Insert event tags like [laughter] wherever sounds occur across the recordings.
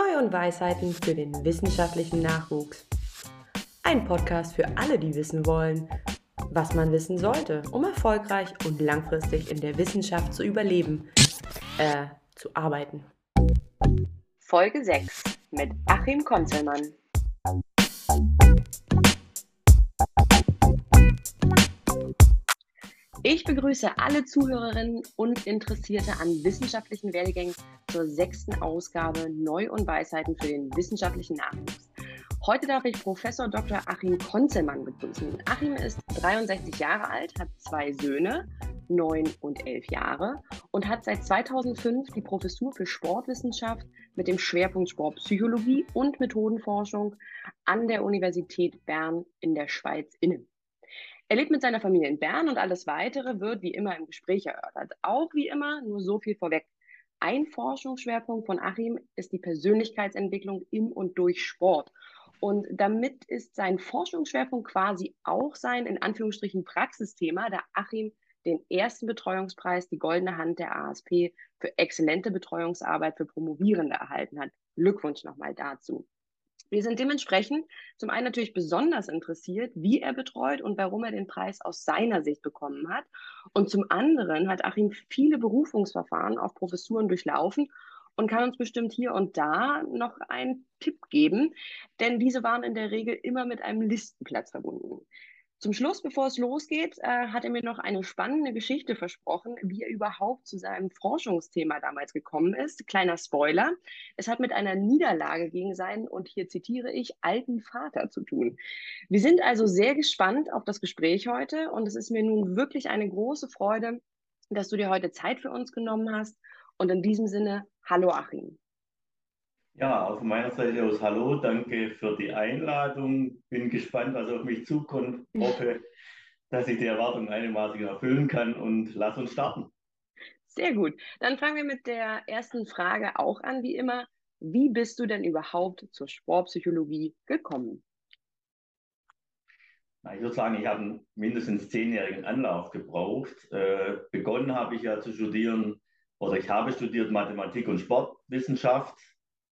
Neu und Weisheiten für den wissenschaftlichen Nachwuchs. Ein Podcast für alle, die wissen wollen, was man wissen sollte, um erfolgreich und langfristig in der Wissenschaft zu überleben, äh, zu arbeiten. Folge 6 mit Achim Konzelmann. Ich begrüße alle Zuhörerinnen und Interessierte an wissenschaftlichen Werbegängen zur sechsten Ausgabe Neu und Weisheiten für den wissenschaftlichen Nachwuchs. Heute darf ich Professor Dr. Achim Konzelmann begrüßen. Achim ist 63 Jahre alt, hat zwei Söhne, neun und elf Jahre und hat seit 2005 die Professur für Sportwissenschaft mit dem Schwerpunkt Sportpsychologie und Methodenforschung an der Universität Bern in der Schweiz inne. Er lebt mit seiner Familie in Bern und alles weitere wird wie immer im Gespräch erörtert. Auch wie immer, nur so viel vorweg. Ein Forschungsschwerpunkt von Achim ist die Persönlichkeitsentwicklung im und durch Sport. Und damit ist sein Forschungsschwerpunkt quasi auch sein, in Anführungsstrichen, Praxisthema, da Achim den ersten Betreuungspreis, die Goldene Hand der ASP, für exzellente Betreuungsarbeit für Promovierende erhalten hat. Glückwunsch nochmal dazu. Wir sind dementsprechend zum einen natürlich besonders interessiert, wie er betreut und warum er den Preis aus seiner Sicht bekommen hat. Und zum anderen hat Achim viele Berufungsverfahren auf Professuren durchlaufen und kann uns bestimmt hier und da noch einen Tipp geben, denn diese waren in der Regel immer mit einem Listenplatz verbunden. Zum Schluss, bevor es losgeht, äh, hat er mir noch eine spannende Geschichte versprochen, wie er überhaupt zu seinem Forschungsthema damals gekommen ist. Kleiner Spoiler. Es hat mit einer Niederlage gegen seinen, und hier zitiere ich, alten Vater zu tun. Wir sind also sehr gespannt auf das Gespräch heute und es ist mir nun wirklich eine große Freude, dass du dir heute Zeit für uns genommen hast. Und in diesem Sinne, hallo Achim. Ja, auch von meiner Seite aus Hallo, danke für die Einladung. Bin gespannt, was auf mich zukommt. Hoffe, dass ich die Erwartungen einigermaßen erfüllen kann und lass uns starten. Sehr gut. Dann fangen wir mit der ersten Frage auch an, wie immer. Wie bist du denn überhaupt zur Sportpsychologie gekommen? Na, ich würde sagen, ich habe einen mindestens zehnjährigen Anlauf gebraucht. Äh, begonnen habe ich ja zu studieren, oder ich habe studiert Mathematik und Sportwissenschaft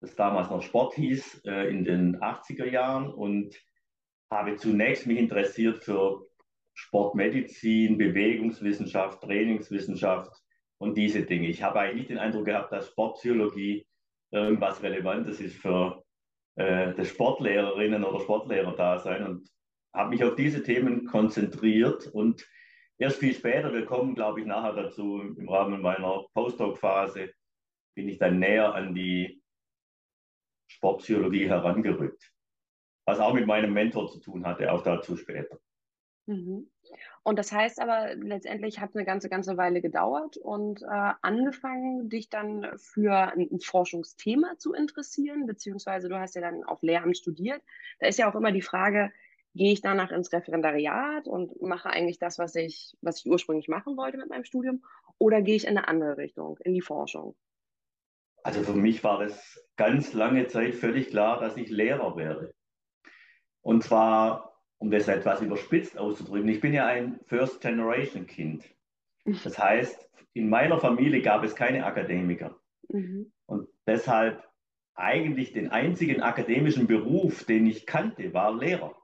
das damals noch Sport hieß, äh, in den 80er Jahren und habe zunächst mich interessiert für Sportmedizin, Bewegungswissenschaft, Trainingswissenschaft und diese Dinge. Ich habe eigentlich nicht den Eindruck gehabt, dass Sportpsychologie irgendwas Relevantes ist für äh, das Sportlehrerinnen oder Sportlehrer da sein und habe mich auf diese Themen konzentriert und erst viel später, wir kommen glaube ich nachher dazu im Rahmen meiner Postdoc-Phase, bin ich dann näher an die Sportpsychologie herangerückt. Was auch mit meinem Mentor zu tun hatte, auch dazu später. Mhm. Und das heißt aber, letztendlich hat es eine ganze, ganze Weile gedauert und äh, angefangen, dich dann für ein, Forschungsthema zu interessieren, beziehungsweise du hast ja dann auf Lehramt studiert. Da ist ja auch immer die Frage, gehe ich danach ins Referendariat und mache eigentlich das, was ich, was ich ursprünglich machen wollte mit meinem Studium, oder gehe ich in eine andere Richtung, in die Forschung? Also für mich war es ganz lange Zeit völlig klar, dass ich Lehrer werde. Und zwar, um das etwas überspitzt auszudrücken, ich bin ja ein First-Generation-Kind. Das heißt, in meiner Familie gab es keine Akademiker. Mhm. Und deshalb eigentlich den einzigen akademischen Beruf, den ich kannte, war Lehrer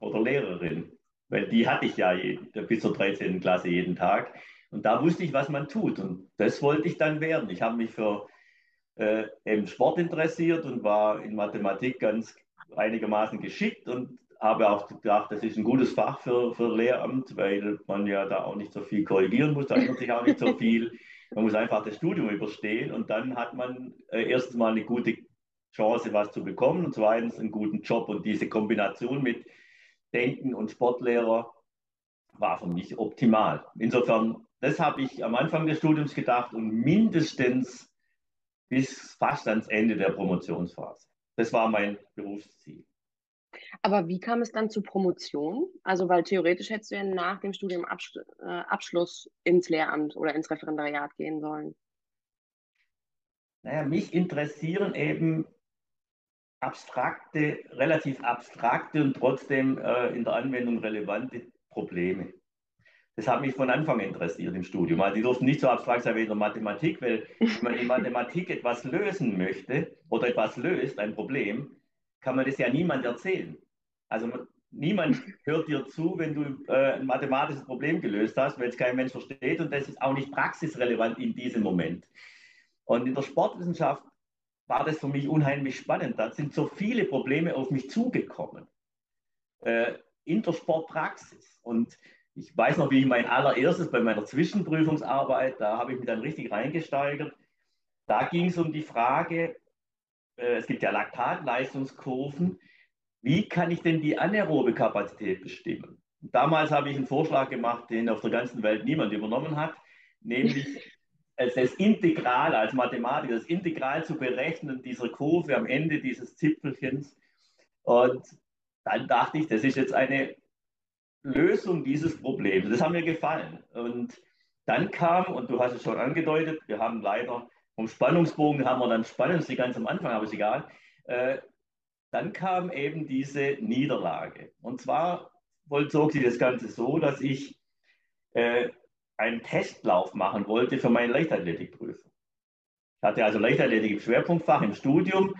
oder Lehrerin. Weil die hatte ich ja bis zur 13. Klasse jeden Tag. Und da wusste ich, was man tut. Und das wollte ich dann werden. Ich habe mich für äh, im Sport interessiert und war in Mathematik ganz einigermaßen geschickt und habe auch gedacht, das ist ein gutes Fach für, für Lehramt, weil man ja da auch nicht so viel korrigieren muss, da ändert sich auch nicht so viel. Man muss einfach das Studium überstehen und dann hat man äh, erstens mal eine gute Chance, was zu bekommen und zweitens einen guten Job. Und diese Kombination mit Denken und Sportlehrer war für mich optimal. Insofern, das habe ich am Anfang des Studiums gedacht und mindestens bis fast ans Ende der Promotionsphase. Das war mein Berufsziel. Aber wie kam es dann zur Promotion? Also, weil theoretisch hättest du ja nach dem Studium Absch äh, Abschluss ins Lehramt oder ins Referendariat gehen sollen. Naja, mich interessieren eben abstrakte, relativ abstrakte und trotzdem äh, in der Anwendung relevante Probleme. Das hat mich von Anfang interessiert im Studium. Also die durften nicht so abstrakt sein wie in der Mathematik, weil [laughs] wenn man in Mathematik etwas lösen möchte oder etwas löst, ein Problem, kann man das ja niemand erzählen. Also niemand hört dir zu, wenn du äh, ein mathematisches Problem gelöst hast, weil es kein Mensch versteht und das ist auch nicht praxisrelevant in diesem Moment. Und in der Sportwissenschaft war das für mich unheimlich spannend. Da sind so viele Probleme auf mich zugekommen. Äh, in der Sportpraxis. Und ich weiß noch, wie ich mein allererstes bei meiner Zwischenprüfungsarbeit, da habe ich mich dann richtig reingesteigert. Da ging es um die Frage, äh, es gibt ja Laktatleistungskurven, wie kann ich denn die anaerobe Kapazität bestimmen? Damals habe ich einen Vorschlag gemacht, den auf der ganzen Welt niemand übernommen hat, nämlich [laughs] das Integral als Mathematiker, das Integral zu berechnen dieser Kurve am Ende dieses Zipfelchens. Und dann dachte ich, das ist jetzt eine Lösung dieses Problems. Das hat mir gefallen. Und dann kam, und du hast es schon angedeutet, wir haben leider vom Spannungsbogen haben wir dann spannend, ganz am Anfang, aber ist egal. Äh, dann kam eben diese Niederlage. Und zwar vollzog sich das Ganze so, dass ich äh, einen Testlauf machen wollte für meine Leichtathletikprüfung. Ich hatte also Leichtathletik im Schwerpunktfach im Studium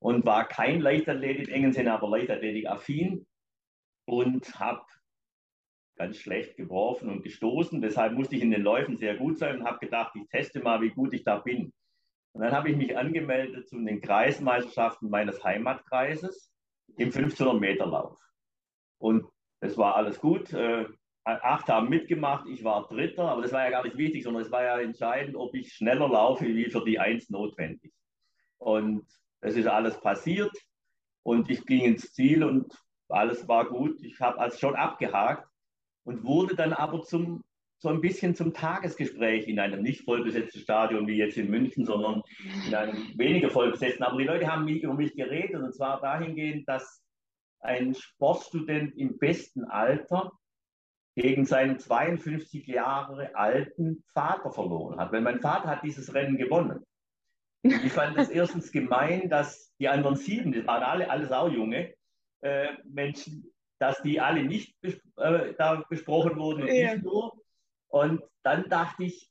und war kein Leichtathlet im engen Sinne, aber Leichtathletik-affin und habe ganz schlecht geworfen und gestoßen. Deshalb musste ich in den Läufen sehr gut sein und habe gedacht, ich teste mal, wie gut ich da bin. Und dann habe ich mich angemeldet zu den Kreismeisterschaften meines Heimatkreises im 1500 Meter Lauf. Und es war alles gut. Äh, acht haben mitgemacht, ich war Dritter, aber das war ja gar nicht wichtig, sondern es war ja entscheidend, ob ich schneller laufe, wie für die Eins notwendig. Und es ist alles passiert und ich ging ins Ziel und alles war gut. Ich habe also schon abgehakt und wurde dann aber zum so ein bisschen zum Tagesgespräch in einem nicht vollbesetzten Stadion wie jetzt in München, sondern in einem weniger vollbesetzten. Aber die Leute haben über mich geredet und zwar dahingehend, dass ein Sportstudent im besten Alter gegen seinen 52 Jahre alten Vater verloren hat. Weil mein Vater hat dieses Rennen gewonnen. Ich fand es [laughs] erstens gemein, dass die anderen sieben, das waren alle, alles auch junge äh, Menschen, dass die alle nicht bes äh, da besprochen wurden und ja. ich nur. Und dann dachte ich,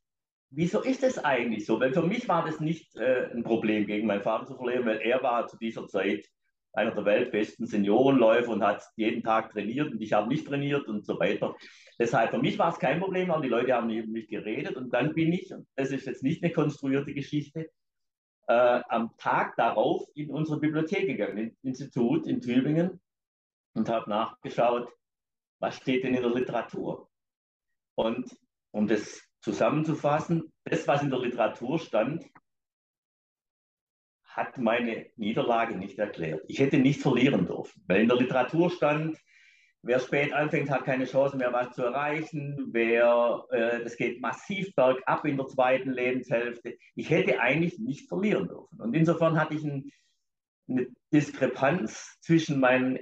wieso ist das eigentlich so? Weil für mich war das nicht äh, ein Problem, gegen meinen Vater zu verlieren, weil er war zu dieser Zeit einer der weltbesten Seniorenläufer und hat jeden Tag trainiert und ich habe nicht trainiert und so weiter. Deshalb für mich war es kein Problem, aber die Leute haben nicht über mich geredet und dann bin ich, und das ist jetzt nicht eine konstruierte Geschichte, äh, am Tag darauf in unsere Bibliothek gegangen, ins Institut in Tübingen und habe nachgeschaut, was steht denn in der Literatur. Und um das zusammenzufassen, das, was in der Literatur stand, hat meine Niederlage nicht erklärt. Ich hätte nicht verlieren dürfen, weil in der Literatur stand, wer spät anfängt, hat keine Chance mehr, was zu erreichen. Wer, äh, das geht massiv bergab in der zweiten Lebenshälfte. Ich hätte eigentlich nicht verlieren dürfen. Und insofern hatte ich ein, eine Diskrepanz zwischen meinen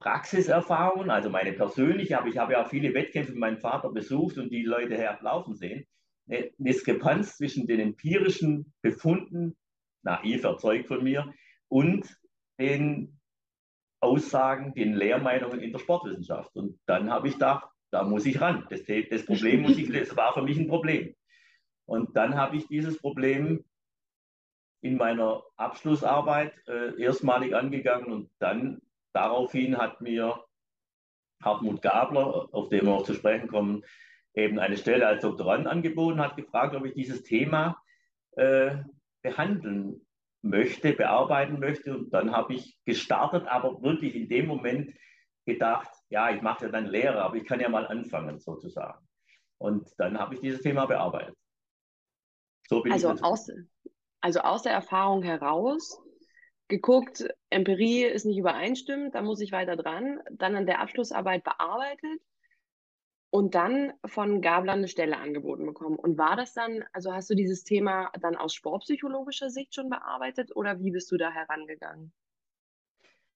Praxiserfahrungen, also meine persönliche, aber ich habe ja auch viele Wettkämpfe mit meinem Vater besucht und die Leute herlaufen sehen. Eine Diskrepanz zwischen den empirischen Befunden, naiv erzeugt von mir, und den Aussagen, den Lehrmeinungen in der Sportwissenschaft. Und dann habe ich gedacht, da muss ich ran. Das, das Problem muss ich, das war für mich ein Problem. Und dann habe ich dieses Problem in meiner Abschlussarbeit äh, erstmalig angegangen und dann daraufhin hat mir Hartmut Gabler, auf den wir auch zu sprechen kommen, eben eine Stelle als Doktorand angeboten, hat gefragt, ob ich dieses Thema äh, behandeln möchte, bearbeiten möchte. Und dann habe ich gestartet, aber wirklich in dem Moment gedacht, ja, ich mache ja dann Lehre, aber ich kann ja mal anfangen sozusagen. Und dann habe ich dieses Thema bearbeitet. So also, aus, also aus der Erfahrung heraus geguckt, Empirie ist nicht übereinstimmend, da muss ich weiter dran, dann an der Abschlussarbeit bearbeitet und dann von Gabler eine Stelle angeboten bekommen. Und war das dann, also hast du dieses Thema dann aus sportpsychologischer Sicht schon bearbeitet oder wie bist du da herangegangen?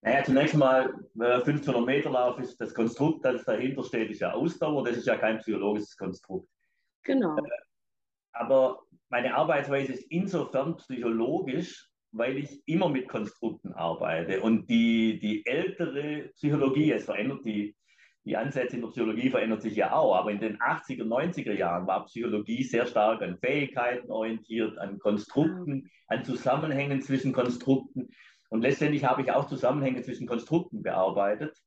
Naja, zunächst mal, 1500 äh, Meter Lauf ist das Konstrukt, das dahinter steht, ist ja Ausdauer, das ist ja kein psychologisches Konstrukt. Genau. Äh, aber meine Arbeitsweise ist insofern psychologisch, weil ich immer mit Konstrukten arbeite. Und die, die ältere Psychologie, es verändert die, die Ansätze in der Psychologie verändern sich ja auch, aber in den 80er, 90er Jahren war Psychologie sehr stark an Fähigkeiten orientiert, an Konstrukten, an Zusammenhängen zwischen Konstrukten. Und letztendlich habe ich auch Zusammenhänge zwischen Konstrukten bearbeitet,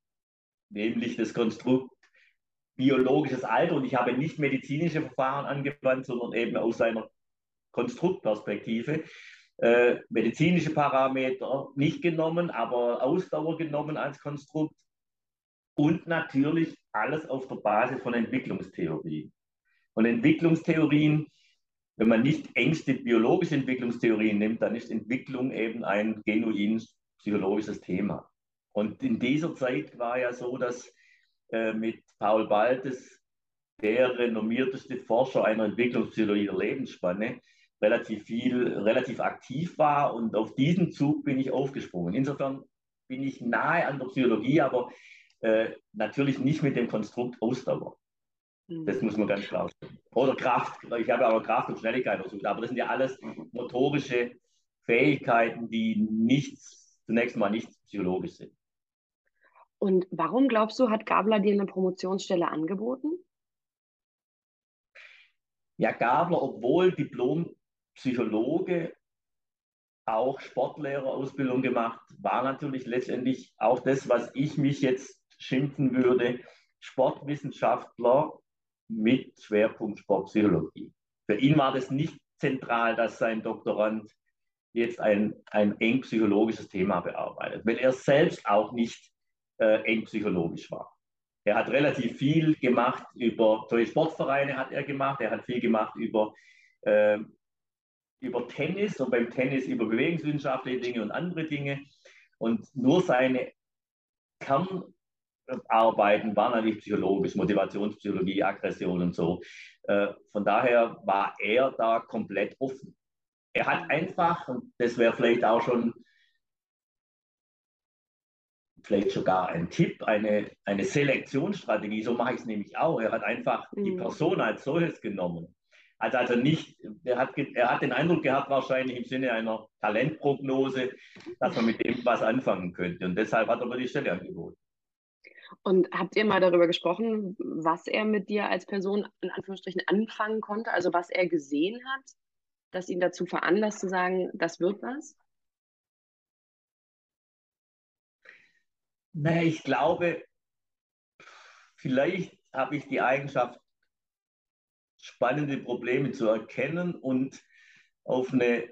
nämlich das Konstrukt biologisches Alter. Und ich habe nicht medizinische Verfahren angewandt, sondern eben aus einer Konstruktperspektive. Äh, medizinische Parameter nicht genommen, aber Ausdauer genommen als Konstrukt und natürlich alles auf der Basis von Entwicklungstheorien. Und Entwicklungstheorien, wenn man nicht engste biologische Entwicklungstheorien nimmt, dann ist Entwicklung eben ein genuin psychologisches Thema. Und in dieser Zeit war ja so, dass äh, mit Paul Baltes, der renommierteste Forscher einer Entwicklungspsychologie der Lebensspanne, relativ viel, relativ aktiv war und auf diesen Zug bin ich aufgesprungen. Insofern bin ich nahe an der Psychologie, aber äh, natürlich nicht mit dem Konstrukt Ausdauer. Das muss man ganz klar sagen. Oder Kraft. Ich habe aber Kraft und Schnelligkeit versucht. Aber das sind ja alles motorische Fähigkeiten, die nichts, zunächst mal nicht psychologisch sind. Und warum glaubst du, hat Gabler dir eine Promotionsstelle angeboten? Ja, Gabler, obwohl Diplom-Psychologe, auch Sportlehrerausbildung gemacht, war natürlich letztendlich auch das, was ich mich jetzt schimpfen würde, Sportwissenschaftler mit Schwerpunkt Sportpsychologie. Für ihn war das nicht zentral, dass sein Doktorand jetzt ein, ein eng psychologisches Thema bearbeitet, weil er selbst auch nicht äh, eng psychologisch war. Er hat relativ viel gemacht über, solche Sportvereine hat er gemacht, er hat viel gemacht über, äh, über Tennis und beim Tennis über bewegungswissenschaftliche Dinge und andere Dinge. Und nur seine Kern, Arbeiten waren natürlich psychologisch, Motivationspsychologie, Aggression und so. Äh, von daher war er da komplett offen. Er hat einfach, und das wäre vielleicht auch schon vielleicht sogar ein Tipp, eine, eine Selektionsstrategie, so mache ich es nämlich auch. Er hat einfach mhm. die Person als solches genommen. Also, also nicht, er hat, er hat den Eindruck gehabt, wahrscheinlich im Sinne einer Talentprognose, dass man mit dem was anfangen könnte. Und deshalb hat er mir die Stelle angeboten. Und habt ihr mal darüber gesprochen, was er mit dir als Person in Anführungsstrichen anfangen konnte? Also was er gesehen hat, das ihn dazu veranlasst zu sagen, das wird was? Naja, ich glaube, vielleicht habe ich die Eigenschaft, spannende Probleme zu erkennen und auf eine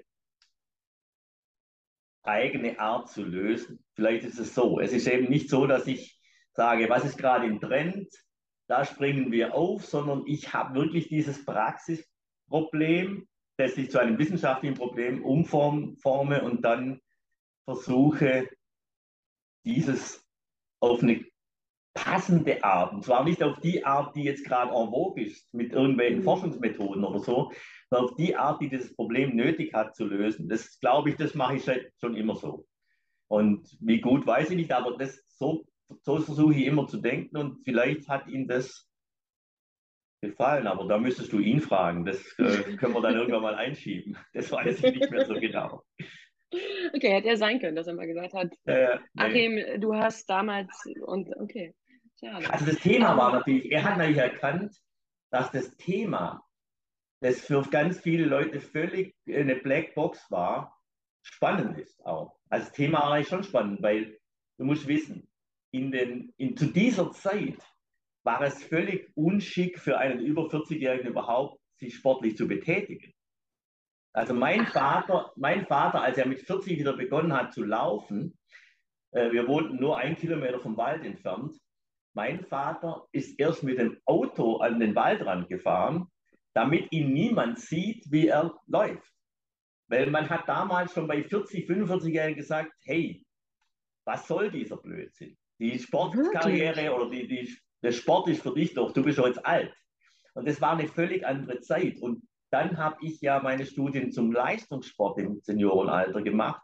eigene Art zu lösen. Vielleicht ist es so. Es ist eben nicht so, dass ich sage, was ist gerade im Trend, da springen wir auf, sondern ich habe wirklich dieses Praxisproblem, das ich zu einem wissenschaftlichen Problem umforme und dann versuche, dieses auf eine passende Art, und zwar nicht auf die Art, die jetzt gerade en vogue ist, mit irgendwelchen mhm. Forschungsmethoden oder so, sondern auf die Art, die dieses Problem nötig hat zu lösen. Das glaube ich, das mache ich schon immer so. Und wie gut, weiß ich nicht, aber das so so versuche ich immer zu denken und vielleicht hat Ihnen das gefallen, aber da müsstest du ihn fragen. Das äh, [laughs] können wir dann irgendwann mal einschieben. Das weiß ich nicht mehr so genau. Okay, hätte ja sein können, dass er mal gesagt hat, äh, Achim, nee. du hast damals und okay. Schade. Also das Thema war natürlich, er hat natürlich erkannt, dass das Thema, das für ganz viele Leute völlig eine Blackbox war, spannend ist auch. Also das Thema war eigentlich schon spannend, weil du musst wissen, in den, in, zu dieser Zeit war es völlig unschick für einen über 40-Jährigen überhaupt, sich sportlich zu betätigen. Also mein Vater, mein Vater, als er mit 40 wieder begonnen hat zu laufen, äh, wir wohnten nur ein Kilometer vom Wald entfernt, mein Vater ist erst mit dem Auto an den Waldrand gefahren, damit ihn niemand sieht, wie er läuft. Weil man hat damals schon bei 40, 45-Jährigen gesagt, hey, was soll dieser Blödsinn? Die Sportkarriere Wirklich? oder die, die, der Sport ist für dich doch, du bist schon jetzt alt. Und das war eine völlig andere Zeit. Und dann habe ich ja meine Studien zum Leistungssport im Seniorenalter gemacht.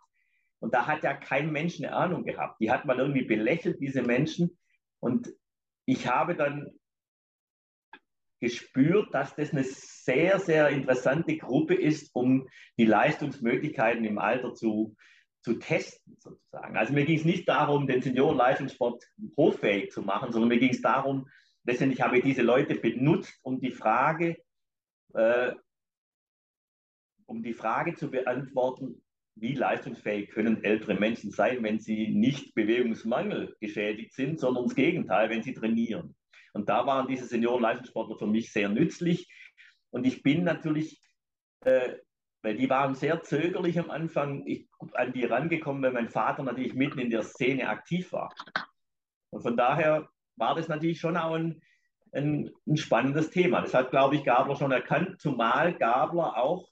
Und da hat ja kein Mensch eine Ahnung gehabt. Die hat man irgendwie belächelt, diese Menschen. Und ich habe dann gespürt, dass das eine sehr, sehr interessante Gruppe ist, um die Leistungsmöglichkeiten im Alter zu, zu testen, sozusagen. Also mir ging es nicht darum, den Seniorenleistungssport hochfähig zu machen, sondern mir ging es darum, letztendlich habe ich diese Leute benutzt, um die Frage, äh, um die Frage zu beantworten, wie leistungsfähig können ältere Menschen sein, wenn sie nicht Bewegungsmangel geschädigt sind, sondern das Gegenteil, wenn sie trainieren. Und da waren diese Seniorenleistungssportler für mich sehr nützlich. Und ich bin natürlich äh, weil die waren sehr zögerlich am Anfang ich, an die rangekommen, weil mein Vater natürlich mitten in der Szene aktiv war. Und von daher war das natürlich schon auch ein, ein, ein spannendes Thema. Das hat, glaube ich, Gabler schon erkannt, zumal Gabler auch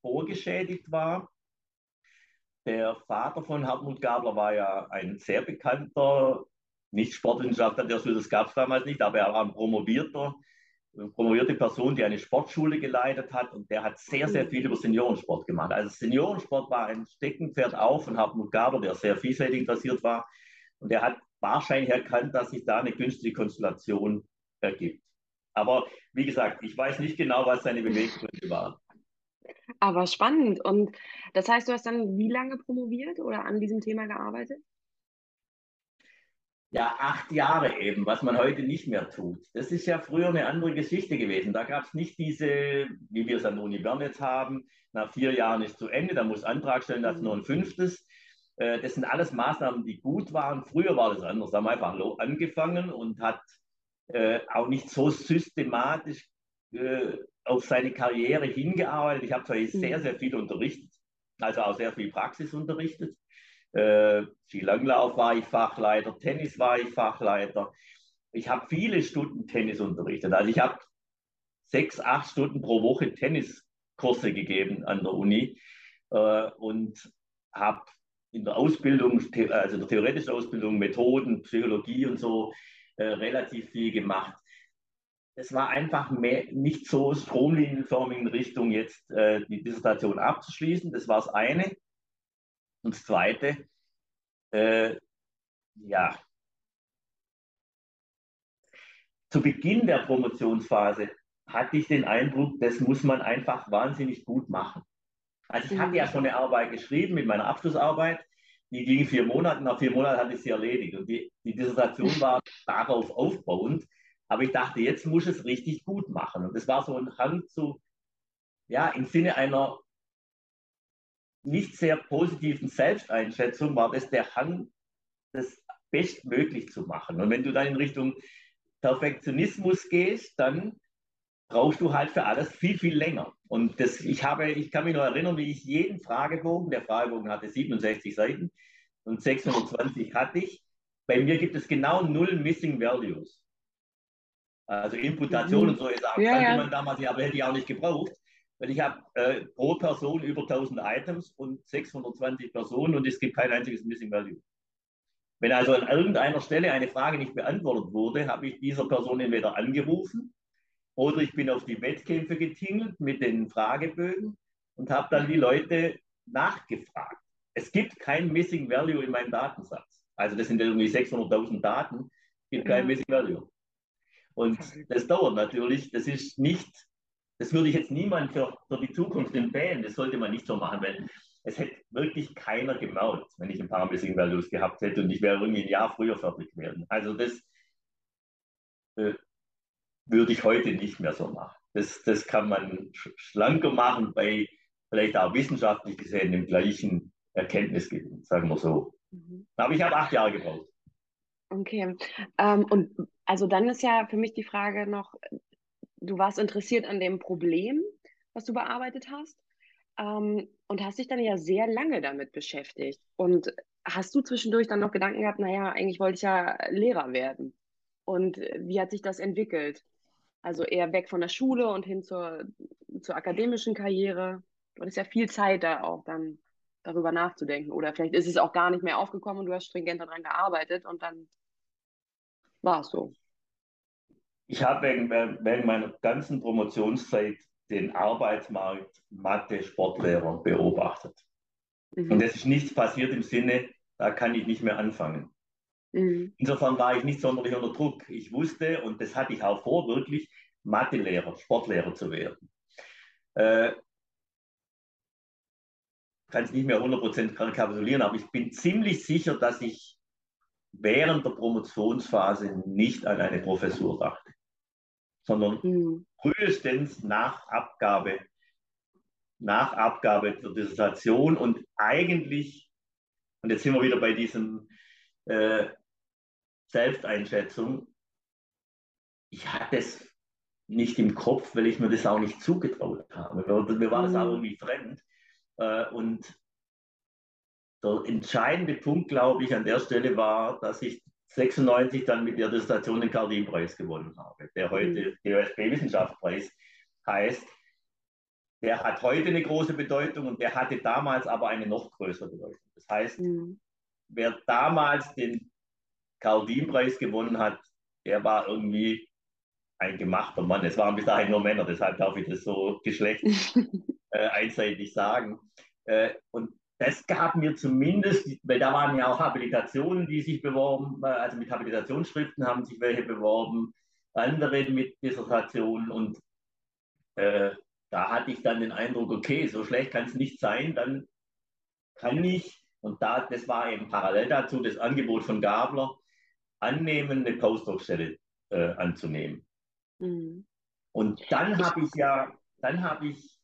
vorgeschädigt war. Der Vater von Hartmut Gabler war ja ein sehr bekannter, nicht Sportwissenschaftler, das gab es damals nicht, aber er war ein promovierter promovierte Person, die eine Sportschule geleitet hat und der hat sehr, sehr viel über Seniorensport gemacht. Also Seniorensport war ein Steckenpferd auch von Hartmut Gaber, der sehr vielseitig interessiert war und er hat wahrscheinlich erkannt, dass sich da eine günstige Konstellation ergibt. Aber wie gesagt, ich weiß nicht genau, was seine Beweggründe waren. Aber spannend. Und das heißt, du hast dann wie lange promoviert oder an diesem Thema gearbeitet? ja, acht Jahre eben, was man heute nicht mehr tut. Das ist ja früher eine andere Geschichte gewesen. Da gab es nicht diese, wie wir es an der Uni Bern jetzt haben, nach vier Jahren ist zu Ende, da muss Antrag stellen, das ist nur ein fünftes. Äh, das sind alles Maßnahmen, die gut waren. Früher war das anders. Da haben wir einfach angefangen und hat äh, auch nicht so systematisch äh, auf seine Karriere hingearbeitet. Ich habe zwar sehr, mhm. sehr viel unterrichtet, also auch sehr viel Praxis unterrichtet. Äh, Skilanglauf war ich Fachleiter, Tennis war ich Fachleiter. Ich habe viele Stunden Tennis unterrichtet. Also ich habe sechs, acht Stunden pro Woche Tenniskurse gegeben an der Uni äh, und habe in der Ausbildung, also der theoretischen Ausbildung, Methoden, Psychologie und so äh, relativ viel gemacht. Es war einfach mehr, nicht so stromlinienförmig in Richtung jetzt äh, die Dissertation abzuschließen. Das war das eine. Und das Zweite, äh, ja, zu Beginn der Promotionsphase hatte ich den Eindruck, das muss man einfach wahnsinnig gut machen. Also ich hatte ja mhm. schon eine Arbeit geschrieben mit meiner Abschlussarbeit, die ging vier Monate, nach vier Monaten hatte ich sie erledigt und die, die Dissertation war darauf aufbauend, aber ich dachte, jetzt muss es richtig gut machen und das war so ein Hang zu, ja, im Sinne einer nicht sehr positiven Selbsteinschätzung war das der Hang, das bestmöglich zu machen. Und wenn du dann in Richtung Perfektionismus gehst, dann brauchst du halt für alles viel, viel länger. Und das, ich, habe, ich kann mich noch erinnern, wie ich jeden Fragebogen, der Fragebogen hatte 67 Seiten und 620 hatte ich. Bei mir gibt es genau null Missing Values. Also Imputation mhm. und so Sachen ja, kannte man damals, aber hätte ich auch nicht gebraucht weil ich habe äh, pro Person über 1000 Items und 620 Personen und es gibt kein einziges Missing Value. Wenn also an irgendeiner Stelle eine Frage nicht beantwortet wurde, habe ich dieser Person entweder angerufen oder ich bin auf die Wettkämpfe getingelt mit den Fragebögen und habe dann die Leute nachgefragt. Es gibt kein Missing Value in meinem Datensatz. Also das sind irgendwie 600.000 Daten, gibt kein ja. Missing Value. Und das dauert natürlich, das ist nicht das würde ich jetzt niemand für, für die Zukunft empfehlen. Das sollte man nicht so machen, weil es hätte wirklich keiner gemaut, wenn ich ein paar Missing Values gehabt hätte und ich wäre irgendwie ein Jahr früher fertig gewesen. Also das äh, würde ich heute nicht mehr so machen. Das, das kann man schlanker machen bei vielleicht auch wissenschaftlich gesehen dem gleichen Erkenntnisgewinn, sagen wir so. Mhm. Aber ich habe acht Jahre gebraucht. Okay. Ähm, und also dann ist ja für mich die Frage noch, du warst interessiert an dem Problem, was du bearbeitet hast ähm, und hast dich dann ja sehr lange damit beschäftigt. Und hast du zwischendurch dann noch Gedanken gehabt, naja, eigentlich wollte ich ja Lehrer werden. Und wie hat sich das entwickelt? Also eher weg von der Schule und hin zur, zur akademischen Karriere. Du hattest ja viel Zeit da auch dann darüber nachzudenken. Oder vielleicht ist es auch gar nicht mehr aufgekommen und du hast stringent daran gearbeitet und dann war so ich habe während, während meiner ganzen Promotionszeit den Arbeitsmarkt Mathe Sportlehrer beobachtet. Mhm. Und es ist nichts passiert im Sinne, da kann ich nicht mehr anfangen. Mhm. Insofern war ich nicht sonderlich unter Druck. Ich wusste, und das hatte ich auch vor, wirklich Mathelehrer, Sportlehrer zu werden. Äh, kann es nicht mehr 100% rekapitulieren, aber ich bin ziemlich sicher, dass ich während der Promotionsphase nicht an eine Professur dachte, sondern mhm. frühestens nach Abgabe, nach Abgabe der Dissertation und eigentlich, und jetzt sind wir wieder bei diesem äh, Selbsteinschätzung, ich hatte es nicht im Kopf, weil ich mir das auch nicht zugetraut habe. Mir war das auch mhm. irgendwie fremd. Äh, und der entscheidende Punkt, glaube ich, an der Stelle war, dass ich 96 dann mit der Dissertation den Cardin-Preis gewonnen habe, der heute mhm. DOSB-Wissenschaftspreis heißt. Der hat heute eine große Bedeutung und der hatte damals aber eine noch größere Bedeutung. Das heißt, mhm. wer damals den Cardin-Preis gewonnen hat, der war irgendwie ein gemachter Mann. Es waren bis dahin nur Männer, deshalb darf ich das so geschlecht [laughs] äh, einseitig sagen. Äh, und das gab mir zumindest, weil da waren ja auch Habilitationen, die sich beworben, äh, also mit Habilitationsschriften haben sich welche beworben, andere mit Dissertationen und äh, da hatte ich dann den Eindruck, okay, so schlecht kann es nicht sein, dann kann ich, und da, das war eben parallel dazu, das Angebot von Gabler, annehmen, eine Postdoc-Stelle äh, anzunehmen. Mhm. Und dann habe ich ja, dann habe ich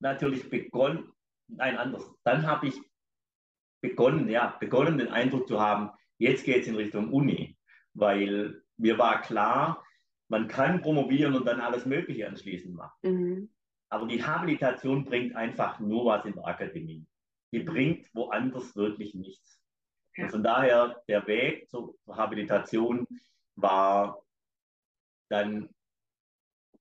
natürlich begonnen, nein, anders, dann habe ich begonnen, ja, begonnen den Eindruck zu haben, jetzt geht es in Richtung Uni, weil mir war klar, man kann promovieren und dann alles Mögliche anschließend machen. Mhm. Aber die Habilitation bringt einfach nur was in der Akademie. Die bringt woanders wirklich nichts. Ja. Und von daher, der Weg zur Habilitation war dann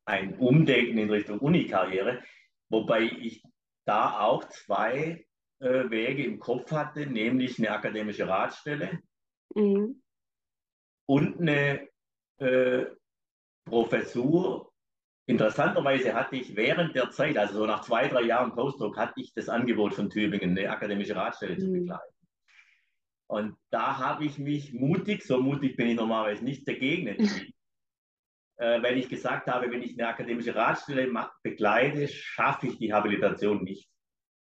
ein Umdenken in Richtung Unikarriere, wobei ich da auch zwei äh, Wege im Kopf hatte, nämlich eine akademische Ratstelle mhm. und eine äh, Professur. Interessanterweise hatte ich während der Zeit, also so nach zwei, drei Jahren Postdoc, hatte ich das Angebot von Tübingen, eine akademische Ratstelle mhm. zu begleiten. Und da habe ich mich mutig, so mutig bin ich normalerweise nicht, dagegen entschieden weil ich gesagt habe, wenn ich eine akademische Ratstelle begleite, schaffe ich die Habilitation nicht.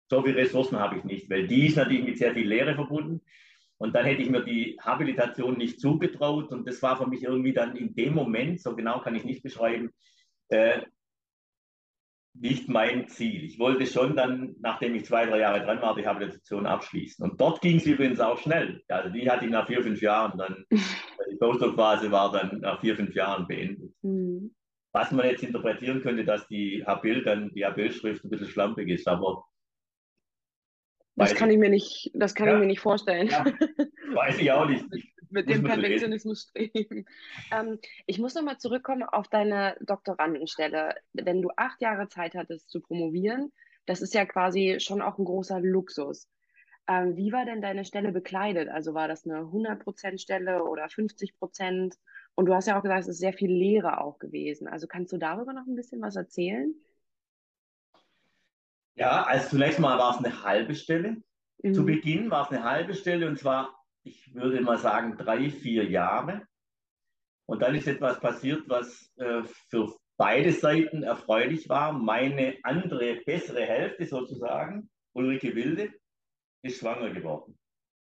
So viele Ressourcen habe ich nicht, weil die ist natürlich mit sehr viel Lehre verbunden. Und dann hätte ich mir die Habilitation nicht zugetraut. Und das war für mich irgendwie dann in dem Moment, so genau kann ich nicht beschreiben, äh, nicht mein Ziel. Ich wollte schon dann, nachdem ich zwei, drei Jahre dran war, die Habilitation abschließen. Und dort ging es übrigens auch schnell. Also die hatte ich nach vier, fünf Jahren dann, [laughs] die Postdoc-Phase war dann nach vier, fünf Jahren beendet. Mhm. Was man jetzt interpretieren könnte, dass die Habil dann, die Habil-Schrift ein bisschen schlampig ist, aber das kann ich mir nicht, das kann ja, ich mir nicht vorstellen. Ja, [laughs] weiß ich auch nicht. Ich mit dem Perfektionismus streben. [laughs] Ähm, ich muss nochmal zurückkommen auf deine Doktorandenstelle. Wenn du acht Jahre Zeit hattest zu promovieren, das ist ja quasi schon auch ein großer Luxus. Ähm, wie war denn deine Stelle bekleidet? Also war das eine 100% Stelle oder 50%? Und du hast ja auch gesagt, es ist sehr viel Lehre auch gewesen. Also kannst du darüber noch ein bisschen was erzählen? Ja, also zunächst mal war es eine halbe Stelle. Mhm. Zu Beginn war es eine halbe Stelle und zwar ich würde mal sagen, drei, vier Jahre. Und dann ist etwas passiert, was äh, für beide Seiten erfreulich war. Meine andere, bessere Hälfte sozusagen, Ulrike Wilde, ist schwanger geworden.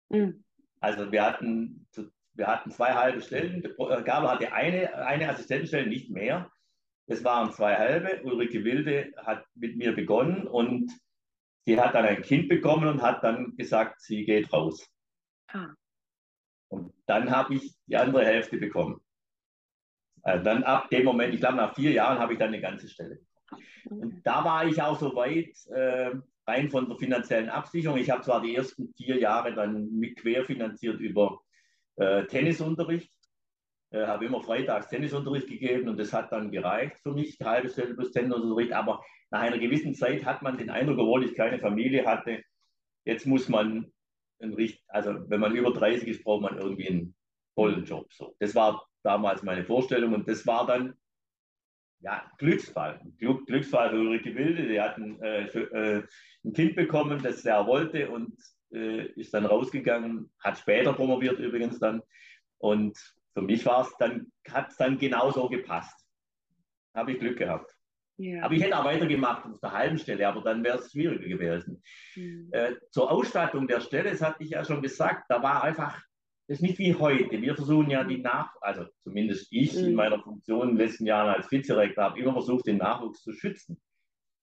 Mhm. Also wir hatten, wir hatten zwei halbe Stellen. Äh, Gabel hatte eine, eine Assistentenstelle, nicht mehr. Es waren zwei halbe. Ulrike Wilde hat mit mir begonnen und sie hat dann ein Kind bekommen und hat dann gesagt, sie geht raus. Ah. Und dann habe ich die andere Hälfte bekommen. Also dann ab dem Moment, ich glaube nach vier Jahren habe ich dann eine ganze Stelle. Und da war ich auch so weit, äh, rein von der finanziellen Absicherung. Ich habe zwar die ersten vier Jahre dann mit querfinanziert über äh, Tennisunterricht, äh, habe immer freitags Tennisunterricht gegeben und das hat dann gereicht für mich, halbe Stelle plus Tennisunterricht. Aber nach einer gewissen Zeit hat man den Eindruck, obwohl ich keine Familie hatte, jetzt muss man ein also wenn man über 30 ist, braucht man irgendwie einen tollen Job. So. Das war damals meine Vorstellung und das war dann ja, Glücksfall. Glück, Glücksfall für Ulrike Wilde. Die hatten äh, für, äh, ein Kind bekommen, das er wollte und äh, ist dann rausgegangen, hat später promoviert übrigens dann. Und für mich war es dann, hat es dann genauso gepasst. Habe ich Glück gehabt. Ja. Aber ich hätte auch weitergemacht auf der halben Stelle, aber dann wäre es schwieriger gewesen. Mhm. Äh, zur Ausstattung der Stelle, das hatte ich ja schon gesagt, da war einfach, das ist nicht wie heute. Wir versuchen ja die Nach, also zumindest ich mhm. in meiner Funktion in den letzten Jahren als Vizerektor habe immer versucht, den Nachwuchs zu schützen.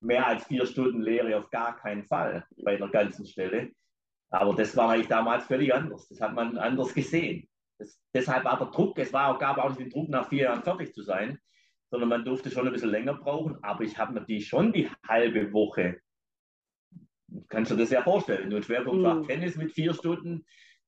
Mehr als vier Stunden Lehre auf gar keinen Fall bei der ganzen Stelle. Aber das war eigentlich damals völlig anders. Das hat man anders gesehen. Das, deshalb war der Druck, es war, gab auch nicht den Druck, nach vier Jahren fertig zu sein, sondern man durfte schon ein bisschen länger brauchen. Aber ich habe natürlich schon die halbe Woche, kannst du dir das ja vorstellen, wenn du einen Schwerpunkt mhm. Tennis mit vier Stunden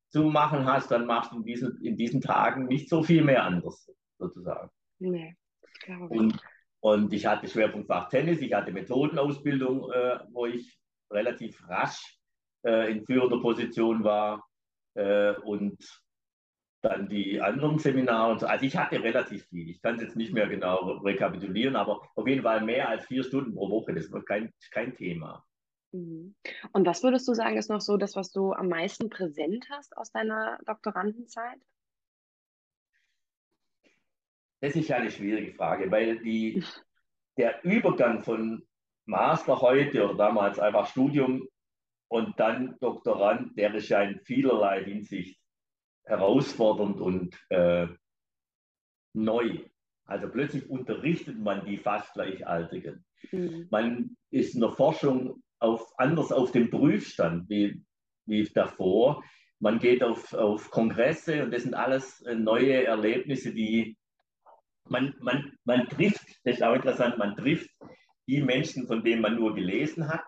zu machen hast, dann machst du in diesen, in diesen Tagen nicht so viel mehr anders, sozusagen. Nee, glaube ich. Und, und ich hatte Schwerpunktfach Tennis, ich hatte Methodenausbildung, äh, wo ich relativ rasch äh, in führender Position war äh, und dann die anderen Seminare und so. Also ich hatte relativ viel. Ich kann es jetzt nicht mehr genau rekapitulieren, aber auf jeden Fall mehr als vier Stunden pro Woche. Das war kein, kein Thema. Mhm. Und was würdest du sagen, ist noch so das, was du am meisten präsent hast aus deiner Doktorandenzeit? Das ist ja eine schwierige Frage, weil die, [laughs] der Übergang von Master heute oder damals einfach Studium und dann Doktorand, der ist ja in vielerlei Hinsicht herausfordernd und äh, neu. Also plötzlich unterrichtet man die fast Gleichaltrigen. Mhm. Man ist in der Forschung auf, anders auf dem Prüfstand wie, wie davor. Man geht auf, auf Kongresse und das sind alles äh, neue Erlebnisse, die man, man, man trifft, das ist auch interessant, man trifft die Menschen, von denen man nur gelesen hat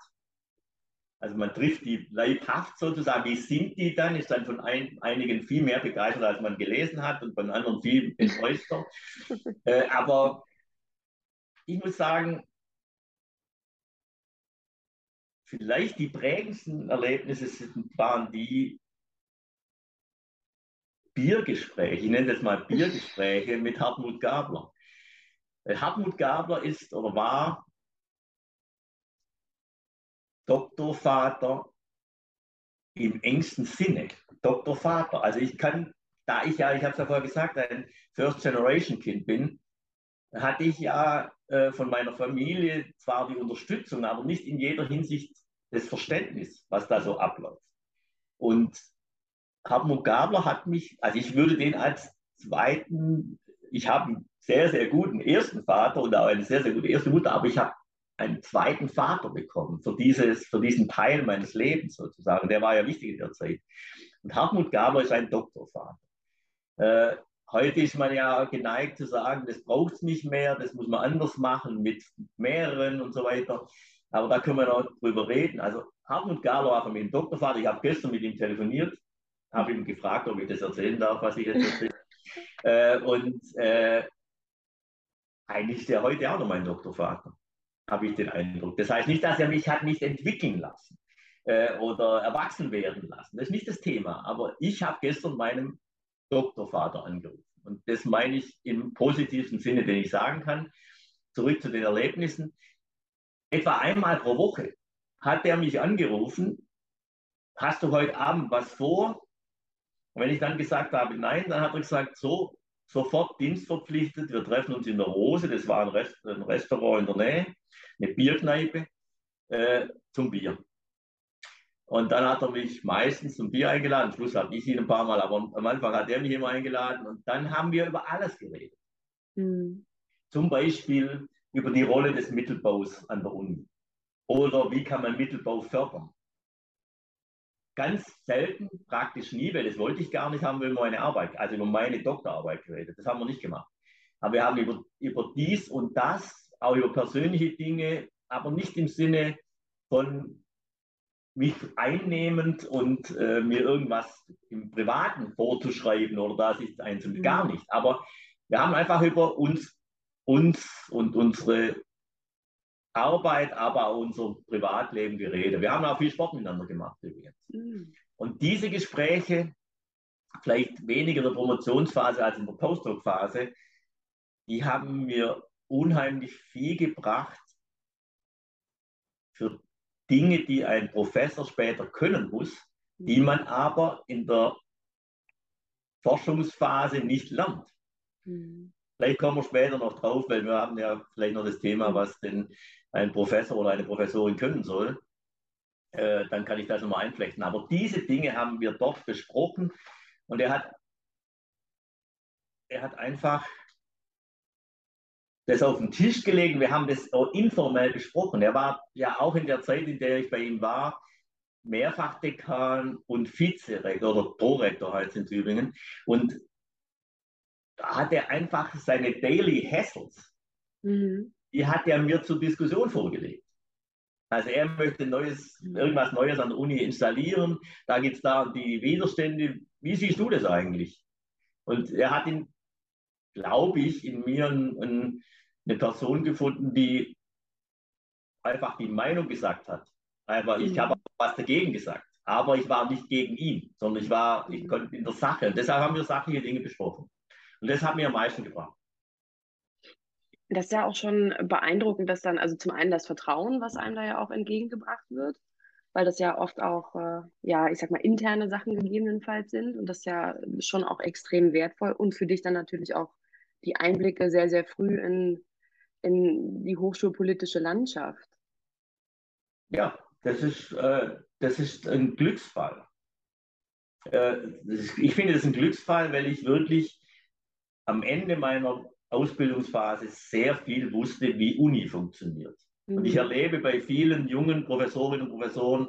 also man trifft die leibhaft sozusagen. Wie sind die dann? Ist dann von ein, einigen viel mehr begeistert, als man gelesen hat und von anderen viel enttäuschter. [laughs] äh, aber ich muss sagen, vielleicht die prägendsten Erlebnisse waren die Biergespräche, ich nenne das mal Biergespräche mit Hartmut Gabler. Hartmut Gabler ist oder war Doktorvater im engsten Sinne. Doktorvater. Also ich kann, da ich ja, ich habe es ja vorher gesagt, ein First-Generation-Kind bin, hatte ich ja äh, von meiner Familie zwar die Unterstützung, aber nicht in jeder Hinsicht das Verständnis, was da so abläuft. Und Hartmut Gabler hat mich, also ich würde den als zweiten, ich habe einen sehr, sehr guten ersten Vater und auch eine sehr, sehr gute erste Mutter, aber ich habe einen zweiten Vater bekommen für, dieses, für diesen Teil meines Lebens sozusagen. Der war ja wichtig in der Zeit. Und Hartmut Gabler ist ein Doktorvater. Äh, heute ist man ja geneigt zu sagen, das braucht es nicht mehr, das muss man anders machen mit mehreren und so weiter. Aber da können wir noch drüber reden. Also Hartmut Gabler war für mich ein Doktorvater. Ich habe gestern mit ihm telefoniert, habe ihm gefragt, ob ich das erzählen darf, was ich jetzt erzähle. [laughs] äh, und äh, eigentlich ist er heute auch noch mein Doktorvater habe ich den Eindruck. Das heißt nicht, dass er mich hat nicht entwickeln lassen äh, oder erwachsen werden lassen. Das ist nicht das Thema. Aber ich habe gestern meinem Doktorvater angerufen. Und das meine ich im positivsten Sinne, den ich sagen kann. Zurück zu den Erlebnissen. Etwa einmal pro Woche hat er mich angerufen, hast du heute Abend was vor? Und wenn ich dann gesagt habe, nein, dann hat er gesagt, so, sofort dienstverpflichtet, wir treffen uns in der Rose, das war ein, Rest, ein Restaurant in der Nähe, eine Bierkneipe, äh, zum Bier. Und dann hat er mich meistens zum Bier eingeladen. Am Schluss habe ich ihn ein paar Mal, aber am Anfang hat er mich immer eingeladen. Und dann haben wir über alles geredet. Mhm. Zum Beispiel über die Rolle des Mittelbaus an der Uni. Oder wie kann man Mittelbau fördern? Ganz selten, praktisch nie, weil das wollte ich gar nicht, haben wir über meine Arbeit, also über meine Doktorarbeit geredet. Das haben wir nicht gemacht. Aber wir haben über, über dies und das auch über persönliche Dinge, aber nicht im Sinne von mich einnehmend und äh, mir irgendwas im Privaten vorzuschreiben oder da sich einzunehmen. Gar mhm. nicht. Aber wir haben einfach über uns, uns und unsere Arbeit, aber auch unser Privatleben geredet. Wir haben auch viel Sport miteinander gemacht übrigens. Mhm. Und diese Gespräche, vielleicht weniger in der Promotionsphase als in der Postdoc-Phase, die haben mir unheimlich viel gebracht für Dinge, die ein Professor später können muss, die mhm. man aber in der Forschungsphase nicht lernt. Mhm. Vielleicht kommen wir später noch drauf, weil wir haben ja vielleicht noch das Thema, was denn ein Professor oder eine Professorin können soll. Äh, dann kann ich das nochmal einflechten. Aber diese Dinge haben wir dort besprochen und er hat, er hat einfach das auf den Tisch gelegt. Wir haben das informell besprochen. Er war ja auch in der Zeit, in der ich bei ihm war, Mehrfachdekan und Vizerektor oder Prorektor heißt in Tübingen. Und da hat er einfach seine Daily Hassles, mhm. Die hat er mir zur Diskussion vorgelegt. Also er möchte Neues, irgendwas Neues an der Uni installieren. Da gibt es da die Widerstände. Wie siehst du das eigentlich? Und er hat ihn, glaube ich, in mir ein, ein, eine Person gefunden, die einfach die Meinung gesagt hat. Aber ich mhm. habe was dagegen gesagt. Aber ich war nicht gegen ihn, sondern ich war, ich konnte in der Sache. Und deshalb haben wir sachliche Dinge besprochen. Und das hat mir am meisten gebracht. Das ist ja auch schon beeindruckend, dass dann, also zum einen das Vertrauen, was einem da ja auch entgegengebracht wird, weil das ja oft auch, äh, ja, ich sag mal, interne Sachen gegebenenfalls sind und das ist ja schon auch extrem wertvoll und für dich dann natürlich auch die Einblicke sehr, sehr früh in, in die hochschulpolitische Landschaft. Ja, das ist, äh, das ist ein Glücksfall. Äh, ich finde es ein Glücksfall, weil ich wirklich am Ende meiner Ausbildungsphase sehr viel wusste, wie Uni funktioniert. Mhm. Und ich mhm. erlebe bei vielen jungen Professorinnen und Professoren,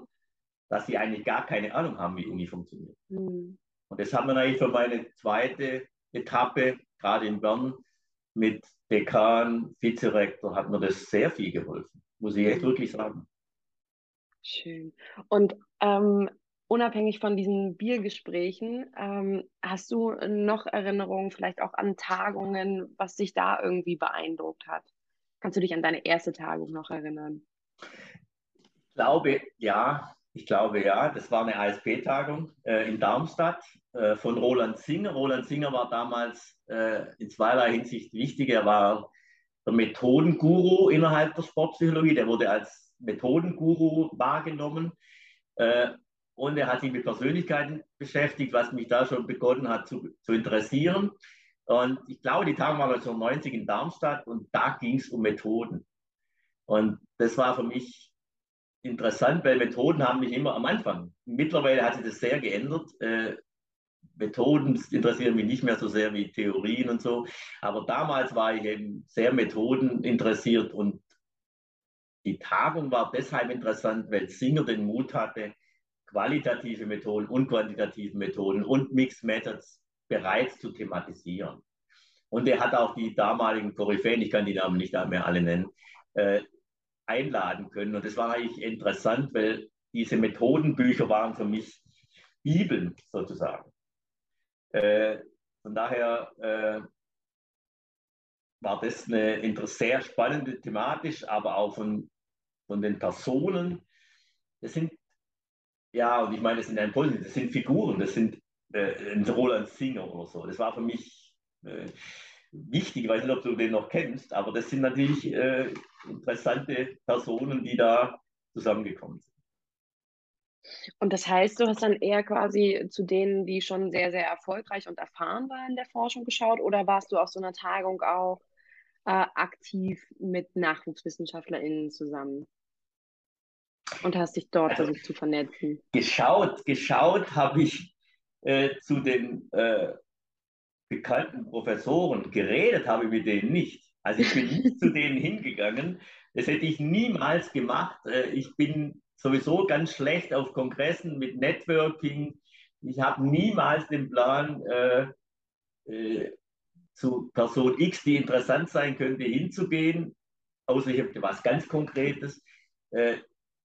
dass sie eigentlich gar keine Ahnung haben, wie Uni funktioniert. Mhm. Und das hat mir eigentlich für meine zweite Etappe, gerade in Bern, mit Dekan, Vizerektor, hat mir das sehr viel geholfen, muss ich echt wirklich sagen. Schön. Und ähm, unabhängig von diesen Biergesprächen, ähm, hast du noch Erinnerungen, vielleicht auch an Tagungen, was dich da irgendwie beeindruckt hat? Kannst du dich an deine erste Tagung noch erinnern? Ich glaube, ja. Ich glaube, ja. Das war eine ASP-Tagung äh, in Darmstadt äh, von Roland Singer. Roland Singer war damals äh, in zweierlei Hinsicht wichtig. Er war der Methodenguru innerhalb der Sportpsychologie. Der wurde als Methodenguru wahrgenommen. Und er hat sich mit Persönlichkeiten beschäftigt, was mich da schon begonnen hat zu, zu interessieren. Und ich glaube, die Tagung war 1990 in Darmstadt und da ging es um Methoden. Und das war für mich interessant, weil Methoden haben mich immer am Anfang. Mittlerweile hat sich das sehr geändert. Äh, Methoden interessieren mich nicht mehr so sehr wie Theorien und so. Aber damals war ich eben sehr Methoden interessiert und die Tagung war deshalb interessant, weil Singer den Mut hatte, qualitative Methoden und quantitative Methoden und Mixed Methods bereits zu thematisieren. Und er hat auch die damaligen Koryphäen, ich kann die Namen nicht mehr alle nennen, äh, einladen können. Und das war eigentlich interessant, weil diese Methodenbücher waren für mich Bibeln sozusagen. Äh, von daher äh, war das eine sehr spannende thematisch, aber auch von, von den Personen. Das sind ja, und ich meine, das sind ein das sind Figuren, das sind äh, ein Roland Singer oder so. Das war für mich äh, wichtig, ich weiß nicht, ob du den noch kennst, aber das sind natürlich äh, interessante Personen, die da zusammengekommen sind. Und das heißt, du hast dann eher quasi zu denen, die schon sehr, sehr erfolgreich und erfahren waren in der Forschung geschaut oder warst du auf so einer Tagung auch äh, aktiv mit NachwuchswissenschaftlerInnen zusammen? Und hast dich dort also, versucht zu vernetzen. Geschaut, geschaut habe ich äh, zu den äh, bekannten Professoren, geredet habe ich mit denen nicht. Also ich bin [laughs] nicht zu denen hingegangen. Das hätte ich niemals gemacht. Äh, ich bin sowieso ganz schlecht auf Kongressen mit Networking. Ich habe niemals den Plan, äh, äh, zu Person X, die interessant sein könnte, hinzugehen, außer ich habe was ganz Konkretes. Äh,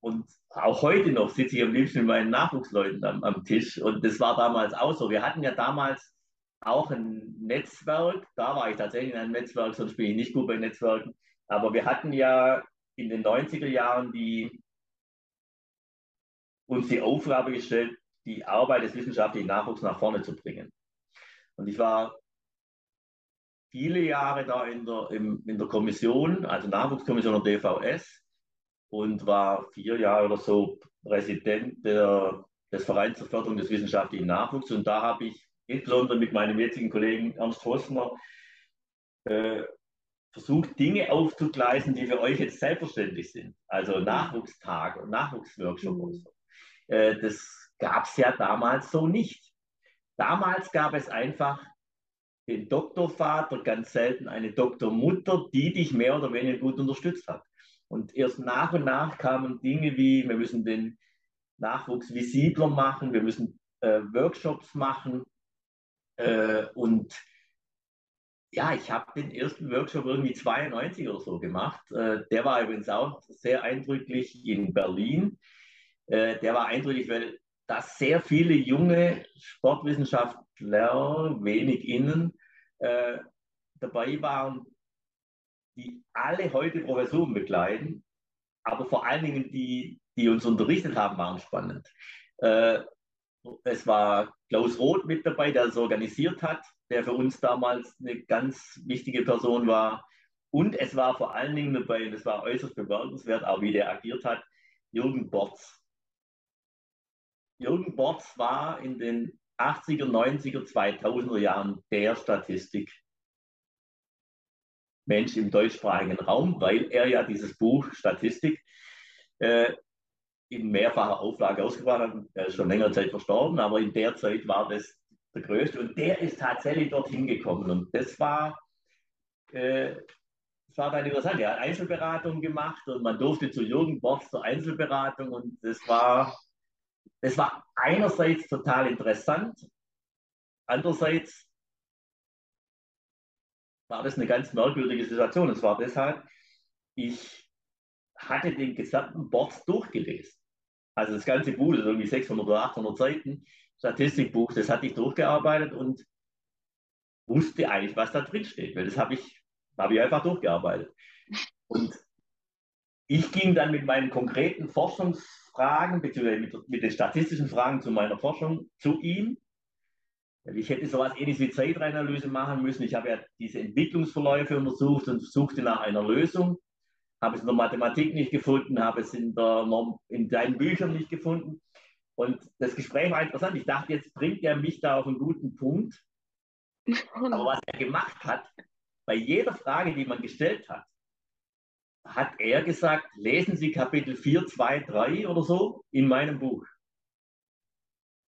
und auch heute noch sitze ich am liebsten mit meinen Nachwuchsleuten am, am Tisch. Und das war damals auch so. Wir hatten ja damals auch ein Netzwerk. Da war ich tatsächlich in einem Netzwerk, sonst bin ich nicht gut bei Netzwerken. Aber wir hatten ja in den 90er Jahren die, uns die Aufgabe gestellt, die Arbeit des wissenschaftlichen Nachwuchs nach vorne zu bringen. Und ich war viele Jahre da in der, in, in der Kommission, also Nachwuchskommission und DVS und war vier Jahre oder so Präsident der, des Vereins zur Förderung des wissenschaftlichen Nachwuchs. Und da habe ich insbesondere mit meinem jetzigen Kollegen Ernst Hossner äh, versucht, Dinge aufzugleisen, die für euch jetzt selbstverständlich sind. Also mhm. Nachwuchstag und Nachwuchsworkshop mhm. und so. Äh, das gab es ja damals so nicht. Damals gab es einfach den Doktorvater, ganz selten eine Doktormutter, die dich mehr oder weniger gut unterstützt hat. Und erst nach und nach kamen Dinge wie, wir müssen den Nachwuchs visibler machen, wir müssen äh, Workshops machen. Äh, und ja, ich habe den ersten Workshop irgendwie 92 oder so gemacht. Äh, der war übrigens auch sehr eindrücklich in Berlin. Äh, der war eindrücklich, weil da sehr viele junge Sportwissenschaftler, wenig innen, äh, dabei waren, die alle heute Professuren begleiten, aber vor allen Dingen die, die uns unterrichtet haben, waren spannend. Äh, es war Klaus Roth mit dabei, der es organisiert hat, der für uns damals eine ganz wichtige Person war. Und es war vor allen Dingen dabei, und das war äußerst bemerkenswert, auch wie der agiert hat, Jürgen Borz. Jürgen Borz war in den 80er, 90er, 2000er Jahren der Statistik Mensch im deutschsprachigen Raum, weil er ja dieses Buch Statistik äh, in mehrfacher Auflage ausgebracht hat. Er ist schon längere Zeit verstorben, aber in der Zeit war das der größte und der ist tatsächlich dorthin gekommen und das war, äh, das war dann interessant. Er hat Einzelberatung gemacht und man durfte zu Jürgen Borch zur Einzelberatung und das war, das war einerseits total interessant, andererseits war das eine ganz merkwürdige Situation. Es war deshalb, ich hatte den gesamten Board durchgelesen. Also das ganze Buch, das irgendwie 600 oder 800 Seiten, Statistikbuch, das hatte ich durchgearbeitet und wusste eigentlich, was da drin steht, weil das habe ich, hab ich einfach durchgearbeitet. Und ich ging dann mit meinen konkreten Forschungsfragen, beziehungsweise mit, mit den statistischen Fragen zu meiner Forschung zu ihm ich hätte sowas ähnliches wie Zeitreihenanalyse machen müssen. Ich habe ja diese Entwicklungsverläufe untersucht und suchte nach einer Lösung. Habe es in der Mathematik nicht gefunden, habe es in, der, in deinen Büchern nicht gefunden. Und das Gespräch war interessant. Ich dachte, jetzt bringt er mich da auf einen guten Punkt. Aber was er gemacht hat, bei jeder Frage, die man gestellt hat, hat er gesagt, lesen Sie Kapitel 4, 2, 3 oder so in meinem Buch.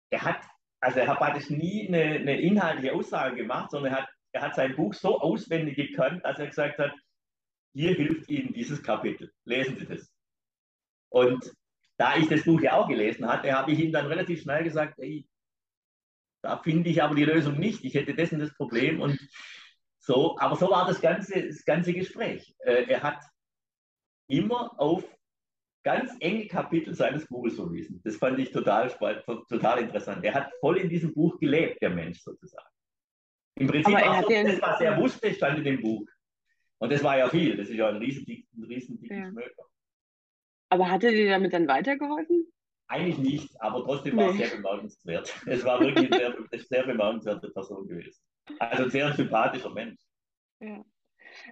Er hat also er hat praktisch nie eine, eine inhaltliche Aussage gemacht, sondern er hat, er hat sein Buch so auswendig gekannt, dass er gesagt hat, hier hilft Ihnen dieses Kapitel, lesen Sie das. Und da ich das Buch ja auch gelesen hatte, habe ich ihm dann relativ schnell gesagt, ey, da finde ich aber die Lösung nicht, ich hätte dessen das Problem und so, aber so war das ganze, das ganze Gespräch. Äh, er hat immer auf ganz enge Kapitel seines Buches verwiesen. Das fand ich total total interessant. Er hat voll in diesem Buch gelebt, der Mensch sozusagen. Im Prinzip war so, das, was er wusste, stand in dem Buch. Und das war ja viel. Das ist ja ein riesen, ein riesen ja. Aber hat er dir damit dann weitergeholfen? Eigentlich nicht, aber trotzdem nee. war es sehr bemerkenswert. [laughs] Es war wirklich eine sehr, sehr bemerkenswerte Person gewesen. Also ein sehr sympathischer Mensch. Ja.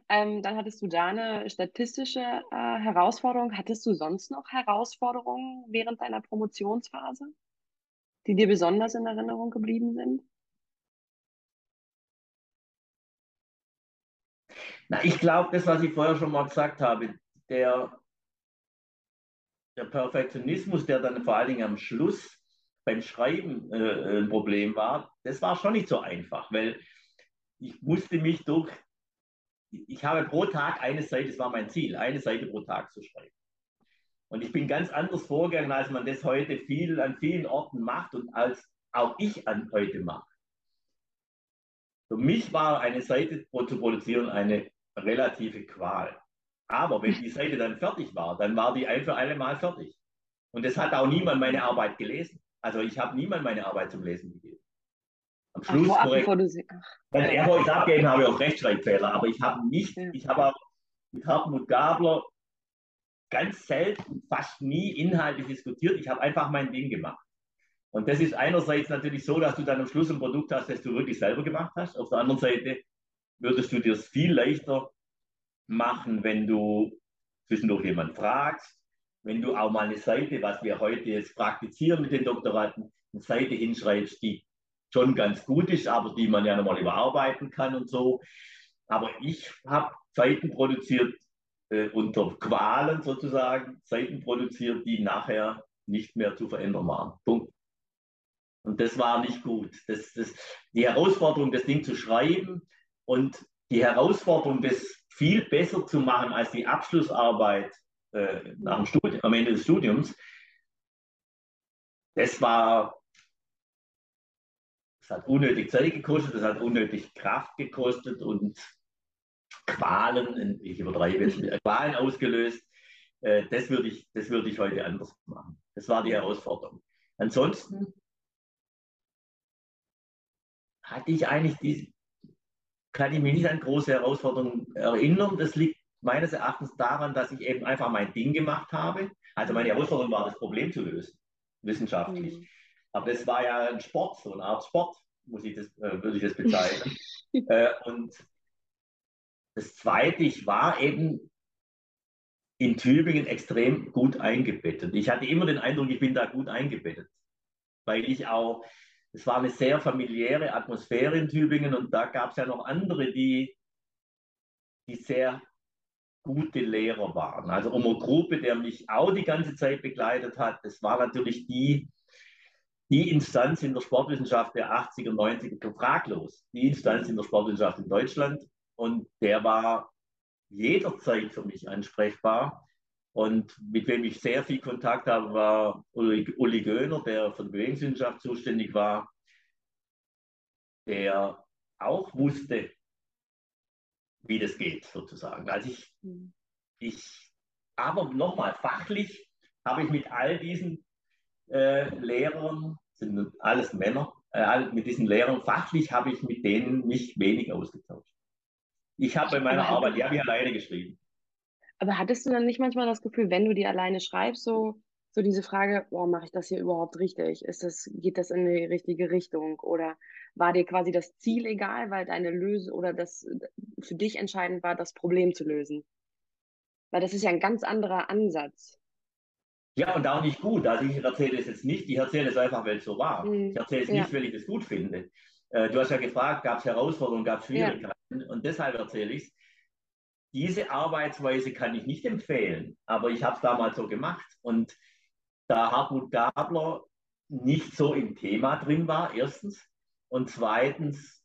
Ähm, dann hattest du da eine statistische äh, Herausforderung. Hattest du sonst noch Herausforderungen während deiner Promotionsphase, die dir besonders in Erinnerung geblieben sind? Na, ich glaube, das, was ich vorher schon mal gesagt habe, der, der Perfektionismus, der dann vor allen Dingen am Schluss beim Schreiben äh, ein Problem war, das war schon nicht so einfach, weil ich musste mich durch ich habe pro Tag eine Seite, das war mein Ziel, eine Seite pro Tag zu schreiben. Und ich bin ganz anders vorgegangen, als man das heute viel an vielen Orten macht und als auch ich an heute mache. Für mich war eine Seite zu produzieren eine relative Qual. Aber wenn die Seite dann fertig war, dann war die ein für alle Mal fertig. Und es hat auch niemand meine Arbeit gelesen. Also ich habe niemand meine Arbeit zum Lesen gegeben. Am Schluss Ach, korrekt. Bevor du sie, er wo ich abgeben habe, auch Rechtschreibfehler, aber ich habe nicht, ja. ich habe auch mit Hartmut Gabler ganz selten, fast nie inhaltlich diskutiert. Ich habe einfach mein Ding gemacht. Und das ist einerseits natürlich so, dass du dann am Schluss ein Produkt hast, das du wirklich selber gemacht hast. Auf der anderen Seite würdest du dir es viel leichter machen, wenn du zwischendurch jemanden fragst, wenn du auch mal eine Seite, was wir heute jetzt praktizieren mit den Doktoraten, eine Seite hinschreibst, die schon ganz gut ist, aber die man ja nochmal überarbeiten kann und so. Aber ich habe Zeiten produziert, äh, unter Qualen sozusagen, Zeiten produziert, die nachher nicht mehr zu verändern waren. Punkt. Und das war nicht gut. Das, das, die Herausforderung, das Ding zu schreiben und die Herausforderung, das viel besser zu machen als die Abschlussarbeit äh, nach dem Studium, am Ende des Studiums, das war, das hat unnötig Zeit gekostet, das hat unnötig Kraft gekostet und Qualen, ich übertreibe jetzt, Qualen ausgelöst. Äh, das würde ich, das würde ich heute anders machen. Das war die Herausforderung. Ansonsten hatte ich eigentlich die, kann ich mich nicht an große Herausforderungen erinnern. Das liegt meines Erachtens daran, dass ich eben einfach mein Ding gemacht habe. Also meine Herausforderung war, das Problem zu lösen, wissenschaftlich. Mhm. Aber das war ja ein Sport, so eine Art Sport, muss ich das, äh, würde ich das bezeichnen. [laughs] äh, und das Zweite, ich war eben in Tübingen extrem gut eingebettet. Ich hatte immer den Eindruck, ich bin da gut eingebettet, weil ich auch, es war eine sehr familiäre Atmosphäre in Tübingen und da gab es ja noch andere, die, die sehr gute Lehrer waren. Also Omo Gruppe, der mich auch die ganze Zeit begleitet hat, das war natürlich die, die Instanz in der Sportwissenschaft der 80er, 90er, fraglos. Die Instanz in der Sportwissenschaft in Deutschland. Und der war jederzeit für mich ansprechbar. Und mit wem ich sehr viel Kontakt habe, war Uli, Uli Göhner, der für die Bewegungswissenschaft zuständig war, der auch wusste, wie das geht, sozusagen. Also ich, mhm. ich aber nochmal, fachlich habe ich mit all diesen äh, Lehrern, sind alles Männer, äh, mit diesen Lehrern, fachlich habe ich mit denen mich wenig ausgetauscht. Ich habe bei meiner aber Arbeit, die habe ich alleine geschrieben. Aber hattest du dann nicht manchmal das Gefühl, wenn du die alleine schreibst, so, so diese Frage, oh, mache ich das hier überhaupt richtig? Ist das, geht das in die richtige Richtung? Oder war dir quasi das Ziel egal, weil deine Lösung oder das für dich entscheidend war, das Problem zu lösen? Weil das ist ja ein ganz anderer Ansatz. Ja, und auch nicht gut. Also ich erzähle es jetzt nicht, ich erzähle es einfach, weil es so war. Mhm. Ich erzähle es ja. nicht, weil ich es gut finde. Äh, du hast ja gefragt, gab es Herausforderungen, gab es Schwierigkeiten? Ja. Und deshalb erzähle ich es. Diese Arbeitsweise kann ich nicht empfehlen, aber ich habe es damals so gemacht. Und da Hartmut Gabler nicht so im Thema drin war, erstens, und zweitens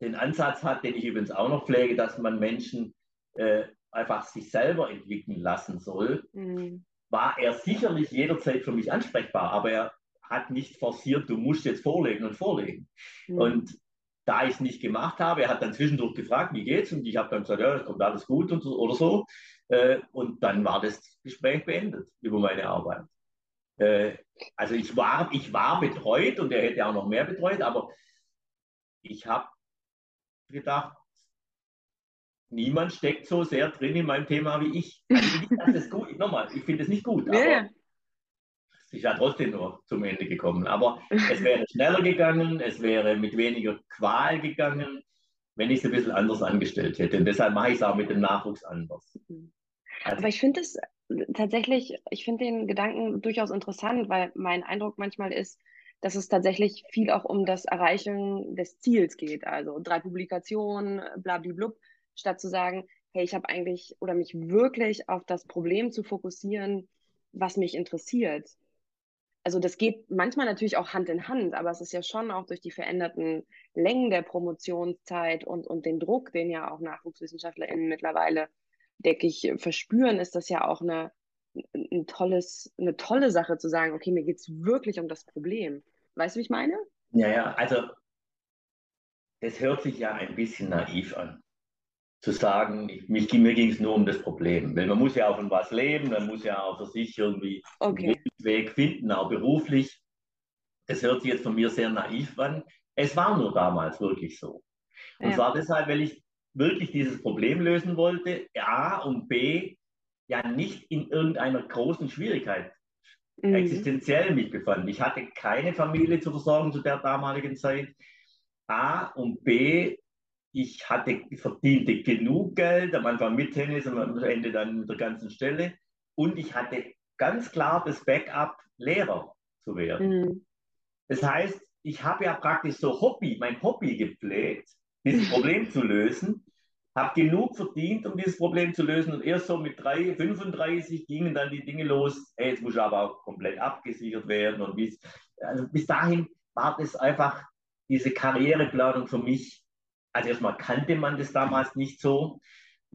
den Ansatz hat, den ich übrigens auch noch pflege, dass man Menschen äh, einfach sich selber entwickeln lassen soll, mhm. War er sicherlich jederzeit für mich ansprechbar, aber er hat nicht forciert, du musst jetzt vorlegen und vorlegen. Mhm. Und da ich es nicht gemacht habe, er hat dann zwischendurch gefragt, wie geht's? Und ich habe dann gesagt, ja, es kommt alles gut und, oder so. Äh, und dann war das Gespräch beendet über meine Arbeit. Äh, also ich war, ich war betreut und er hätte auch noch mehr betreut, aber ich habe gedacht, niemand steckt so sehr drin in meinem Thema wie ich. [laughs] Also nicht, dass das gut, nochmal, ich finde es nicht gut, aber es ist ja trotzdem nur zum Ende gekommen. Aber es wäre [laughs] schneller gegangen, es wäre mit weniger Qual gegangen, wenn ich es ein bisschen anders angestellt hätte. Und deshalb mache ich es auch mit dem Nachwuchs anders. Mhm. Also, Aber ich finde es tatsächlich, ich finde den Gedanken durchaus interessant, weil mein Eindruck manchmal ist, dass es tatsächlich viel auch um das Erreichen des Ziels geht. Also drei Publikationen, blablablub, statt zu sagen, hey, ich habe eigentlich oder mich wirklich auf das Problem zu fokussieren, was mich interessiert also das geht manchmal natürlich auch Hand in Hand, aber es ist ja schon auch durch die veränderten Längen der Promotionszeit und, und den Druck, den ja auch NachwuchswissenschaftlerInnen mittlerweile, denke ich, verspüren, ist das ja auch eine, ein tolles, eine tolle Sache zu sagen, okay, mir geht es wirklich um das Problem. Weißt du, wie ich meine? Ja, ja, also es hört sich ja ein bisschen naiv an zu sagen, ich, mich, mir ging es nur um das Problem. Weil man muss ja auch von was leben, man muss ja auch für sich irgendwie okay. einen Weg finden, auch beruflich. Das hört sich jetzt von mir sehr naiv an. Es war nur damals wirklich so. Und ja. zwar deshalb, weil ich wirklich dieses Problem lösen wollte, A und B, ja nicht in irgendeiner großen Schwierigkeit mhm. existenziell mich befand. Ich hatte keine Familie zu versorgen zu der damaligen Zeit. A und B, ich hatte, verdiente genug Geld, am Anfang mit Tennis und am Ende dann mit der ganzen Stelle. Und ich hatte ganz klar das Backup, Lehrer zu werden. Mhm. Das heißt, ich habe ja praktisch so Hobby, mein Hobby gepflegt, dieses [laughs] Problem zu lösen, habe genug verdient, um dieses Problem zu lösen. Und erst so mit 3, 35 gingen dann die Dinge los. Hey, jetzt muss ich aber auch komplett abgesichert werden. Und bis, also bis dahin war das einfach diese Karriereplanung für mich. Also erstmal kannte man das damals nicht so.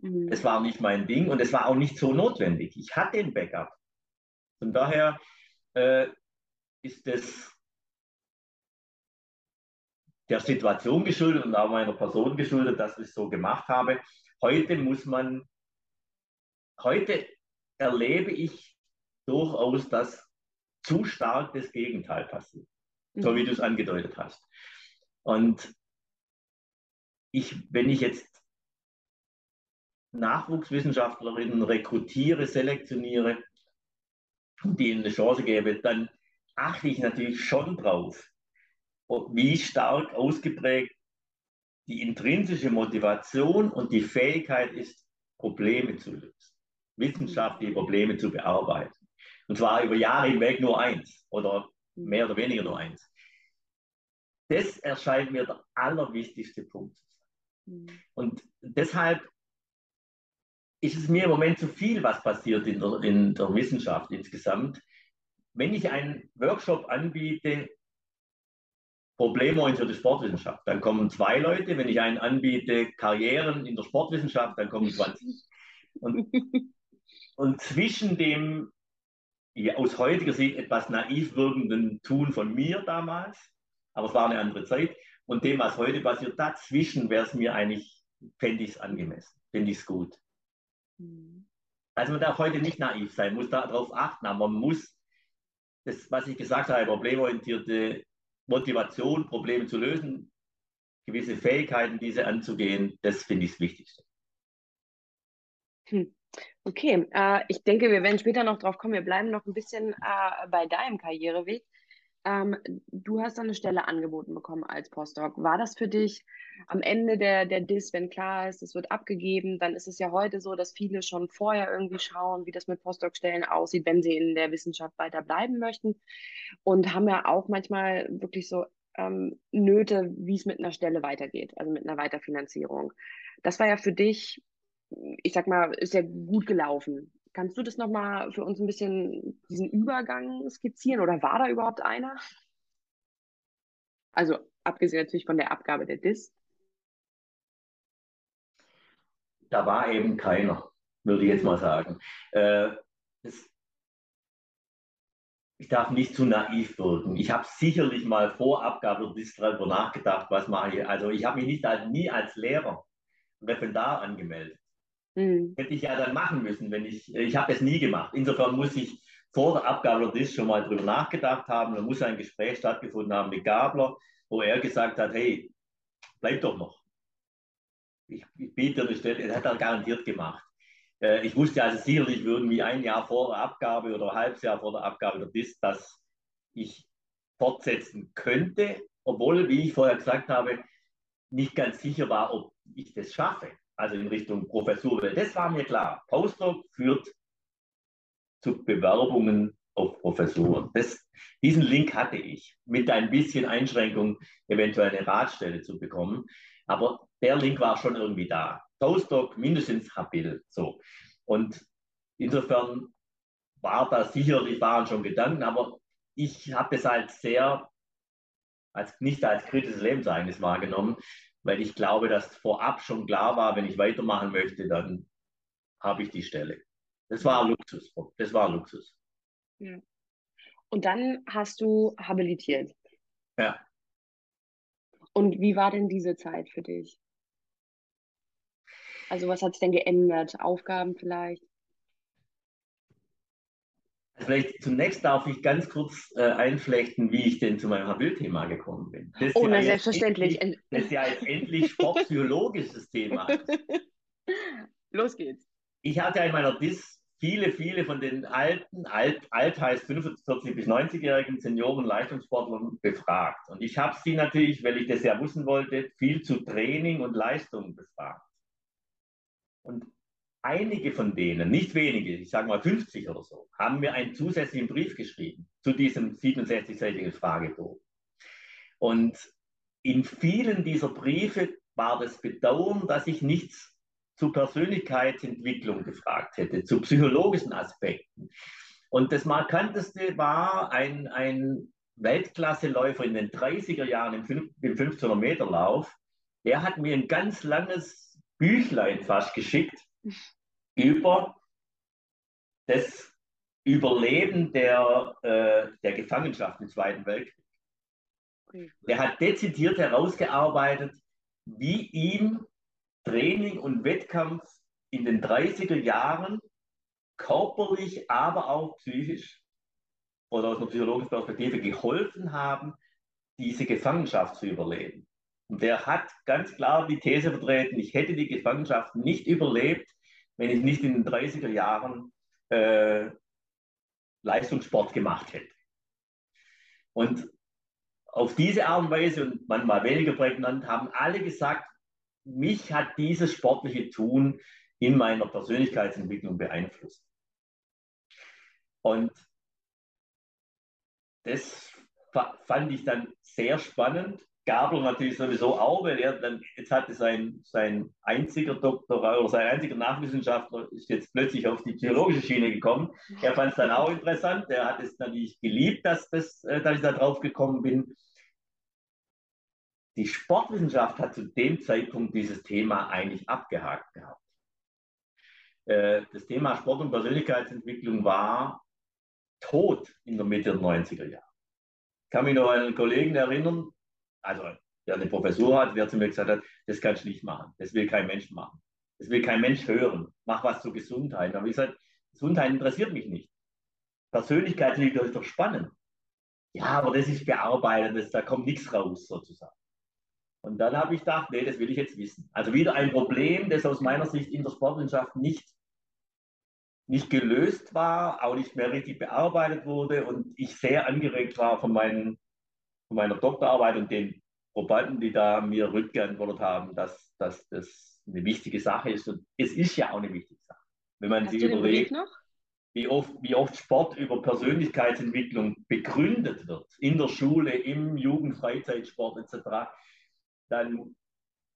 Mhm. Das war nicht mein Ding und es war auch nicht so notwendig. Ich hatte ein Backup. Von daher äh, ist das der Situation geschuldet und auch meiner Person geschuldet, dass ich es so gemacht habe. Heute muss man, heute erlebe ich durchaus, dass zu stark das Gegenteil passiert, mhm. so wie mhm. du es angedeutet hast. Und ich, wenn ich jetzt Nachwuchswissenschaftlerinnen rekrutiere, selektioniere und ihnen eine Chance gebe, dann achte ich natürlich schon drauf, wie stark ausgeprägt die intrinsische Motivation und die Fähigkeit ist, Probleme zu lösen, wissenschaftliche Probleme zu bearbeiten. Und zwar über Jahre hinweg nur eins oder mehr oder weniger nur eins. Das erscheint mir der allerwichtigste Punkt. Und deshalb ist es mir im Moment zu viel, was passiert in der, in der Wissenschaft insgesamt. Wenn ich einen Workshop anbiete, problemorientierte Sportwissenschaft, dann kommen zwei Leute. Wenn ich einen anbiete, Karrieren in der Sportwissenschaft, dann kommen 20. Und, [laughs] und zwischen dem ja, aus heutiger Sicht etwas naiv wirkenden Tun von mir damals, aber es war eine andere Zeit, und dem, was heute passiert, dazwischen wäre es mir eigentlich, fände ich es angemessen, fände ich es gut. Mhm. Also man darf heute nicht naiv sein, muss darauf achten, aber man muss das, was ich gesagt habe, problemorientierte Motivation, Probleme zu lösen, gewisse Fähigkeiten, diese anzugehen, das finde ich das Wichtigste. Hm. Okay, äh, ich denke, wir werden später noch drauf kommen. Wir bleiben noch ein bisschen äh, bei deinem Karriereweg. Ähm, du hast eine Stelle angeboten bekommen als Postdoc. War das für dich am Ende der, der DIS, wenn klar ist, es wird abgegeben, dann ist es ja heute so, dass viele schon vorher irgendwie schauen, wie das mit Postdoc-Stellen aussieht, wenn sie in der Wissenschaft weiter bleiben möchten und haben ja auch manchmal wirklich so ähm, Nöte, wie es mit einer Stelle weitergeht, also mit einer Weiterfinanzierung. Das war ja für dich, ich sag mal, ist ja gut gelaufen. Kannst du das nochmal für uns ein bisschen, diesen Übergang skizzieren oder war da überhaupt einer? Also abgesehen natürlich von der Abgabe der DIS. Da war eben keiner, würde ich jetzt mal sagen. Äh, das, ich darf nicht zu naiv wirken. Ich habe sicherlich mal vor Abgabe der DIS darüber nachgedacht, was mache ich. Also ich habe mich nicht als, nie als Lehrer, Referendar angemeldet. Mhm. Hätte ich ja dann machen müssen, wenn ich, ich habe es nie gemacht. Insofern muss ich vor der Abgabe des schon mal drüber nachgedacht haben. Da muss ein Gespräch stattgefunden haben mit Gabler, wo er gesagt hat, hey, bleib doch noch. Ich, ich biete eine Stelle, das hat er garantiert gemacht. Äh, ich wusste also sicherlich irgendwie ein Jahr vor der Abgabe oder ein halbes Jahr vor der Abgabe der DIS, dass ich fortsetzen könnte, obwohl, wie ich vorher gesagt habe, nicht ganz sicher war, ob ich das schaffe also in Richtung Professur. Das war mir klar. Postdoc führt zu Bewerbungen auf Professuren. Das, diesen Link hatte ich mit ein bisschen Einschränkung, eventuell eine Ratstelle zu bekommen. Aber der Link war schon irgendwie da. Postdoc mindestens Habil. So. Und insofern war da sicherlich waren schon Gedanken, aber ich habe das als sehr, als nicht als kritisches Lebensereignis wahrgenommen, weil ich glaube, dass vorab schon klar war, wenn ich weitermachen möchte, dann habe ich die Stelle. Das war Luxus. Das war Luxus. Ja. Und dann hast du habilitiert. Ja. Und wie war denn diese Zeit für dich? Also was hat sich denn geändert? Aufgaben vielleicht? Vielleicht zunächst darf ich ganz kurz äh, einflechten, wie ich denn zu meinem Habil-Thema gekommen bin. Das oh, na, ja selbstverständlich. Endlich, das ist ja jetzt endlich [laughs] sportpsychologisches Thema. Los geht's. Ich hatte in meiner DIS viele, viele von den alten, alt, alt heißt 45 bis 90-jährigen Senioren Leistungssportlern befragt. Und ich habe sie natürlich, weil ich das ja wissen wollte, viel zu Training und Leistung befragt. Und einige von denen, nicht wenige, ich sage mal 50 oder so, haben mir einen zusätzlichen Brief geschrieben zu diesem 67-seitigen Fragebogen. Und in vielen dieser Briefe war das Bedauern, dass ich nichts zur Persönlichkeitsentwicklung gefragt hätte, zu psychologischen Aspekten. Und das Markanteste war ein, ein Weltklasseläufer in den 30er Jahren im, im 1500 Meter Lauf. Der hat mir ein ganz langes Büchlein fast geschickt über das Überleben der, äh, der Gefangenschaft im Zweiten Weltkrieg. Der hat dezidiert herausgearbeitet, wie ihm Training und Wettkampf in den 30er Jahren körperlich, aber auch psychisch oder aus einer psychologischen Perspektive geholfen haben, diese Gefangenschaft zu überleben. Und der hat ganz klar die These vertreten, ich hätte die Gefangenschaft nicht überlebt, wenn ich nicht in den 30er Jahren äh, Leistungssport gemacht hätte. Und auf diese Art und Weise und manchmal weniger prägnant haben alle gesagt, mich hat dieses sportliche Tun in meiner Persönlichkeitsentwicklung beeinflusst. Und das fand ich dann sehr spannend. Gabler natürlich sowieso auch, weil er dann, jetzt hatte sein, sein einziger Doktor oder sein einziger Nachwissenschaftler ist jetzt plötzlich auf die psychologische Schiene gekommen. Er fand es dann auch interessant. Er hat es natürlich geliebt, dass, das, äh, dass ich da drauf gekommen bin. Die Sportwissenschaft hat zu dem Zeitpunkt dieses Thema eigentlich abgehakt gehabt. Äh, das Thema Sport und Persönlichkeitsentwicklung war tot in der Mitte der 90er Jahre. Ich kann mich noch an einen Kollegen erinnern, also der eine Professur hat, der zu mir gesagt hat, das kannst du nicht machen, das will kein Mensch machen, das will kein Mensch hören, mach was zur Gesundheit. Aber ich gesagt, Gesundheit interessiert mich nicht. Persönlichkeitsentwicklung ist doch spannend. Ja, aber das ist bearbeitet, das, da kommt nichts raus sozusagen. Und dann habe ich gedacht, nee, das will ich jetzt wissen. Also wieder ein Problem, das aus meiner Sicht in der Sportwissenschaft nicht nicht gelöst war, auch nicht mehr richtig bearbeitet wurde und ich sehr angeregt war von, meinen, von meiner Doktorarbeit und den Probanden, die da mir rückgeantwortet haben, dass, dass das eine wichtige Sache ist. Und es ist ja auch eine wichtige Sache. Wenn man Hast sich überlegt, wie oft, wie oft Sport über Persönlichkeitsentwicklung begründet wird, in der Schule, im Jugendfreizeitsport etc., dann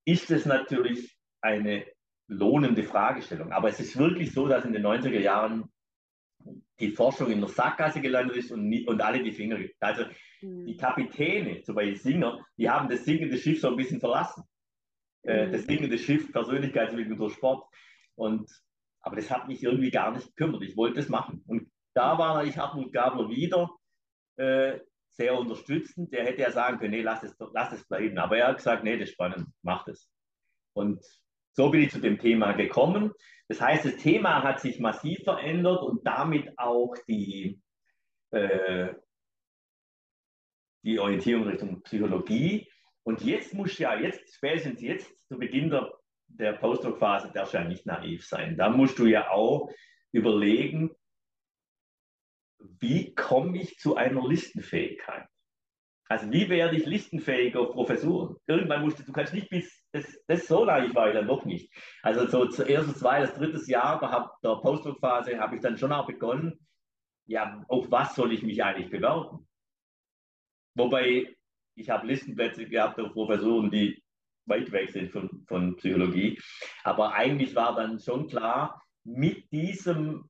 ist es natürlich eine lohnende Fragestellung. Aber es ist wirklich so, dass in den 90er Jahren die Forschung in der Sackgasse gelandet ist und, nie, und alle die Finger. Also. Die Kapitäne, zum Beispiel Singer, die haben das sinkende Schiff so ein bisschen verlassen. Äh, mhm. das sinkende Schiff, Persönlichkeitsentwicklung durch Sport. Und, aber das hat mich irgendwie gar nicht gekümmert. Ich wollte das machen. Und da war natürlich Hartmut Gabler wieder äh, sehr unterstützend. Der hätte ja sagen können, nee, lass es, lass es bleiben. Aber er hat gesagt, nee, das ist spannend, mach das. Und so bin ich zu dem Thema gekommen. Das heißt, das Thema hat sich massiv verändert und damit auch die, äh, die Orientierung Richtung Psychologie. Und jetzt muss ja, jetzt, spätestens jetzt, zu Beginn der, der Postdoc-Phase, darfst du ja nicht naiv sein. Da musst du ja auch überlegen, wie komme ich zu einer Listenfähigkeit? Also wie werde ich listenfähig auf Professuren? Irgendwann musst du, du kannst nicht bis, das, das so lange war ich dann noch nicht. Also so erstes, zweites, drittes Jahr der Postdoc-Phase habe ich dann schon auch begonnen, ja, auf was soll ich mich eigentlich bewerben? Wobei ich habe Listenplätze gehabt auf Professuren, die weit weg sind von, von Psychologie. Aber eigentlich war dann schon klar, mit diesem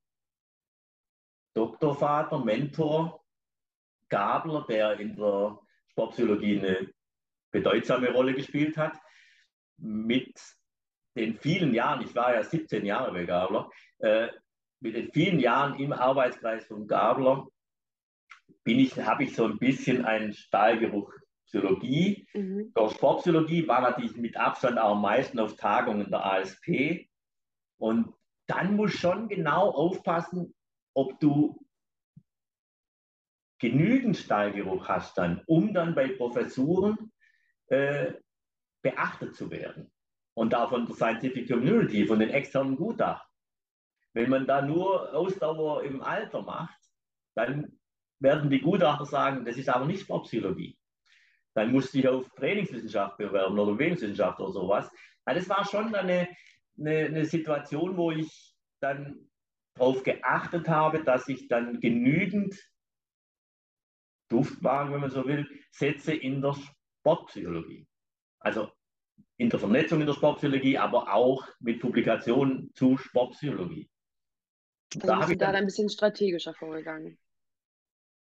Doktorvater, Mentor, Gabler, der in der Sportpsychologie eine bedeutsame Rolle gespielt hat. Mit den vielen Jahren, ich war ja 17 Jahre bei Gabler, äh, mit den vielen Jahren im Arbeitskreis von Gabler bin ich, habe ich so ein bisschen einen Stahlgeruch Psychologie. Mhm. Der Sportpsychologie war natürlich mit Abstand auch am meisten auf Tagungen der ASP. Und dann muss schon genau aufpassen, ob du genügend Stallgeruch hast dann, um dann bei Professuren äh, beachtet zu werden. Und da von der Scientific Community, von den externen Gutachten. Wenn man da nur Ausdauer im Alter macht, dann werden die Gutachter sagen, das ist aber nicht Sportpsychologie. Dann musst du dich auf Trainingswissenschaft bewerben oder Bewegungswissenschaft oder sowas. Also das war schon eine, eine, eine Situation, wo ich dann darauf geachtet habe, dass ich dann genügend Duftwagen, wenn man so will, Sätze in der Sportpsychologie. Also in der Vernetzung in der Sportpsychologie, aber auch mit Publikationen zu Sportpsychologie. Also da bist du da dann ein bisschen strategischer vorgegangen.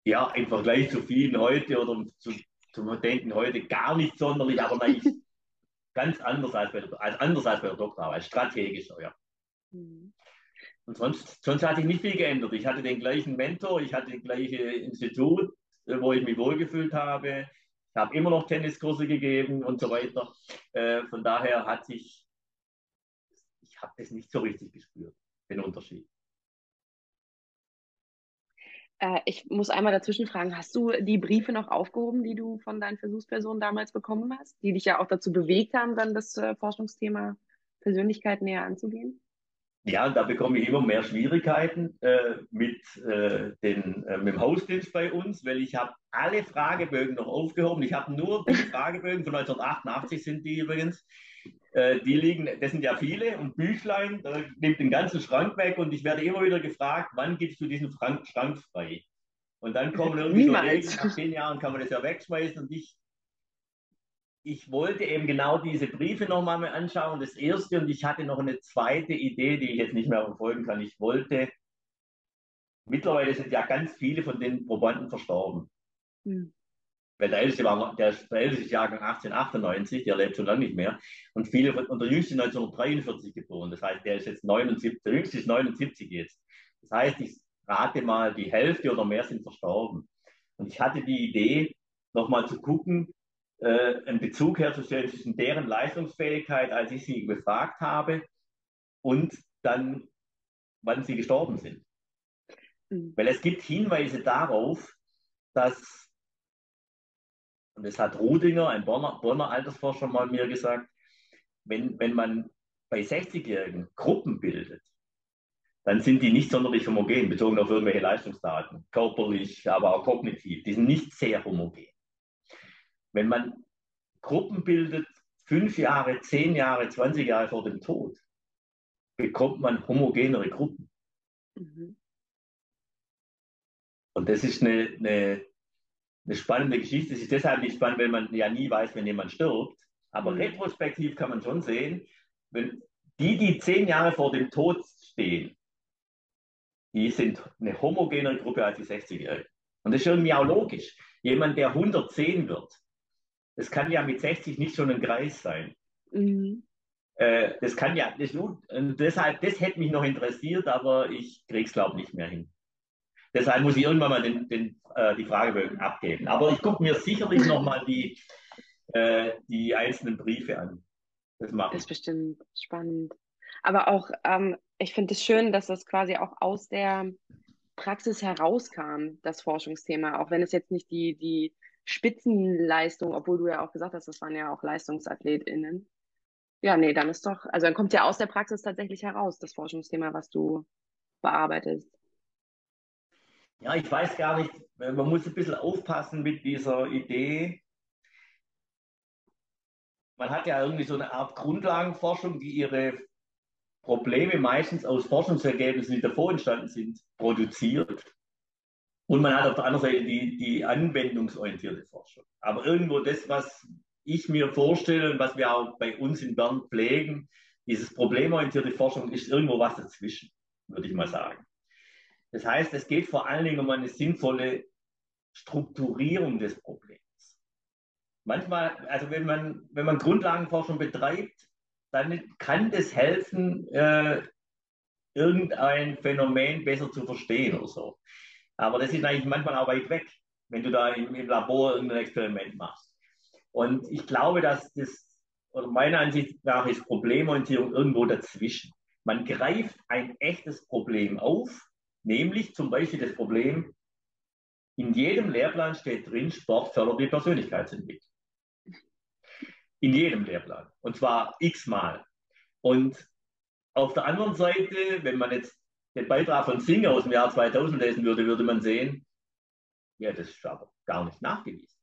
Ja, im Vergleich zu vielen heute oder zu, zum Denken heute gar nicht sonderlich, aber nein, [laughs] ganz anders als bei der, als anders als bei der Doktorarbeit, strategischer, ja. Mhm. Und sonst, sonst hat sich nicht viel geändert. Ich hatte den gleichen Mentor, ich hatte das gleiche Institut, äh, wo ich mich wohlgefühlt habe. Ich habe immer noch Tenniskurse gegeben und so weiter. Äh, von daher hat sich, ich habe das nicht so richtig gespürt, den Unterschied. Äh, ich muss einmal dazwischen fragen, hast du die Briefe noch aufgehoben, die du von deinen Versuchspersonen damals bekommen hast, die dich ja auch dazu bewegt haben, dann das äh, Forschungsthema Persönlichkeit näher anzugehen? Ja, da bekomme ich immer mehr Schwierigkeiten äh, mit, äh, den, äh, mit dem Hausdienst bei uns, weil ich habe alle Fragebögen noch aufgehoben. Ich habe nur die [laughs] Fragebögen von 1988 sind die übrigens. Äh, die liegen, das sind ja viele und Büchlein, da nimmt den ganzen Schrank weg und ich werde immer wieder gefragt, wann gibst du diesen Schrank, Schrank frei? Und dann kommen irgendwie so Regeln, nach zehn Jahren kann man das ja wegschmeißen und ich ich wollte eben genau diese Briefe nochmal mir anschauen, das erste, und ich hatte noch eine zweite Idee, die ich jetzt nicht mehr verfolgen kann. Ich wollte, mittlerweile sind ja ganz viele von den Probanden verstorben. Hm. Weil der älteste war, der, der älteste Jahrgang 1898, der lebt schon lange nicht mehr. Und viele von, und der jüngste 1943 geboren. Das heißt, der ist jetzt 79, der jüngste ist 79 jetzt. Das heißt, ich rate mal, die Hälfte oder mehr sind verstorben. Und ich hatte die Idee, nochmal zu gucken, äh, einen Bezug herzustellen zwischen deren Leistungsfähigkeit, als ich sie befragt habe, und dann, wann sie gestorben sind. Mhm. Weil es gibt Hinweise darauf, dass, und das hat Rudinger, ein Bonner, Bonner Altersforscher, mal mir gesagt, wenn, wenn man bei 60-Jährigen Gruppen bildet, dann sind die nicht sonderlich homogen, bezogen auf irgendwelche Leistungsdaten, körperlich, aber auch kognitiv. Die sind nicht sehr homogen. Wenn man Gruppen bildet, fünf Jahre, zehn Jahre, 20 Jahre vor dem Tod, bekommt man homogenere Gruppen. Mhm. Und das ist eine, eine, eine, spannende Geschichte. Es ist deshalb nicht spannend, weil man ja nie weiß, wenn jemand stirbt. Aber mhm. retrospektiv kann man schon sehen, wenn die, die zehn Jahre vor dem Tod stehen, die sind eine homogenere Gruppe als die 60-Jährigen. Und das ist irgendwie auch logisch. Jemand, der 110 wird, das kann ja mit 60 nicht schon ein Kreis sein. Mhm. Äh, das kann ja, das, deshalb, das hätte mich noch interessiert, aber ich kriege es, glaube ich, nicht mehr hin. Deshalb muss ich irgendwann mal den, den, äh, die Fragebögen abgeben. Aber ich gucke mir sicherlich nochmal die, äh, die einzelnen Briefe an. Das mache Das ist bestimmt spannend. Aber auch, ähm, ich finde es schön, dass das quasi auch aus der Praxis herauskam, das Forschungsthema, auch wenn es jetzt nicht die, die Spitzenleistung, obwohl du ja auch gesagt hast, das waren ja auch LeistungsathletInnen. Ja, nee, dann ist doch, also dann kommt ja aus der Praxis tatsächlich heraus, das Forschungsthema, was du bearbeitest. Ja, ich weiß gar nicht, man muss ein bisschen aufpassen mit dieser Idee. Man hat ja irgendwie so eine Art Grundlagenforschung, die ihre Probleme meistens aus Forschungsergebnissen, die davor entstanden sind, produziert. Und man hat auf der anderen Seite die, die anwendungsorientierte Forschung. Aber irgendwo das, was ich mir vorstelle und was wir auch bei uns in Bern pflegen, dieses problemorientierte Forschung ist irgendwo was dazwischen, würde ich mal sagen. Das heißt, es geht vor allen Dingen um eine sinnvolle Strukturierung des Problems. Manchmal, also wenn man, wenn man Grundlagenforschung betreibt, dann kann das helfen, äh, irgendein Phänomen besser zu verstehen oder so. Aber das ist eigentlich manchmal auch weit weg, wenn du da im, im Labor ein Experiment machst. Und ich glaube, dass das, oder meiner Ansicht nach, ist Problemorientierung irgendwo dazwischen. Man greift ein echtes Problem auf, nämlich zum Beispiel das Problem, in jedem Lehrplan steht drin, Sport fördert die Persönlichkeitsentwicklung. In jedem Lehrplan. Und zwar x-mal. Und auf der anderen Seite, wenn man jetzt den Beitrag von Singer aus dem Jahr 2000 lesen würde, würde man sehen, ja, das ist aber gar nicht nachgewiesen.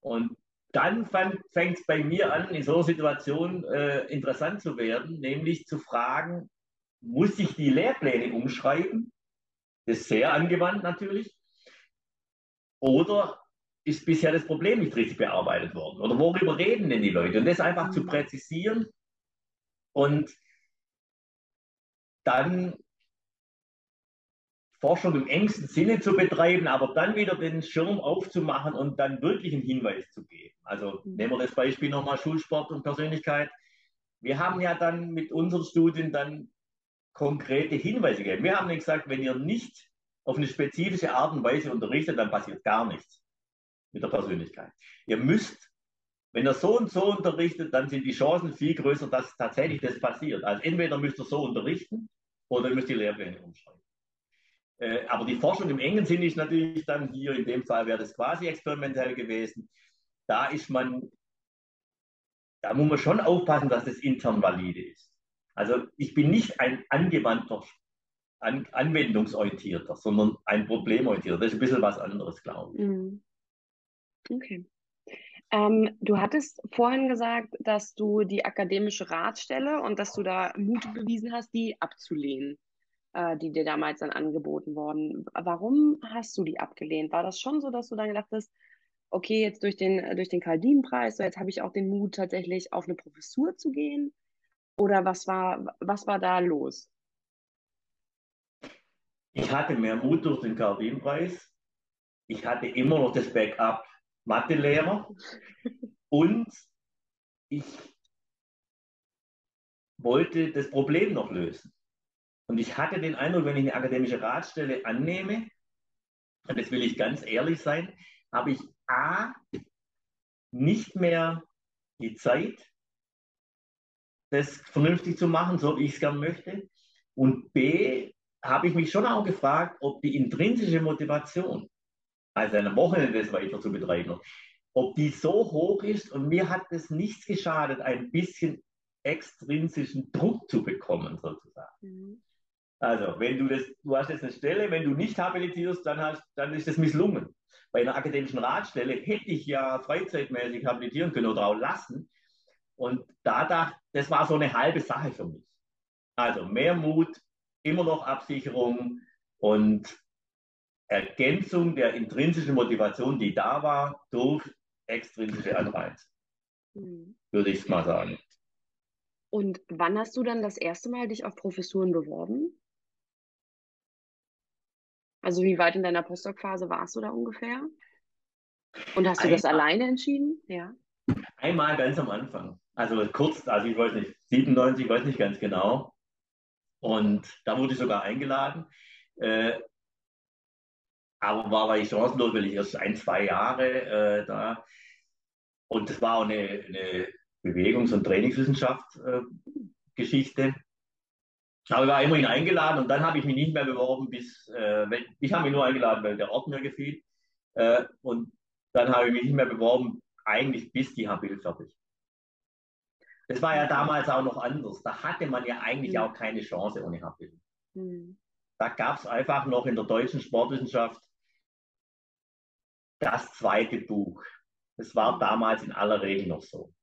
Und dann fängt es bei mir an, in so einer Situation äh, interessant zu werden, nämlich zu fragen, muss ich die Lehrpläne umschreiben? Das ist sehr angewandt natürlich. Oder ist bisher das Problem nicht richtig bearbeitet worden? Oder worüber reden denn die Leute? Und das einfach zu präzisieren und dann Forschung im engsten Sinne zu betreiben, aber dann wieder den Schirm aufzumachen und dann wirklich einen Hinweis zu geben. Also nehmen wir das Beispiel nochmal Schulsport und Persönlichkeit. Wir haben ja dann mit unseren Studien dann konkrete Hinweise gegeben. Wir haben gesagt, wenn ihr nicht auf eine spezifische Art und Weise unterrichtet, dann passiert gar nichts mit der Persönlichkeit. Ihr müsst, wenn ihr so und so unterrichtet, dann sind die Chancen viel größer, dass tatsächlich das passiert. Also entweder müsst ihr so unterrichten oder ihr müsst die Lehrpläne umschreiben. Äh, aber die Forschung im engen Sinn ist natürlich dann hier, in dem Fall wäre das quasi experimentell gewesen. Da ist man, da muss man schon aufpassen, dass das intern valide ist. Also ich bin nicht ein angewandter, an, anwendungsorientierter, sondern ein problemorientierter. Das ist ein bisschen was anderes, glaube ich. Mhm. Okay. Ähm, du hattest vorhin gesagt, dass du die akademische Ratstelle und dass du da Mut bewiesen hast, die abzulehnen äh, die dir damals dann angeboten worden. Warum hast du die abgelehnt? War das schon so, dass du dann gedacht hast, okay, jetzt durch den, durch den Kaldin-Preis, so jetzt habe ich auch den Mut, tatsächlich auf eine Professur zu gehen? Oder was war, was war da los? Ich hatte mehr Mut durch den Kaldin-Preis. Ich hatte immer noch das Backup Mathelehrer und ich wollte das Problem noch lösen. Und ich hatte den Eindruck, wenn ich eine akademische Ratstelle annehme, und das will ich ganz ehrlich sein, habe ich A, nicht mehr die Zeit, das vernünftig zu machen, so wie ich es gerne möchte. Und B, habe ich mich schon auch gefragt, ob die intrinsische Motivation, also eine Wochenende das weiter zu betreiben, ob die so hoch ist und mir hat es nichts geschadet, ein bisschen extrinsischen Druck zu bekommen, sozusagen. Mhm. Also, wenn du das, du hast jetzt eine Stelle, wenn du nicht habilitierst, dann, hast, dann ist das misslungen. Bei einer akademischen Ratstelle hätte ich ja freizeitmäßig habilitieren können oder auch lassen. Und da dachte, das war so eine halbe Sache für mich. Also mehr Mut, immer noch Absicherung und Ergänzung der intrinsischen Motivation, die da war, durch extrinsische Anreize. Mhm. Würde ich mal sagen. Und wann hast du dann das erste Mal dich auf Professuren beworben? Also wie weit in deiner Postdoc-Phase warst du da ungefähr? Und hast du einmal, das alleine entschieden? Ja. Einmal ganz am Anfang. Also kurz, also ich weiß nicht, 97, ich weiß nicht ganz genau. Und da wurde ich sogar eingeladen. Äh, aber war, ich chancenlos, weil ich erst ein, zwei Jahre äh, da. Und das war auch eine, eine Bewegungs- und Trainingswissenschaft-Geschichte. Äh, aber ich war immerhin eingeladen und dann habe ich mich nicht mehr beworben, bis äh, ich habe mich nur eingeladen, weil der Ort mir gefiel. Äh, und dann habe ich mich nicht mehr beworben, eigentlich bis die Habil fertig. Das war ja damals auch noch anders. Da hatte man ja eigentlich mhm. auch keine Chance ohne Habil. Mhm. Da gab es einfach noch in der deutschen Sportwissenschaft das zweite Buch. Das war mhm. damals in aller Regel noch so.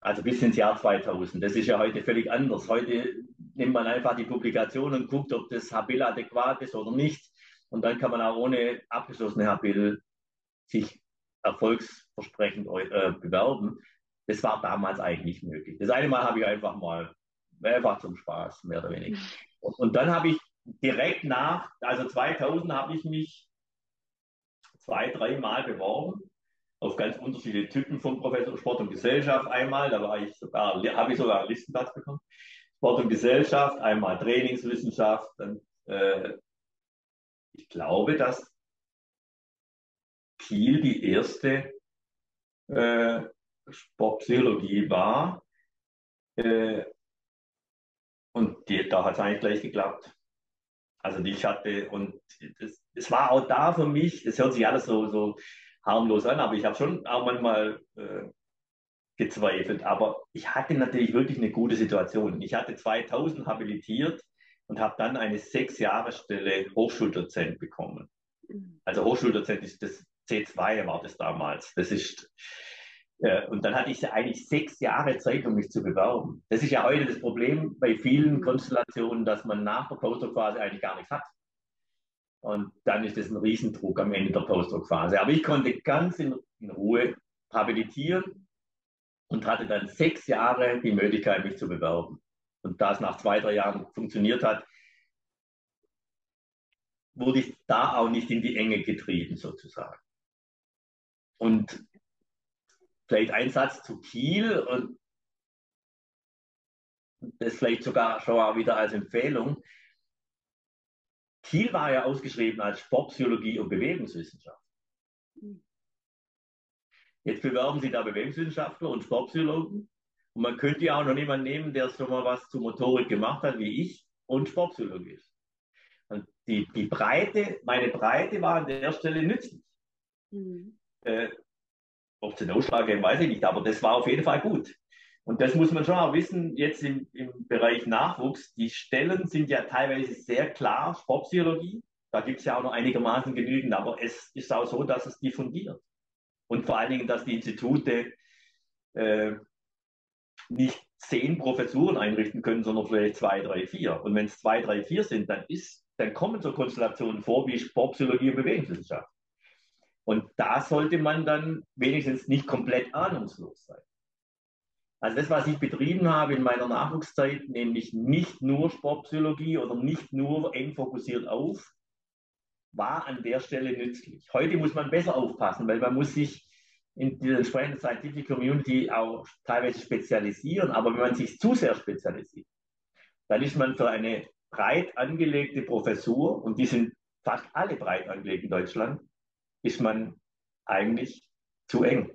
Also bis ins Jahr 2000. Das ist ja heute völlig anders. Heute nimmt man einfach die Publikation und guckt, ob das Habil adäquat ist oder nicht. Und dann kann man auch ohne abgeschlossene Habil sich erfolgsversprechend äh, bewerben. Das war damals eigentlich nicht möglich. Das eine Mal habe ich einfach mal, einfach zum Spaß, mehr oder weniger. Und, und dann habe ich direkt nach, also 2000 habe ich mich zwei, drei Mal beworben auf ganz unterschiedliche Typen von Professor Sport und Gesellschaft einmal, da war ich sogar, habe ich sogar einen Listenplatz bekommen. Sport und Gesellschaft, einmal Trainingswissenschaft. Dann, äh, ich glaube, dass Kiel die erste äh, Sportpsychologie war. Äh, und die, da hat es eigentlich gleich geklappt. Also ich hatte, und es war auch da für mich, das hört sich alles so, so harmlos an, aber ich habe schon auch manchmal äh, gezweifelt. Aber ich hatte natürlich wirklich eine gute Situation. Ich hatte 2000 habilitiert und habe dann eine sechs Jahre Stelle Hochschuldozent bekommen. Mhm. Also Hochschuldozent ist das C2 war das damals. Das ist und dann hatte ich eigentlich sechs Jahre Zeit, um mich zu bewerben. Das ist ja heute das Problem bei vielen. Konstellationen, dass man nach der Postdoc-Phase eigentlich gar nichts hat. Und dann ist das ein Riesendruck am Ende der Postdoc-Phase. Aber ich konnte ganz in in Ruhe habilitieren und hatte dann sechs Jahre die Möglichkeit, mich zu bewerben. Und da es nach zwei, drei Jahren funktioniert hat, wurde ich da auch nicht in die Enge getrieben, sozusagen. Und vielleicht ein Satz zu Kiel und das vielleicht sogar schon mal wieder als Empfehlung. Kiel war ja ausgeschrieben als Sportpsychologie und Bewegungswissenschaft. Jetzt bewerben Sie da Bewegungswissenschaftler und Sportpsychologen. Und man könnte ja auch noch jemanden nehmen, der schon mal was zu Motorik gemacht hat, wie ich, und Sportpsychologie ist. Und die, die Breite, meine Breite war an der Stelle nützlich. Mhm. Äh, ob es einen Ausschlag geben, weiß ich nicht, aber das war auf jeden Fall gut. Und das muss man schon auch wissen, jetzt im, im Bereich Nachwuchs. Die Stellen sind ja teilweise sehr klar, Sportpsychologie. Da gibt es ja auch noch einigermaßen genügend, aber es ist auch so, dass es diffundiert. Und vor allen Dingen, dass die Institute äh, nicht zehn Professuren einrichten können, sondern vielleicht zwei, drei, vier. Und wenn es zwei, drei, vier sind, dann, ist, dann kommen so Konstellationen vor wie Sportpsychologie und Bewegungswissenschaft. Und da sollte man dann wenigstens nicht komplett ahnungslos sein. Also das, was ich betrieben habe in meiner Nachwuchszeit, nämlich nicht nur Sportpsychologie oder nicht nur eng fokussiert auf, war an der Stelle nützlich. Heute muss man besser aufpassen, weil man muss sich in der entsprechenden Scientific Community auch teilweise spezialisieren. Aber wenn man sich zu sehr spezialisiert, dann ist man für eine breit angelegte Professur, und die sind fast alle breit angelegt in Deutschland, ist man eigentlich zu eng.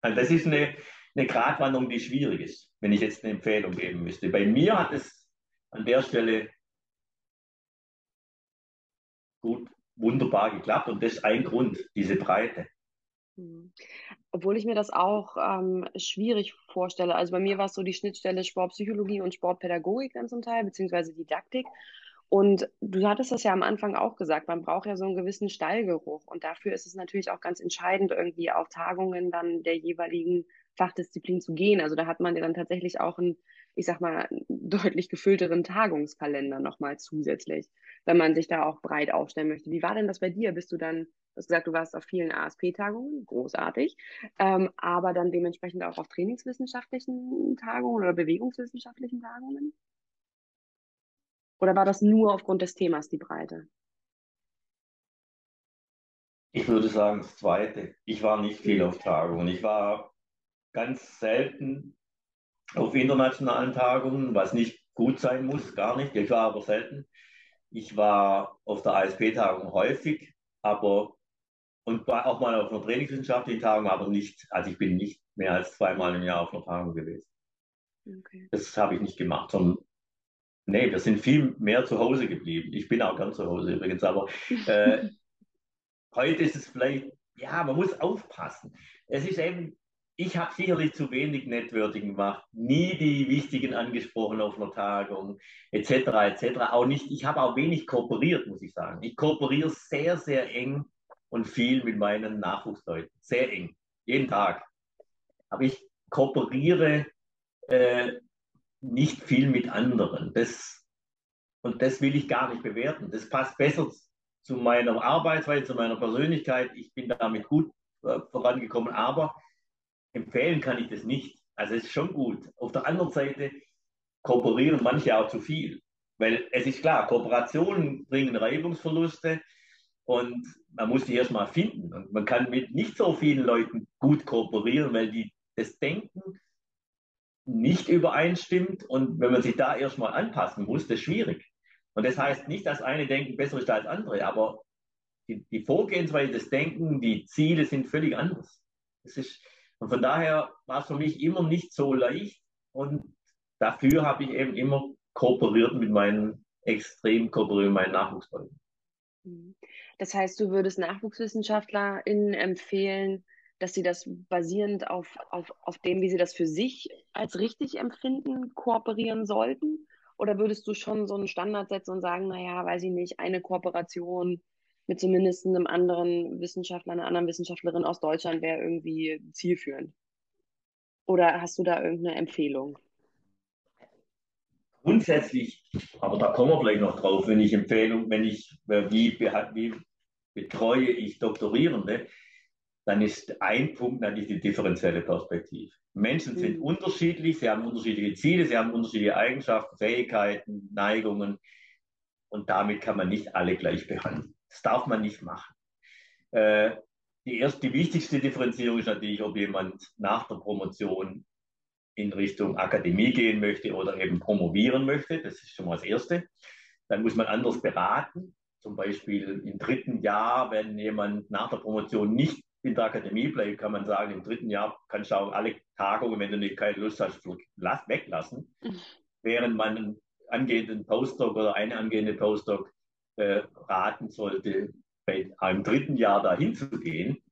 Also das ist eine, eine Gratwanderung, die schwierig ist, wenn ich jetzt eine Empfehlung geben müsste. Bei mir hat es an der Stelle gut, wunderbar geklappt und das ist ein Grund, diese Breite. Hm. Obwohl ich mir das auch ähm, schwierig vorstelle. Also bei mir war es so die Schnittstelle Sportpsychologie und Sportpädagogik dann zum Teil, beziehungsweise Didaktik. Und du hattest das ja am Anfang auch gesagt, man braucht ja so einen gewissen Stallgeruch. Und dafür ist es natürlich auch ganz entscheidend, irgendwie auf Tagungen dann der jeweiligen Fachdisziplin zu gehen. Also da hat man ja dann tatsächlich auch einen, ich sag mal, deutlich gefüllteren Tagungskalender nochmal zusätzlich, wenn man sich da auch breit aufstellen möchte. Wie war denn das bei dir? Bist du dann, du hast gesagt, du warst auf vielen ASP-Tagungen, großartig, ähm, aber dann dementsprechend auch auf trainingswissenschaftlichen Tagungen oder bewegungswissenschaftlichen Tagungen? Oder war das nur aufgrund des Themas die Breite? Ich würde sagen, das Zweite. Ich war nicht viel auf Tagungen. Ich war ganz selten auf internationalen Tagungen, was nicht gut sein muss, gar nicht. Ich war aber selten. Ich war auf der ASP-Tagung häufig, aber und war auch mal auf einer trainingswissenschaftlichen Tagung, aber nicht, also ich bin nicht mehr als zweimal im Jahr auf einer Tagung gewesen. Okay. Das habe ich nicht gemacht, sondern Nee, wir sind viel mehr zu Hause geblieben. Ich bin auch ganz zu Hause übrigens, aber äh, [laughs] heute ist es vielleicht, ja, man muss aufpassen. Es ist eben, ich habe sicherlich zu wenig Networking gemacht, nie die wichtigen angesprochen auf einer Tagung, etc., etc. Auch nicht, ich habe auch wenig kooperiert, muss ich sagen. Ich kooperiere sehr, sehr eng und viel mit meinen Nachwuchsleuten. Sehr eng. Jeden Tag. Aber ich kooperiere äh, nicht viel mit anderen. Das, und das will ich gar nicht bewerten. Das passt besser zu meiner Arbeitsweise, zu meiner Persönlichkeit. Ich bin damit gut äh, vorangekommen, aber empfehlen kann ich das nicht. Also es ist schon gut. Auf der anderen Seite kooperieren manche auch zu viel. Weil es ist klar, Kooperationen bringen Reibungsverluste und man muss die erstmal finden. Und man kann mit nicht so vielen Leuten gut kooperieren, weil die das Denken nicht übereinstimmt und wenn man sich da erstmal anpassen muss, das ist schwierig. Und das heißt nicht, dass eine Denken besser ist als andere, aber die, die Vorgehensweise des Denken, die Ziele sind völlig anders. Das ist, und von daher war es für mich immer nicht so leicht und dafür habe ich eben immer kooperiert mit meinen extrem kooperiert mit meinen Nachwuchsleuten. Das heißt, du würdest NachwuchswissenschaftlerInnen empfehlen, dass sie das basierend auf, auf, auf dem, wie sie das für sich als richtig empfinden, kooperieren sollten? Oder würdest du schon so einen Standard setzen und sagen, naja, weiß ich nicht, eine Kooperation mit zumindest einem anderen Wissenschaftler, einer anderen Wissenschaftlerin aus Deutschland wäre irgendwie zielführend? Oder hast du da irgendeine Empfehlung? Grundsätzlich, aber da kommen wir vielleicht noch drauf, wenn ich Empfehlung, wenn ich, wie, wie betreue ich Doktorierende, dann ist ein Punkt natürlich die differenzielle Perspektive. Menschen sind mhm. unterschiedlich, sie haben unterschiedliche Ziele, sie haben unterschiedliche Eigenschaften, Fähigkeiten, Neigungen und damit kann man nicht alle gleich behandeln. Das darf man nicht machen. Äh, die erste, die wichtigste Differenzierung ist natürlich, ob jemand nach der Promotion in Richtung Akademie gehen möchte oder eben promovieren möchte. Das ist schon mal das Erste. Dann muss man anders beraten. Zum Beispiel im dritten Jahr, wenn jemand nach der Promotion nicht in der Akademie bleibt, kann man sagen, im dritten Jahr kannst du auch alle Tagungen, wenn du nicht keine Lust hast, weglassen. Mhm. Während man einen angehenden Postdoc oder eine angehende Postdoc äh, raten sollte, bei einem dritten Jahr dahin zu gehen.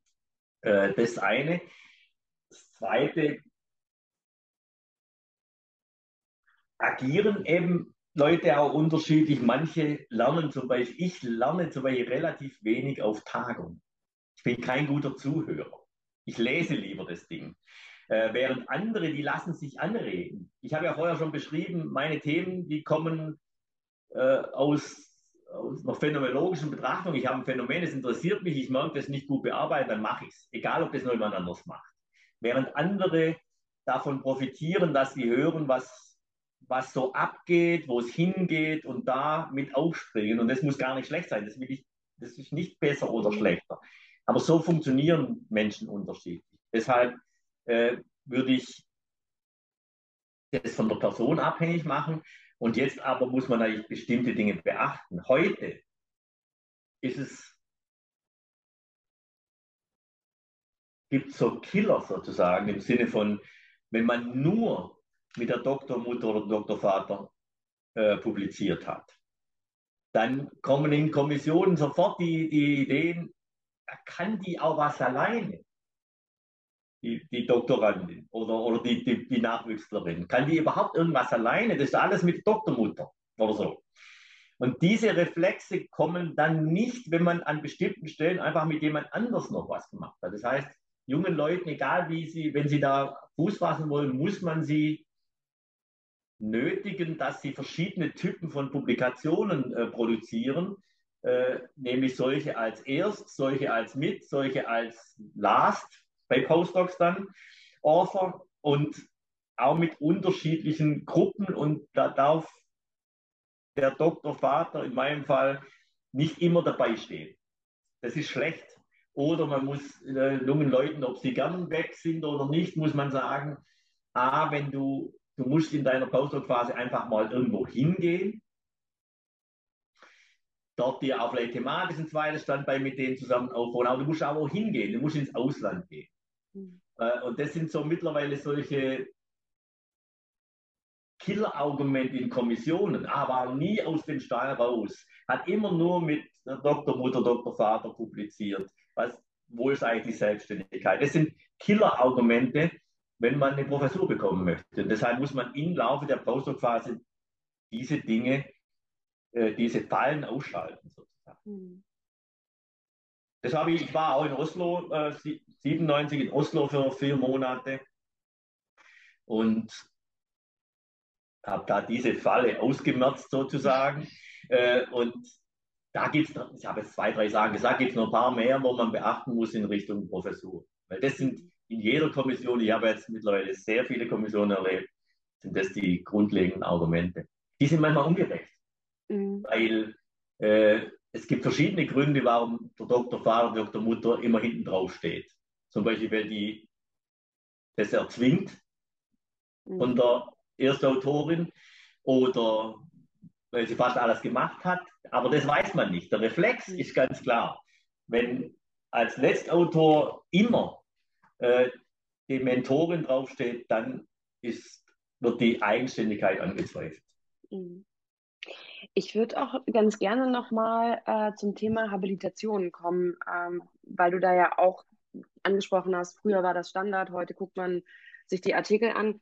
Äh, das eine. Das zweite, agieren eben Leute auch unterschiedlich. Manche lernen zum Beispiel, ich lerne zum Beispiel relativ wenig auf Tagung. Ich bin kein guter Zuhörer. Ich lese lieber das Ding. Äh, während andere, die lassen sich anreden. Ich habe ja vorher schon beschrieben, meine Themen, die kommen äh, aus, aus einer phänomenologischen Betrachtung. Ich habe ein Phänomen, es interessiert mich, ich merke das nicht gut bearbeiten, dann mache ich es. Egal, ob das noch jemand anders macht. Während andere davon profitieren, dass sie hören, was was so abgeht, wo es hingeht und da mit aufspringen. Und das muss gar nicht schlecht sein. Das, will ich, das ist nicht besser oder schlechter. Aber so funktionieren Menschen unterschiedlich. Deshalb äh, würde ich das von der Person abhängig machen. Und jetzt aber muss man eigentlich bestimmte Dinge beachten. Heute ist es, gibt so Killer sozusagen im Sinne von, wenn man nur mit der Doktormutter oder Doktorvater äh, publiziert hat. Dann kommen in Kommissionen sofort die, die Ideen, kann die auch was alleine? Die, die Doktorandin oder, oder die, die, die Nachwüchslerin. Kann die überhaupt irgendwas alleine? Das ist alles mit Doktormutter oder so. Und diese Reflexe kommen dann nicht, wenn man an bestimmten Stellen einfach mit jemand anders noch was gemacht hat. Das heißt, jungen Leuten, egal wie sie, wenn sie da Fuß fassen wollen, muss man sie nötigen, dass sie verschiedene Typen von Publikationen äh, produzieren, äh, nämlich solche als Erst, solche als Mit, solche als Last, bei Postdocs dann, Author und auch mit unterschiedlichen Gruppen und da darf der Doktorvater in meinem Fall nicht immer dabei stehen. Das ist schlecht. Oder man muss äh, jungen Leuten, ob sie gern weg sind oder nicht, muss man sagen, A, wenn du Du musst in deiner Postdoc-Phase einfach mal irgendwo hingehen. Dort dir auch vielleicht thematisch ein zweites Standbein mit denen zusammen aufbauen. Aber du musst auch hingehen. Du musst ins Ausland gehen. Mhm. Und das sind so mittlerweile solche Killer-Argumente in Kommissionen. Aber nie aus dem Stall raus. Hat immer nur mit der Doktormutter, Doktorvater publiziert. Was, wo ist eigentlich die Selbstständigkeit? Das sind Killer-Argumente, wenn man eine Professur bekommen möchte. Und deshalb muss man im Laufe der Postdoc-Phase diese Dinge, äh, diese Fallen ausschalten sozusagen. Mhm. Das habe ich, ich war auch in Oslo, äh, 97 in Oslo für vier Monate und habe da diese Falle ausgemerzt sozusagen. [laughs] Äh, und da gibt es, ich habe jetzt zwei, drei Sachen gesagt, gibt es noch ein paar mehr, wo man beachten muss in Richtung Professur. Weil das sind in jeder Kommission, ich habe jetzt mittlerweile sehr viele Kommissionen erlebt, sind das die grundlegenden Argumente. Die sind manchmal ungerecht, mhm. weil äh, es gibt verschiedene Gründe, warum der Doktor, Vater, Doktor, Mutter immer hinten drauf steht. Zum Beispiel, weil die das erzwingt mhm. von der Erstautorin oder weil sie fast alles gemacht hat. Aber das weiß man nicht. Der Reflex mhm. ist ganz klar. Wenn als Letztautor immer äh, die Mentorin draufsteht, dann ist, wird die Eigenständigkeit angezweifelt. Mhm. Ich würde auch ganz gerne nochmal äh, zum Thema Habilitation kommen, ähm, weil du da ja auch angesprochen hast, früher war das Standard, heute guckt man sich die Artikel an.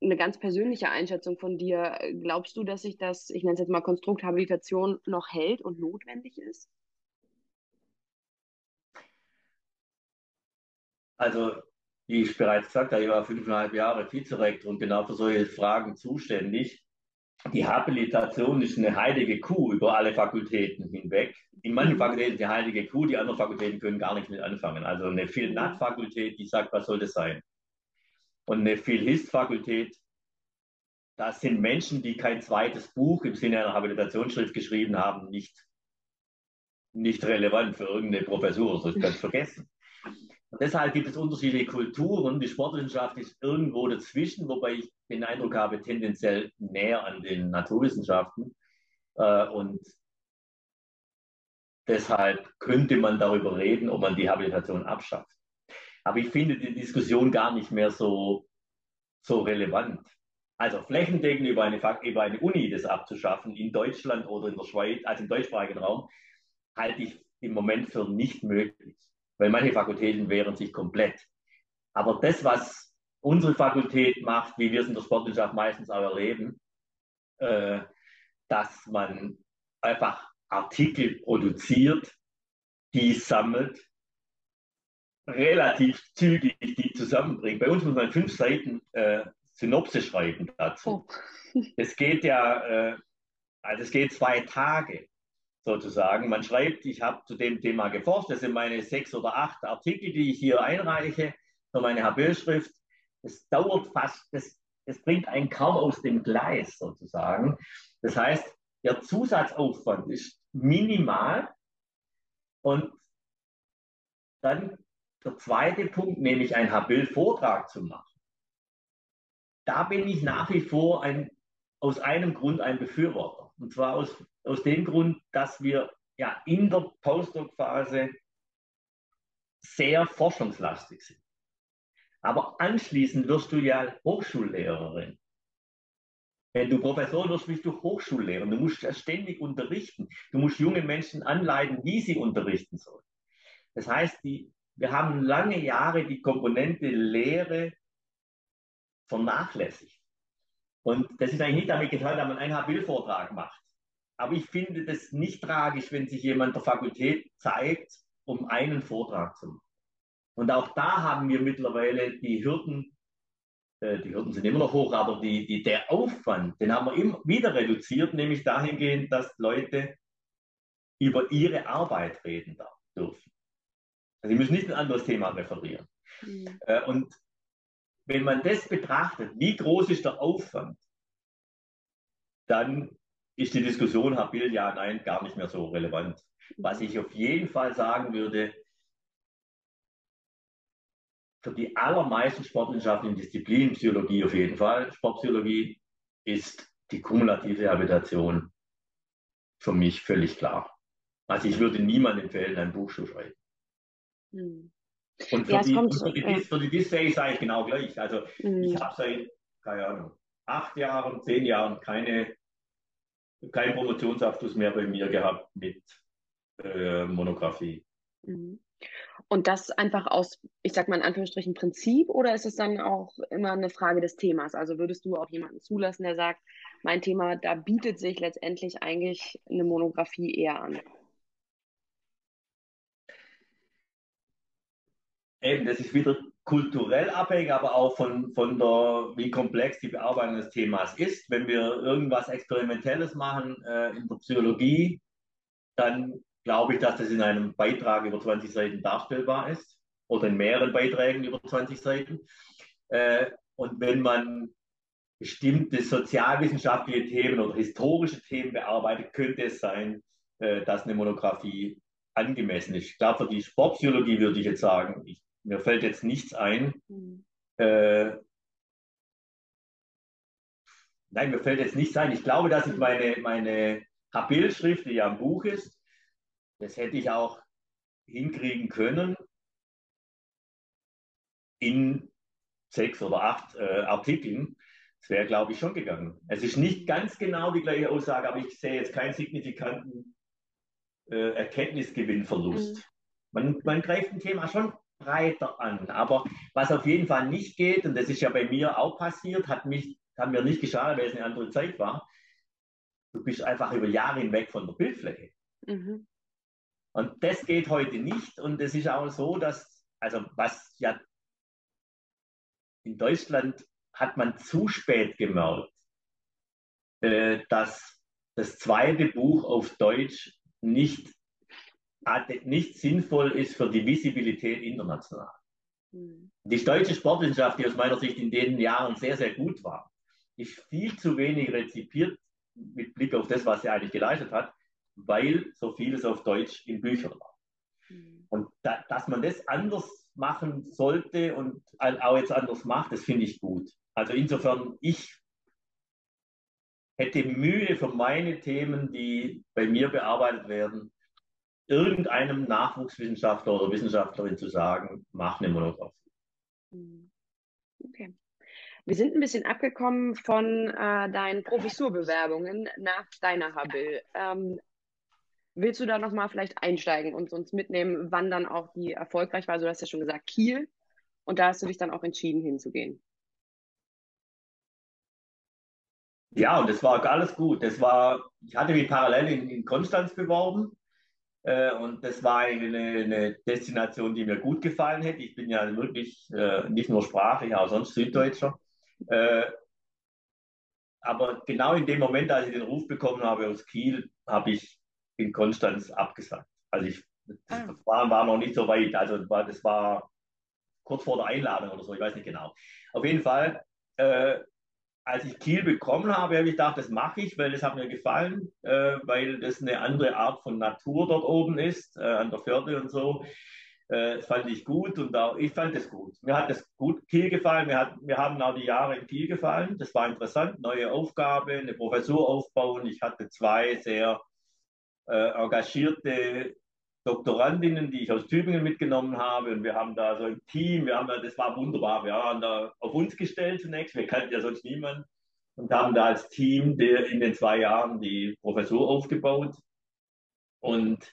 Eine ganz persönliche Einschätzung von dir. Glaubst du, dass sich das, ich nenne es jetzt mal Konstrukt Habilitation, noch hält und notwendig ist? Also, wie ich bereits gesagt habe, ich war fünfeinhalb Jahre Vizerektor und genau für solche Fragen zuständig. Die Habilitation ist eine heilige Kuh über alle Fakultäten hinweg. In manchen Mhm. Fakultäten ist die heilige Kuh, die anderen Fakultäten können gar nichts mit anfangen. Also eine Phil-Nat-Fakultät, die sagt, was soll das sein? Und eine Phil-Hist-Fakultät, das sind Menschen, die kein zweites Buch im Sinne einer Habilitationsschrift geschrieben haben, nicht, nicht relevant für irgendeine Professur, so ist ganz vergessen. Und deshalb gibt es unterschiedliche Kulturen. Die Sportwissenschaft ist irgendwo dazwischen, wobei ich den Eindruck habe, tendenziell näher an den Naturwissenschaften. Äh, und deshalb könnte man darüber reden, ob man die Habilitation abschafft. Aber ich finde die Diskussion gar nicht mehr so, so relevant. Also flächendeckend über eine, über eine Uni das abzuschaffen in Deutschland oder in der Schweiz, also im deutschsprachigen Raum, halte ich im Moment für nicht möglich, weil manche Fakultäten wehren sich komplett. Aber das, was unsere Fakultät macht, wie wir es in der Sportwissenschaft meistens auch erleben, äh, dass man einfach Artikel produziert, die sammelt, relativ zügig die zusammenbringt. Bei uns muss man fünf Seiten äh, Synopse schreiben dazu. Oh. [laughs] Es geht ja, äh, also es geht zwei Tage sozusagen. Man schreibt, ich habe zu dem Thema geforscht, das sind meine sechs oder acht Artikel, die ich hier einreiche für meine HB-Schrift. Es dauert fast, das, das bringt einen kaum aus dem Gleis sozusagen. Das heißt, der Zusatzaufwand ist minimal und dann der zweite Punkt, nämlich einen Habil-Vortrag zu machen. Da bin ich nach wie vor ein, aus einem Grund ein Befürworter. Und zwar aus, aus dem Grund, dass wir ja in der Postdoc-Phase sehr forschungslastig sind. Aber anschließend wirst du ja Hochschullehrerin. Wenn du Professor wirst, bist du Hochschullehrer. Du musst ständig unterrichten. Du musst junge Menschen anleiten, wie sie unterrichten sollen. Das heißt, die, wir haben lange Jahre die Komponente Lehre vernachlässigt. Und das ist eigentlich nicht damit getan, dass man einen HBL-Vortrag macht. Aber ich finde das nicht tragisch, wenn sich jemand der Fakultät zeigt, um einen Vortrag zu machen. Und auch da haben wir mittlerweile die Hürden, äh, die Hürden sind immer noch hoch, aber die, die, der Aufwand, den haben wir immer wieder reduziert, nämlich dahingehend, dass Leute über ihre Arbeit reden dürfen. Also sie müssen nicht ein anderes Thema referieren. Mhm. Äh, und wenn man das betrachtet, wie groß ist der Aufwand, dann ist die Diskussion, Habil, ja, nein, gar nicht mehr so relevant. Was ich auf jeden Fall sagen würde, für die allermeisten sportwissenschaftlichen Disziplinen, Psychologie auf jeden Fall, Sportpsychologie, ist die kumulative Habitation für mich völlig klar. Also ich würde niemandem empfehlen, ein Buch zu schreiben. Hm. Und für, ja, die, kommt, für, die, ja. für die Display sage ich genau gleich. Also mhm. ich habe seit, keine Ahnung, acht Jahren, zehn Jahren keine, keinen Promotionsabschluss mehr bei mir gehabt mit äh, Monographie. Mhm. Und das einfach aus, ich sag mal in Anführungsstrichen, Prinzip oder ist es dann auch immer eine Frage des Themas? Also würdest du auch jemanden zulassen, der sagt, mein Thema, da bietet sich letztendlich eigentlich eine Monographie eher an? Eben, das ist wieder kulturell abhängig, aber auch von, von der, wie komplex die Bearbeitung des Themas ist. Wenn wir irgendwas Experimentelles machen äh, in der Psychologie, dann glaube ich, dass das in einem Beitrag über 20 Seiten darstellbar ist oder in mehreren Beiträgen über 20 Seiten. Äh, und wenn man bestimmte sozialwissenschaftliche Themen oder historische Themen bearbeitet, könnte es sein, äh, dass eine Monographie angemessen ist. Ich glaube, für die Sportpsychologie würde ich jetzt sagen, ich mir fällt jetzt nichts ein. Mhm. Äh, nein, mir fällt jetzt nichts ein. Ich glaube, dass ich hm. meine, meine Habil-Schrift, die ja ein Buch ist, das hätte ich auch hinkriegen können in sechs oder acht äh, Artikeln. Das wäre, glaube ich, schon gegangen. Es ist nicht ganz genau die gleiche Aussage, aber ich sehe jetzt keinen signifikanten äh, Erkenntnisgewinnverlust. Mhm. Man, man greift ein Thema schon breiter an. Aber was auf jeden Fall nicht geht, und das ist ja bei mir auch passiert, hat, mich, hat mir nicht geschadet, weil es eine andere Zeit war, du bist einfach über Jahre hinweg von der Bildfläche. Mhm. Und das geht heute nicht. Und es ist auch so, dass, also was ja in Deutschland hat man zu spät gemerkt, äh, dass das zweite Buch auf Deutsch nicht, nicht sinnvoll ist für die Visibilität international. Mhm. Die deutsche Sportwissenschaft, die aus meiner Sicht in den Jahren sehr, sehr gut war, ist viel zu wenig rezipiert mit Blick auf das, was sie eigentlich geleistet hat, weil so vieles auf Deutsch in Büchern war. Mhm. Und da, dass man das anders machen sollte und auch jetzt anders macht, das finde ich gut. Also insofern, ich hätte Mühe für meine Themen, die bei mir bearbeitet werden, irgendeinem Nachwuchswissenschaftler oder Wissenschaftlerin zu sagen, mach eine Monographie. Mhm. Okay. Wir sind ein bisschen abgekommen von äh, deinen Professurbewerbungen nach deiner Habil. Ähm, willst du da nochmal vielleicht einsteigen und uns mitnehmen, wann dann auch die erfolgreich war? Also du hast ja schon gesagt Kiel und da hast du dich dann auch entschieden hinzugehen. Ja, und das war alles gut. Das war, ich hatte mich parallel in, in Konstanz beworben äh, und das war eine, eine, Destination, die mir gut gefallen hätte. Ich bin ja wirklich äh, nicht nur sprachlich, auch sonst Süddeutscher. Äh, aber genau in dem Moment, als ich den Ruf bekommen habe aus Kiel, habe ich in Konstanz abgesagt. Also ich das ah. war, war noch nicht so weit. Also war, das war kurz vor der Einladung oder so, ich weiß nicht genau. Auf jeden Fall äh, als ich Kiel bekommen habe, habe ich gedacht, das mache ich, weil das hat mir gefallen, äh, weil das eine andere Art von Natur dort oben ist, äh, an der Förde und so. Äh, das fand ich gut und auch, ich fand es gut. Mir hat es gut Kiel gefallen, mir, hat, mir haben auch die Jahre in Kiel gefallen. Das war interessant, neue Aufgabe, eine Professur aufbauen. Ich hatte zwei sehr äh, engagierte Doktorandinnen, die ich aus Tübingen mitgenommen habe. Und wir haben da so ein Team, wir haben da, das war wunderbar. Wir haben da auf uns gestellt zunächst, wir kannten ja sonst niemanden. Und haben da als Team der in den zwei Jahren die Professur aufgebaut. Und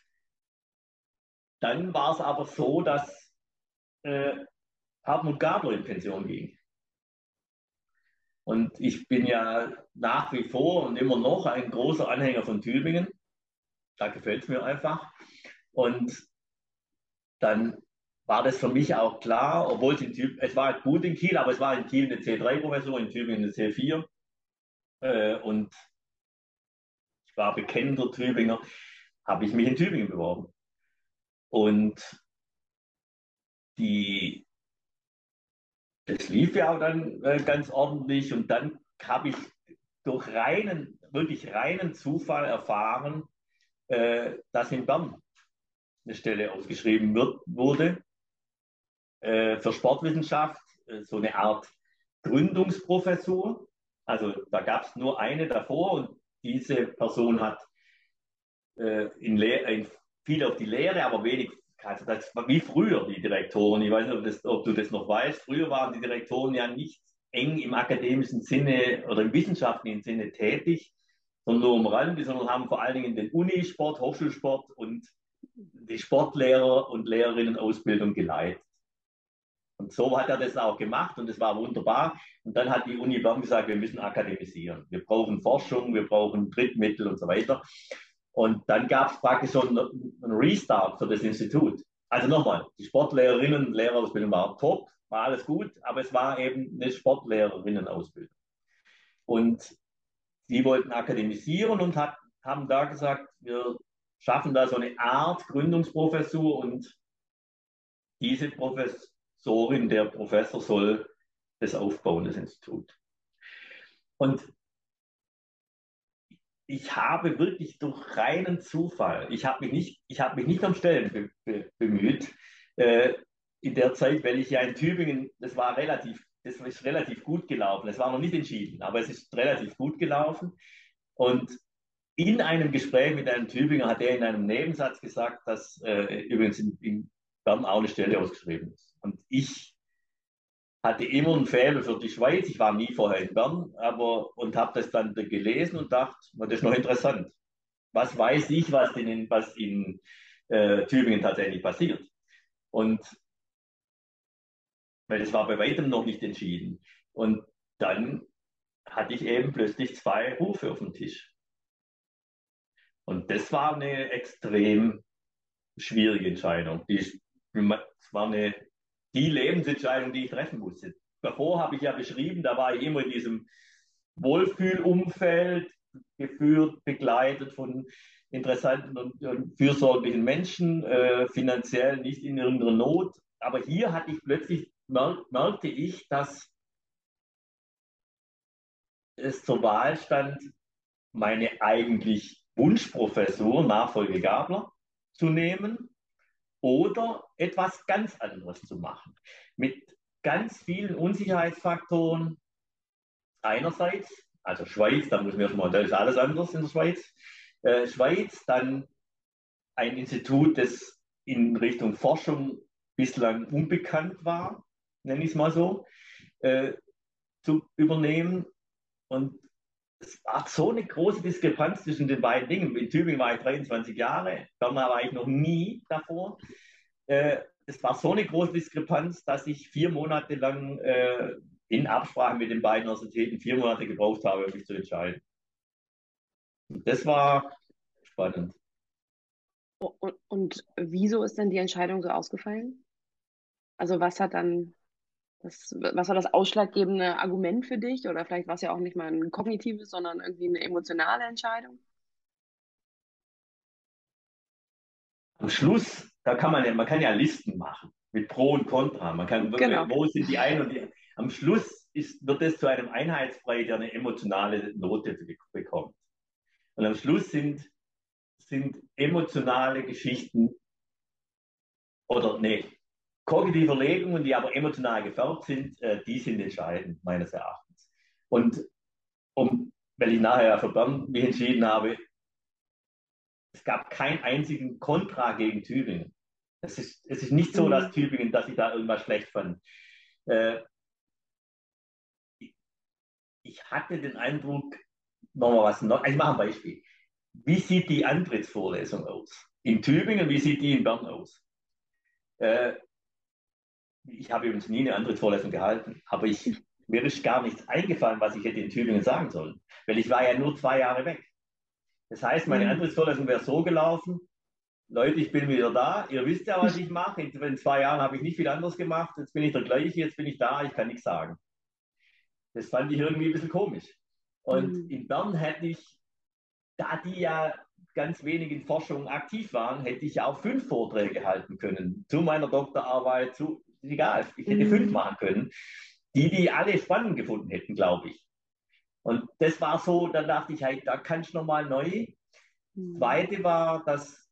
dann war es aber so, dass äh, Hartmut Gabler in Pension ging. Und ich bin ja nach wie vor und immer noch ein großer Anhänger von Tübingen. Da gefällt es mir einfach. Und dann war das für mich auch klar, obwohl es in Tübingen, es war gut in Kiel, aber es war in Kiel eine C3-Professur, in Tübingen eine C4. Äh, und ich war bekennender Tübinger, habe ich mich in Tübingen beworben. Und die, das lief ja auch dann äh, ganz ordentlich und dann habe ich durch reinen, wirklich reinen Zufall erfahren, äh, dass in Bern eine Stelle ausgeschrieben wird, wurde äh, für Sportwissenschaft, äh, so eine Art Gründungsprofessur. Also da gab es nur eine davor und diese Person hat äh, in, in viel auf die Lehre, aber wenig, also das war wie früher die Direktoren. Ich weiß nicht, ob, das, ob du das noch weißt. Früher waren die Direktoren ja nicht eng im akademischen Sinne oder im wissenschaftlichen Sinne tätig, sondern nur am Rande, sondern haben vor allen Dingen den Unisport, Hochschulsport und die Sportlehrer- und Lehrerinnenausbildung geleitet. Und so hat er das auch gemacht und es war wunderbar. Und dann hat die Uni Bern gesagt, wir müssen akademisieren. Wir brauchen Forschung, wir brauchen Drittmittel und so weiter. Und dann gab es praktisch so einen, Restart für das Institut. Also nochmal, die Sportlehrerinnen und Lehrerausbildung war top, war alles gut, aber es war eben eine Sportlehrerinnenausbildung. Und die wollten akademisieren und hat, haben da gesagt, wir schaffen da so eine Art Gründungsprofessur und diese Professorin, der Professor soll das aufbauen, das Institut. Und ich habe wirklich durch reinen Zufall, ich habe mich nicht, ich habe mich nicht am Stellen be be bemüht äh, in der Zeit, weil ich ja in Tübingen, das war relativ, das ist relativ gut gelaufen. Es war noch nicht entschieden, aber es ist relativ gut gelaufen. Und in einem Gespräch mit einem Tübinger hat er in einem Nebensatz gesagt, dass äh, übrigens in, in Bern auch eine Stelle ausgeschrieben ist. Und ich hatte immer ein Faible für die Schweiz. Ich war nie vorher in Bern, aber und habe das dann gelesen und dachte, das ist noch interessant. Was weiß ich, was in, was in äh, Tübingen tatsächlich passiert? Und weil das war bei weitem noch nicht entschieden. Und dann hatte ich eben plötzlich zwei Rufe auf dem Tisch. Und das war eine extrem schwierige Entscheidung. Die, es war eine, die Lebensentscheidung, die ich treffen musste. Davor habe ich ja beschrieben, da war ich immer in diesem Wohlfühlumfeld, geführt, begleitet von interessanten und, und fürsorglichen Menschen, äh, finanziell nicht in irgendeiner Not. Aber hier hatte ich plötzlich, merkte ich, dass es zur Wahl stand, meine eigentlich Wunschprofessur, Nachfolge Gabler, zu nehmen oder etwas ganz anderes zu machen. Mit ganz vielen Unsicherheitsfaktoren. Einerseits, also Schweiz, da muss man erstmal, da ist alles anders in der Schweiz. Äh, Schweiz, dann ein Institut, das in Richtung Forschung bislang unbekannt war, nenne ich es mal so, äh, zu übernehmen. Und es war so eine große Diskrepanz zwischen den beiden Dingen. In Tübingen war ich 23 Jahre, Bernhard war ich noch nie davor. Äh, es war so eine große Diskrepanz, dass ich vier Monate lang äh, in Absprache mit den beiden Universitäten vier Monate gebraucht habe, um mich zu entscheiden. Und das war spannend. Und, und wieso ist denn die Entscheidung so ausgefallen? Also was hat dann das, was war das ausschlaggebende Argument für dich? Oder vielleicht war es ja auch nicht mal ein kognitives, sondern irgendwie eine emotionale Entscheidung? Am Schluss, da kann man ja, man kann ja Listen machen mit Pro und Contra. Man kann, genau. wo sind die einen und die Am Schluss ist, wird es zu einem Einheitsbrei, der eine emotionale Note bekommt. Und am Schluss sind, sind emotionale Geschichten oder nee, kognitive Überlegungen, die aber emotional gefärbt sind, äh, die sind entscheidend, meines Erachtens. Und um, weil ich nachher für Bern mich entschieden habe, es gab keinen einzigen Kontra gegen Tübingen. Es ist, es ist nicht so, dass mhm. Tübingen, dass ich da irgendwas schlecht fand. Äh, ich hatte den Eindruck, nochmal was noch, ich mache ein Beispiel. Wie sieht die Antrittsvorlesung aus? In Tübingen, wie sieht die in Bern aus? Äh, ich habe übrigens nie eine Antrittsvorlesung gehalten, aber ich, mir ist gar nichts eingefallen, was ich hätte in Tübingen sagen sollen, weil ich war ja nur zwei Jahre weg. Das heißt, meine mhm. Antrittsvorlesung wäre so gelaufen, Leute, ich bin wieder da, ihr wisst ja, was ich mache. In zwei Jahren habe ich nicht viel anderes gemacht, jetzt bin ich der gleiche, jetzt bin ich da, ich kann nichts sagen. Das fand ich irgendwie ein bisschen komisch. Und mhm. in Bern hätte ich, da die ja ganz wenig in Forschung aktiv waren, hätte ich auch fünf Vorträge halten können zu meiner Doktorarbeit, zu egal, ich hätte mhm. fünf machen können, die die alle spannend gefunden hätten, glaube ich. Und das war so, dann dachte ich, hey, da kannst du nochmal neu. Mhm. Zweite war, dass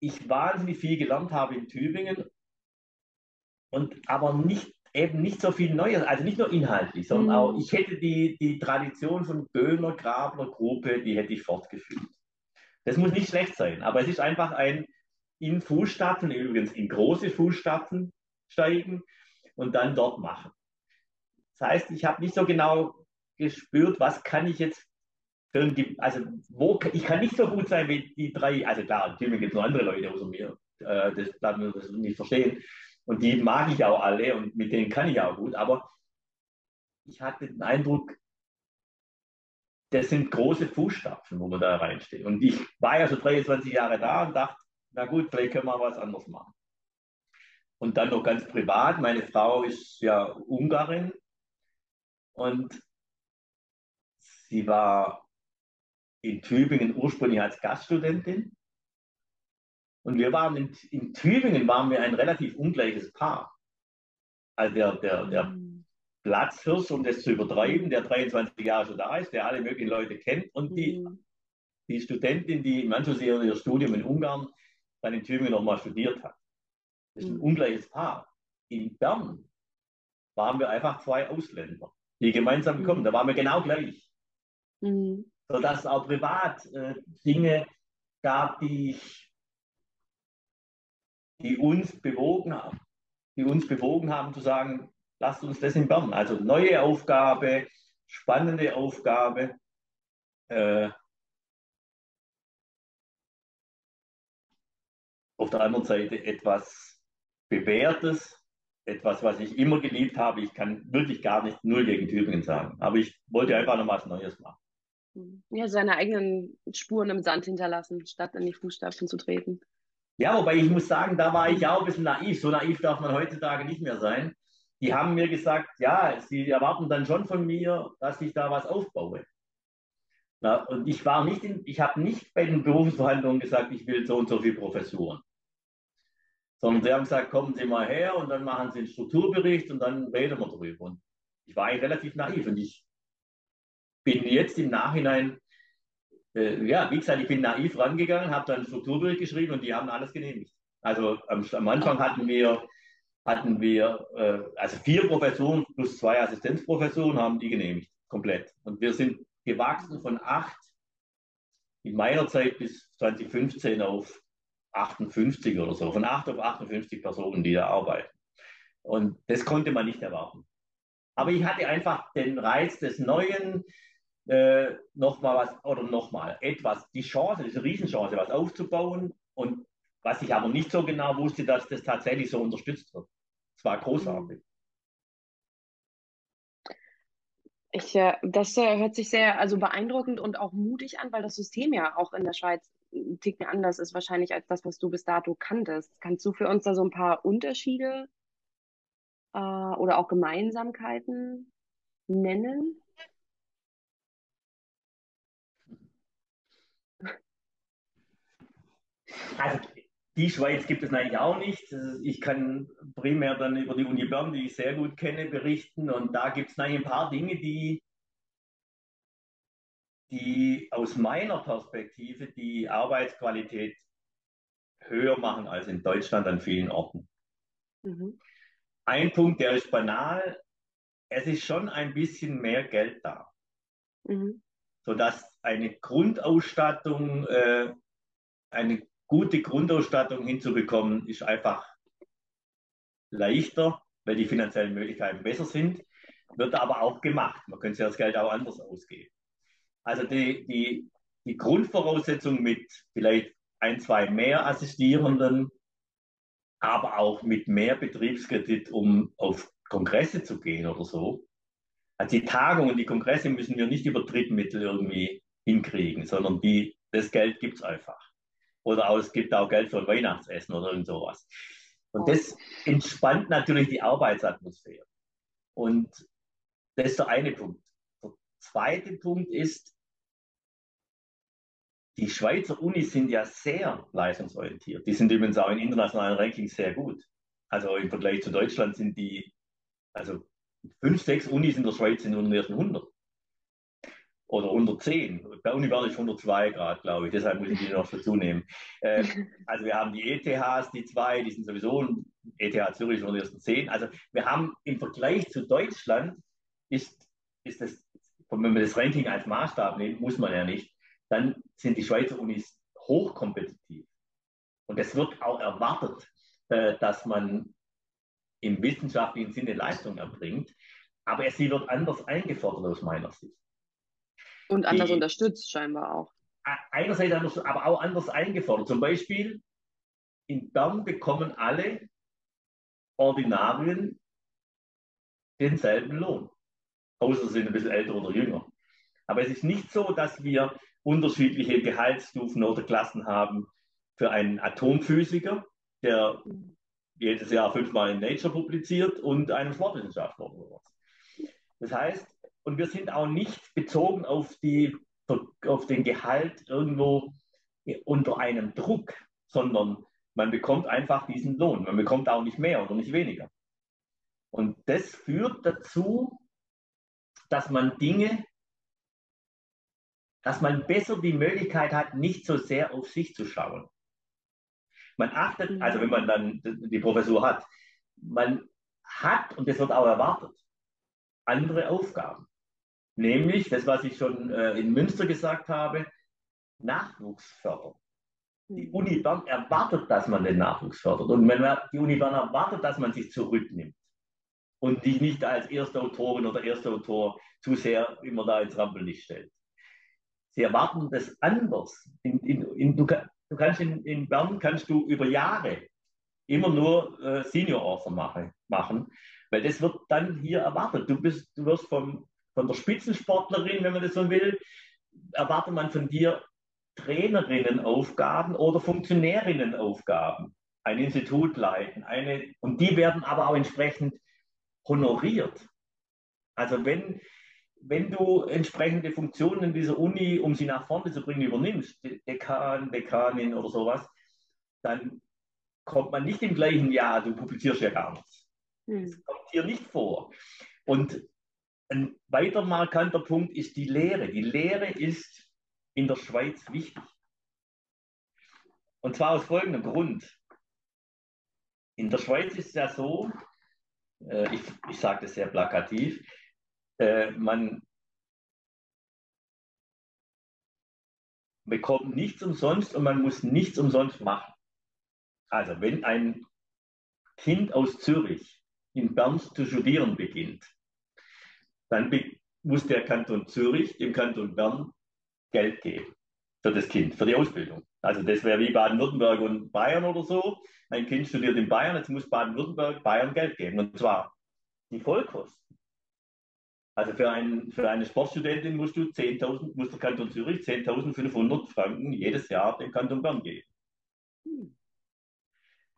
ich wahnsinnig viel gelernt habe in Tübingen und aber nicht eben nicht so viel Neues, also nicht nur inhaltlich, sondern mhm. auch, ich hätte die, die Tradition von Böhner, Grabler, Gruppe, die hätte ich fortgeführt. Das muss nicht schlecht sein, aber es ist einfach ein in Fußstapfen, übrigens in große Fußstapfen, steigen und dann dort machen. Das heißt, ich habe nicht so genau gespürt, was kann ich jetzt also wo, ich kann nicht so gut sein wie die drei, also klar, natürlich gibt es noch andere Leute außer mir, äh, das darf man das nicht verstehen. Und die mag ich auch alle und mit denen kann ich auch gut, aber ich hatte den Eindruck, das sind große Fußstapfen, wo man da reinsteht. Und ich war ja schon 23 Jahre da und dachte, na gut, vielleicht können wir was anderes machen. Und dann noch ganz privat, meine Frau ist ja Ungarin und sie war in Tübingen ursprünglich als Gaststudentin. Und wir waren in, in Tübingen waren wir ein relativ ungleiches Paar. Also der, der, der mhm. Platzhirsch, um das zu übertreiben, der 23 Jahre schon da ist, der alle möglichen Leute kennt und die, mhm. die Studentin, die im Anschluss ihr, ihr Studium in Ungarn dann in Tübingen nochmal studiert hat. Das ist ein mhm. ungleiches Paar. In Bern waren wir einfach zwei Ausländer, die gemeinsam kommen. Da waren wir genau gleich. Mhm. Sodass es auch privat äh, Dinge gab, die, die uns bewogen haben. Die uns bewogen haben zu sagen, lasst uns das in Bern. Also neue Aufgabe, spannende Aufgabe. Äh, auf der anderen Seite etwas bewährtes, etwas, was ich immer geliebt habe. Ich kann wirklich gar nicht null gegen Tübingen sagen. Aber ich wollte einfach noch was Neues machen. Ja, seine eigenen Spuren im Sand hinterlassen, statt in die Fußstapfen zu treten. Ja, wobei ich muss sagen, da war ich auch ein bisschen naiv. So naiv darf man heutzutage nicht mehr sein. Die haben mir gesagt, ja, sie erwarten dann schon von mir, dass ich da was aufbaue. Na, und ich war nicht in, ich habe nicht bei den Berufsverhandlungen gesagt, ich will so und so viele Professuren. Sondern sie haben gesagt, kommen Sie mal her und dann machen Sie einen Strukturbericht und dann reden wir darüber. Und ich war eigentlich relativ naiv und ich bin jetzt im Nachhinein, äh, ja, wie gesagt, ich bin naiv rangegangen, habe dann einen Strukturbericht geschrieben und die haben alles genehmigt. Also am, am Anfang hatten wir, hatten wir äh, also vier Professoren plus zwei Assistenzprofessoren haben die genehmigt, komplett. Und wir sind gewachsen von acht in meiner Zeit bis 2015 auf 58 oder so, von acht auf 58 Personen, die da arbeiten. Und das konnte man nicht erwarten. Aber ich hatte einfach den Reiz des Neuen, äh, nochmal was, oder nochmal etwas, die Chance, diese Riesenchance, was aufzubauen. Und was ich aber nicht so genau wusste, dass das tatsächlich so unterstützt wird. Es war großartig. Ich, äh, das äh, hört sich sehr also beeindruckend und auch mutig an, weil das System ja auch in der Schweiz ein Ticken anders ist wahrscheinlich als das, was du bis dato kanntest. Kannst du für uns da so ein paar Unterschiede äh, oder auch Gemeinsamkeiten nennen? Also die Schweiz gibt es eigentlich auch nicht. Ich kann primär dann über die Uni Bern, die ich sehr gut kenne, berichten. Und da gibt es ein paar Dinge, die, die aus meiner Perspektive die Arbeitsqualität höher machen als in Deutschland an vielen Orten. Mhm. Ein Punkt, der ist banal. Es ist schon ein bisschen mehr Geld da. Mhm. Sodass eine Grundausstattung, äh, eine gute Grundausstattung hinzubekommen, ist einfach leichter, weil die finanziellen Möglichkeiten besser sind, wird aber auch gemacht. Man könnte ja das Geld auch anders ausgeben. Also die, die, die Grundvoraussetzung mit vielleicht ein, zwei mehr Assistierenden, aber auch mit mehr Betriebskredit, um auf Kongresse zu gehen oder so. Also die Tagungen, die Kongresse müssen wir nicht über Drittmittel irgendwie hinkriegen, sondern die, das Geld gibt es einfach. Oder auch, es gibt auch Geld für ein Weihnachtsessen oder irgend sowas. Und das entspannt natürlich die Arbeitsatmosphäre. Und das ist der eine Punkt. Zweite Punkt ist, die Schweizer Unis sind ja sehr leistungsorientiert. Die sind übrigens auch in internationalen Rankings sehr gut. Also im Vergleich zu Deutschland sind die, also fünf, sechs Unis in der Schweiz sind unter den ersten 100 oder 110. Bei Uni war ich 102 Grad, glaube ich, deshalb muss ich die noch [laughs] dazu nehmen. Äh, also wir haben die ETHs, die zwei, die sind sowieso, ETH Zürich von den ersten 10. Also wir haben im Vergleich zu Deutschland, ist, ist das, wenn man das Ranking als Maßstab nimmt, muss man ja nicht, dann sind die Schweizer Unis hochkompetitiv. Und es wird auch erwartet, äh, dass man im wissenschaftlichen Sinne Leistung erbringt. Aber sie wird anders eingefordert aus meiner Sicht. Und anders die, unterstützt scheinbar auch. Einerseits anders, aber auch anders eingefordert. Zum Beispiel in Bern bekommen alle Ordinarien denselben Lohn. Außer sie sind ein bisschen älter oder jünger. Aber es ist nicht so, dass wir unterschiedliche Gehaltsstufen oder Klassen haben für einen Atomphysiker, der jedes Jahr fünfmal in Nature publiziert und einen Sportwissenschaftler oder sowas. Das heißt, und wir sind auch nicht bezogen auf, die, auf den Gehalt irgendwo unter einem Druck, sondern man bekommt einfach diesen Lohn. Man bekommt auch nicht mehr oder nicht weniger. Und das führt dazu, dass man Dinge, dass man besser die Möglichkeit hat, nicht so sehr auf sich zu schauen. Man achtet, mhm. also wenn man dann die Professur hat, man hat, und das wird auch erwartet, andere Aufgaben. Nämlich das, was ich schon äh, in Münster gesagt habe, Nachwuchs fördern. Die mhm. Uni Bern erwartet, dass man den Nachwuchs fördert. Und wenn man, die Uni Bern erwartet, dass man sich zurücknimmt und dich nicht als erste Autorin oder erster Autor zu sehr immer da ins Rampenlicht stellt. Sie erwarten das anders. In, in, in, du, du, kannst in, Bern kannst du über Jahre immer nur äh, Senior Author machen, machen, weil das wird dann hier erwartet. Du, bist, du wirst vom von der Spitzensportlerin, wenn man das so will, erwartet man von dir Trainerinnenaufgaben oder Funktionärinnenaufgaben. Ein Institut leiten, eine, und die werden aber auch entsprechend honoriert. Also wenn wenn du entsprechende Funktionen dieser Uni, um sie nach vorne zu bringen, übernimmst, Dekan, Dekanin oder sowas, dann kommt man nicht im gleichen Jahr, du publizierst ja gar nichts. Hm. Das kommt hier nicht vor. Und ein weiter markanter Punkt ist die Lehre. Die Lehre ist in der Schweiz wichtig. Und zwar aus folgendem Grund. In der Schweiz ist es ja so, äh, ich, ich sage das sehr plakativ, äh, man bekommt nichts umsonst und man muss nichts umsonst machen. Also wenn ein Kind aus Zürich in Bern zu studieren beginnt, dann muss der Kanton Zürich dem Kanton Bern Geld geben für das Kind, für die Ausbildung. Also das wäre wie Baden-Württemberg und Bayern oder so. Ein Kind studiert in Bayern, jetzt muss Baden-Württemberg Bayern Geld geben. Und zwar die Vollkosten. Also für, ein, für eine Sportstudentin musst du 10.000, muss der Kanton Zürich 10.500 Franken jedes Jahr dem Kanton Bern geben.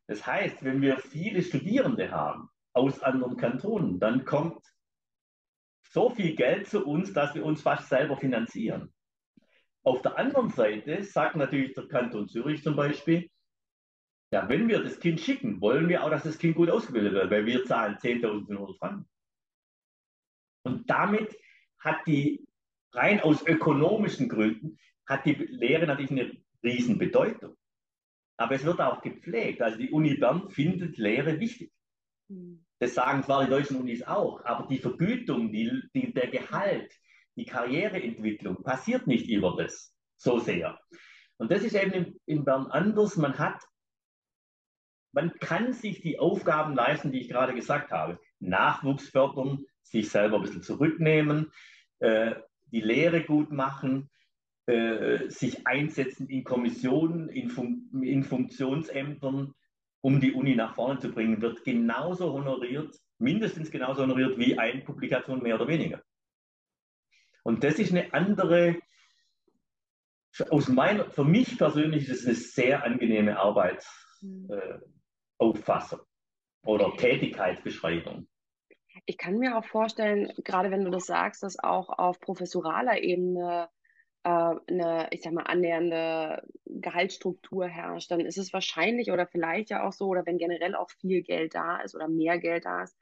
Das heißt, wenn wir viele Studierende haben aus anderen Kantonen, dann kommt so viel Geld zu uns, dass wir uns fast selber finanzieren. Auf der anderen Seite sagt natürlich der Kanton Zürich zum Beispiel, ja, wenn wir das Kind schicken, wollen wir auch, dass das Kind gut ausgebildet wird, weil wir zahlen 10.500 Franken. Und damit hat die, rein aus ökonomischen Gründen, hat die Lehre natürlich eine Riesenbedeutung. Aber es wird auch gepflegt. Also die Uni Bern findet Lehre wichtig. Hm. Das sagen zwar die deutschen Unis auch, aber die Vergütung, die, die, der Gehalt, die Karriereentwicklung passiert nicht über das so sehr. Und das ist eben in, Bern anders. Man hat, man kann sich die Aufgaben leisten, die ich gerade gesagt habe. Nachwuchs fördern, sich selber ein bisschen zurücknehmen, äh, die Lehre gut machen, äh, sich einsetzen in Kommissionen, in, Fun in Funktionsämtern, um die Uni nach vorne zu bringen, wird genauso honoriert, mindestens genauso honoriert wie eine Publikation mehr oder weniger. Und das ist eine andere, aus meiner, für mich persönlich ist es eine sehr angenehme Arbeitsauffassung äh, oder Tätigkeitsbeschreibung. Ich kann mir auch vorstellen, gerade wenn du das sagst, dass auch auf professoraler Ebene äh, eine, ich sag mal, annähernde Gehaltsstruktur herrscht, dann ist es wahrscheinlich oder vielleicht ja auch so, oder wenn generell auch viel Geld da ist oder mehr Geld da ist,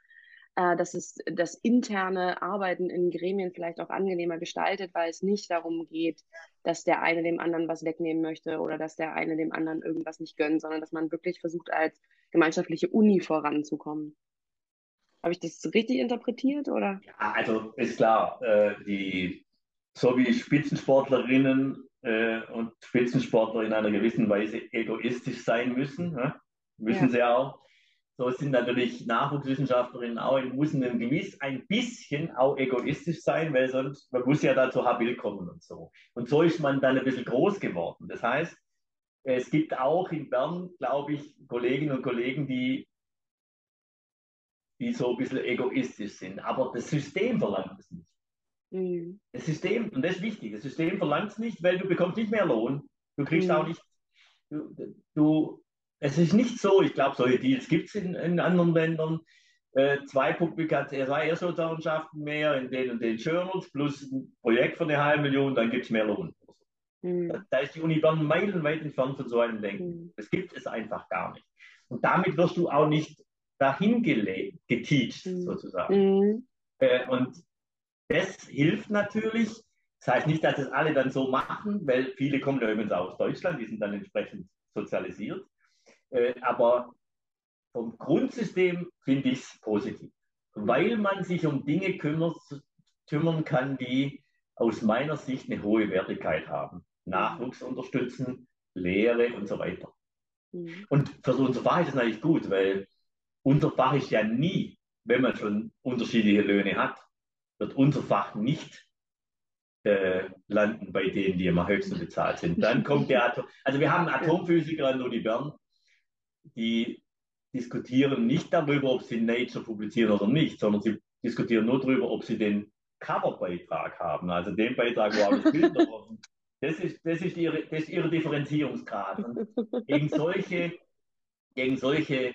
äh, dass es das interne Arbeiten in Gremien vielleicht auch angenehmer gestaltet, weil es nicht darum geht, dass der eine dem anderen was wegnehmen möchte oder dass der eine dem anderen irgendwas nicht gönnt, sondern dass man wirklich versucht, als gemeinschaftliche Uni voranzukommen. Habe ich das richtig interpretiert oder? Ja, also ist klar, äh, die, so wie Spitzensportlerinnen äh, und Spitzensportler in einer gewissen Weise egoistisch sein müssen, ne? müssen ja. sie auch. So sind natürlich Nachwuchswissenschaftlerinnen auch, müssen ein gewiss ein bisschen auch egoistisch sein, weil sonst, man muss ja dazu habil kommen und so. Und so ist man dann ein bisschen groß geworden. Das heißt, es gibt auch in Bern, glaube ich, Kolleginnen und Kollegen, die die so ein bisschen egoistisch sind. Aber das System verlangt es nicht. Mhm. Das System, und das ist wichtig, das System verlangt es nicht, weil du bekommst nicht mehr Lohn. Du kriegst mhm. auch nicht, du, du, es ist nicht so, ich glaube, solche Deals gibt es in, in, anderen Ländern. Äh, zwei Publikationen, zwei Erstautorenschaften mehr in den und den Journals plus ein Projekt von einer halben Million, dann gibt es mehr Lohn. Mhm. Da, da, ist die Uni Bern meilenweit entfernt von so einem Denken. Mhm. Das gibt es einfach gar nicht. Und damit wirst du auch nicht dahin geteacht, mhm. sozusagen. Mhm. Äh, und das hilft natürlich. Das heißt nicht, dass das alle dann so machen, weil viele kommen ja übrigens aus Deutschland, die sind dann entsprechend sozialisiert. Äh, aber vom Grundsystem finde ich es positiv, weil man sich um Dinge kümmert, kümmern kann, die aus meiner Sicht eine hohe Wertigkeit haben. Nachwuchs unterstützen, Lehre und so weiter. Mhm. Und für unser Fach ist es natürlich gut, weil unser Fach ist ja nie, wenn man schon unterschiedliche Löhne hat, wird unser Fach nicht äh, landen bei denen, die am höchsten bezahlt sind. Dann kommt der Atom. Also wir haben Atomphysiker an der Uni Bern, die diskutieren nicht darüber, ob sie Nature publizieren oder nicht, sondern sie diskutieren nur darüber, ob sie den Coverbeitrag haben, also den Beitrag, wo alles Bilder drauf das ist, das, ist ihre, das ist ihre Differenzierungsgrad. Und gegen solche, gegen solche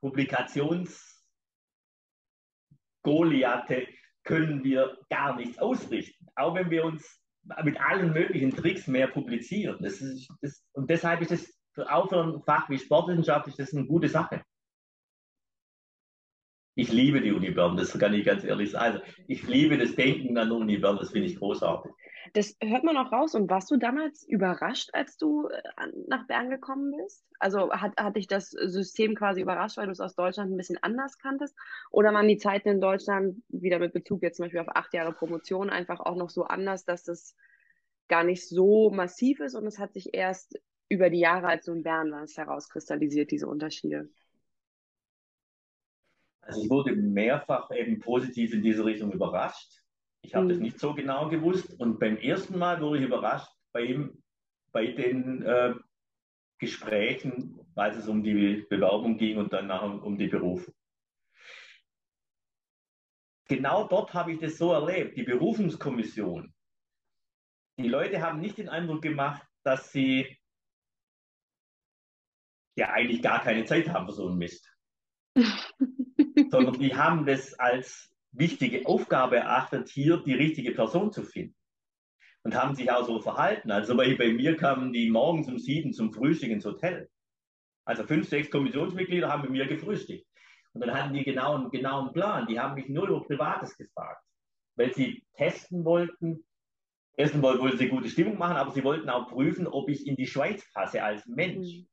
Publikations können wir gar nichts ausrichten, auch wenn wir uns mit allen möglichen Tricks mehr publizieren. Das ist, das, und deshalb ist es auch für ein Fach wie Sportwissenschaft ist das eine gute Sache. Ich liebe die Uni Bern, das kann ich ganz ehrlich sagen. Also ich liebe das Denken an der Uni Bern, das finde ich großartig. Das hört man auch raus. Und warst du damals überrascht, als du äh, nach Bern gekommen bist? Also hat, hat dich das System quasi überrascht, weil du es aus Deutschland ein bisschen anders kanntest? Oder waren die Zeiten in Deutschland, wieder mit Bezug jetzt zum Beispiel auf acht Jahre Promotion, einfach auch noch so anders, dass das gar nicht so massiv ist und es hat sich erst über die Jahre, als du in Bern warst, herauskristallisiert, diese Unterschiede? Also ich wurde mehrfach eben positiv in diese Richtung überrascht. Ich habe mhm. das nicht so genau gewusst. Und beim ersten Mal wurde ich überrascht bei ihm, bei den äh, Gesprächen, als es um die Bewerbung ging und dann nachher um die Berufung. Genau dort habe ich das so erlebt. Die Berufungskommission. Die Leute haben nicht den Eindruck gemacht, dass sie ja eigentlich gar keine Zeit haben für so einen Mist. [laughs] Sondern die haben das als wichtige Aufgabe erachtet, hier die richtige Person zu finden. Und haben sich auch so verhalten. Also bei, bei mir kamen die morgens um sieben zum Frühstück ins Hotel. Also fünf, sechs Kommissionsmitglieder haben mit mir gefrühstückt. Und dann hatten die genau einen genauen Plan. Die haben mich nur über Privates gefragt, weil sie testen wollten. Erstens wollten sie gute Stimmung machen, aber sie wollten auch prüfen, ob ich in die Schweiz passe als Mensch. Mhm.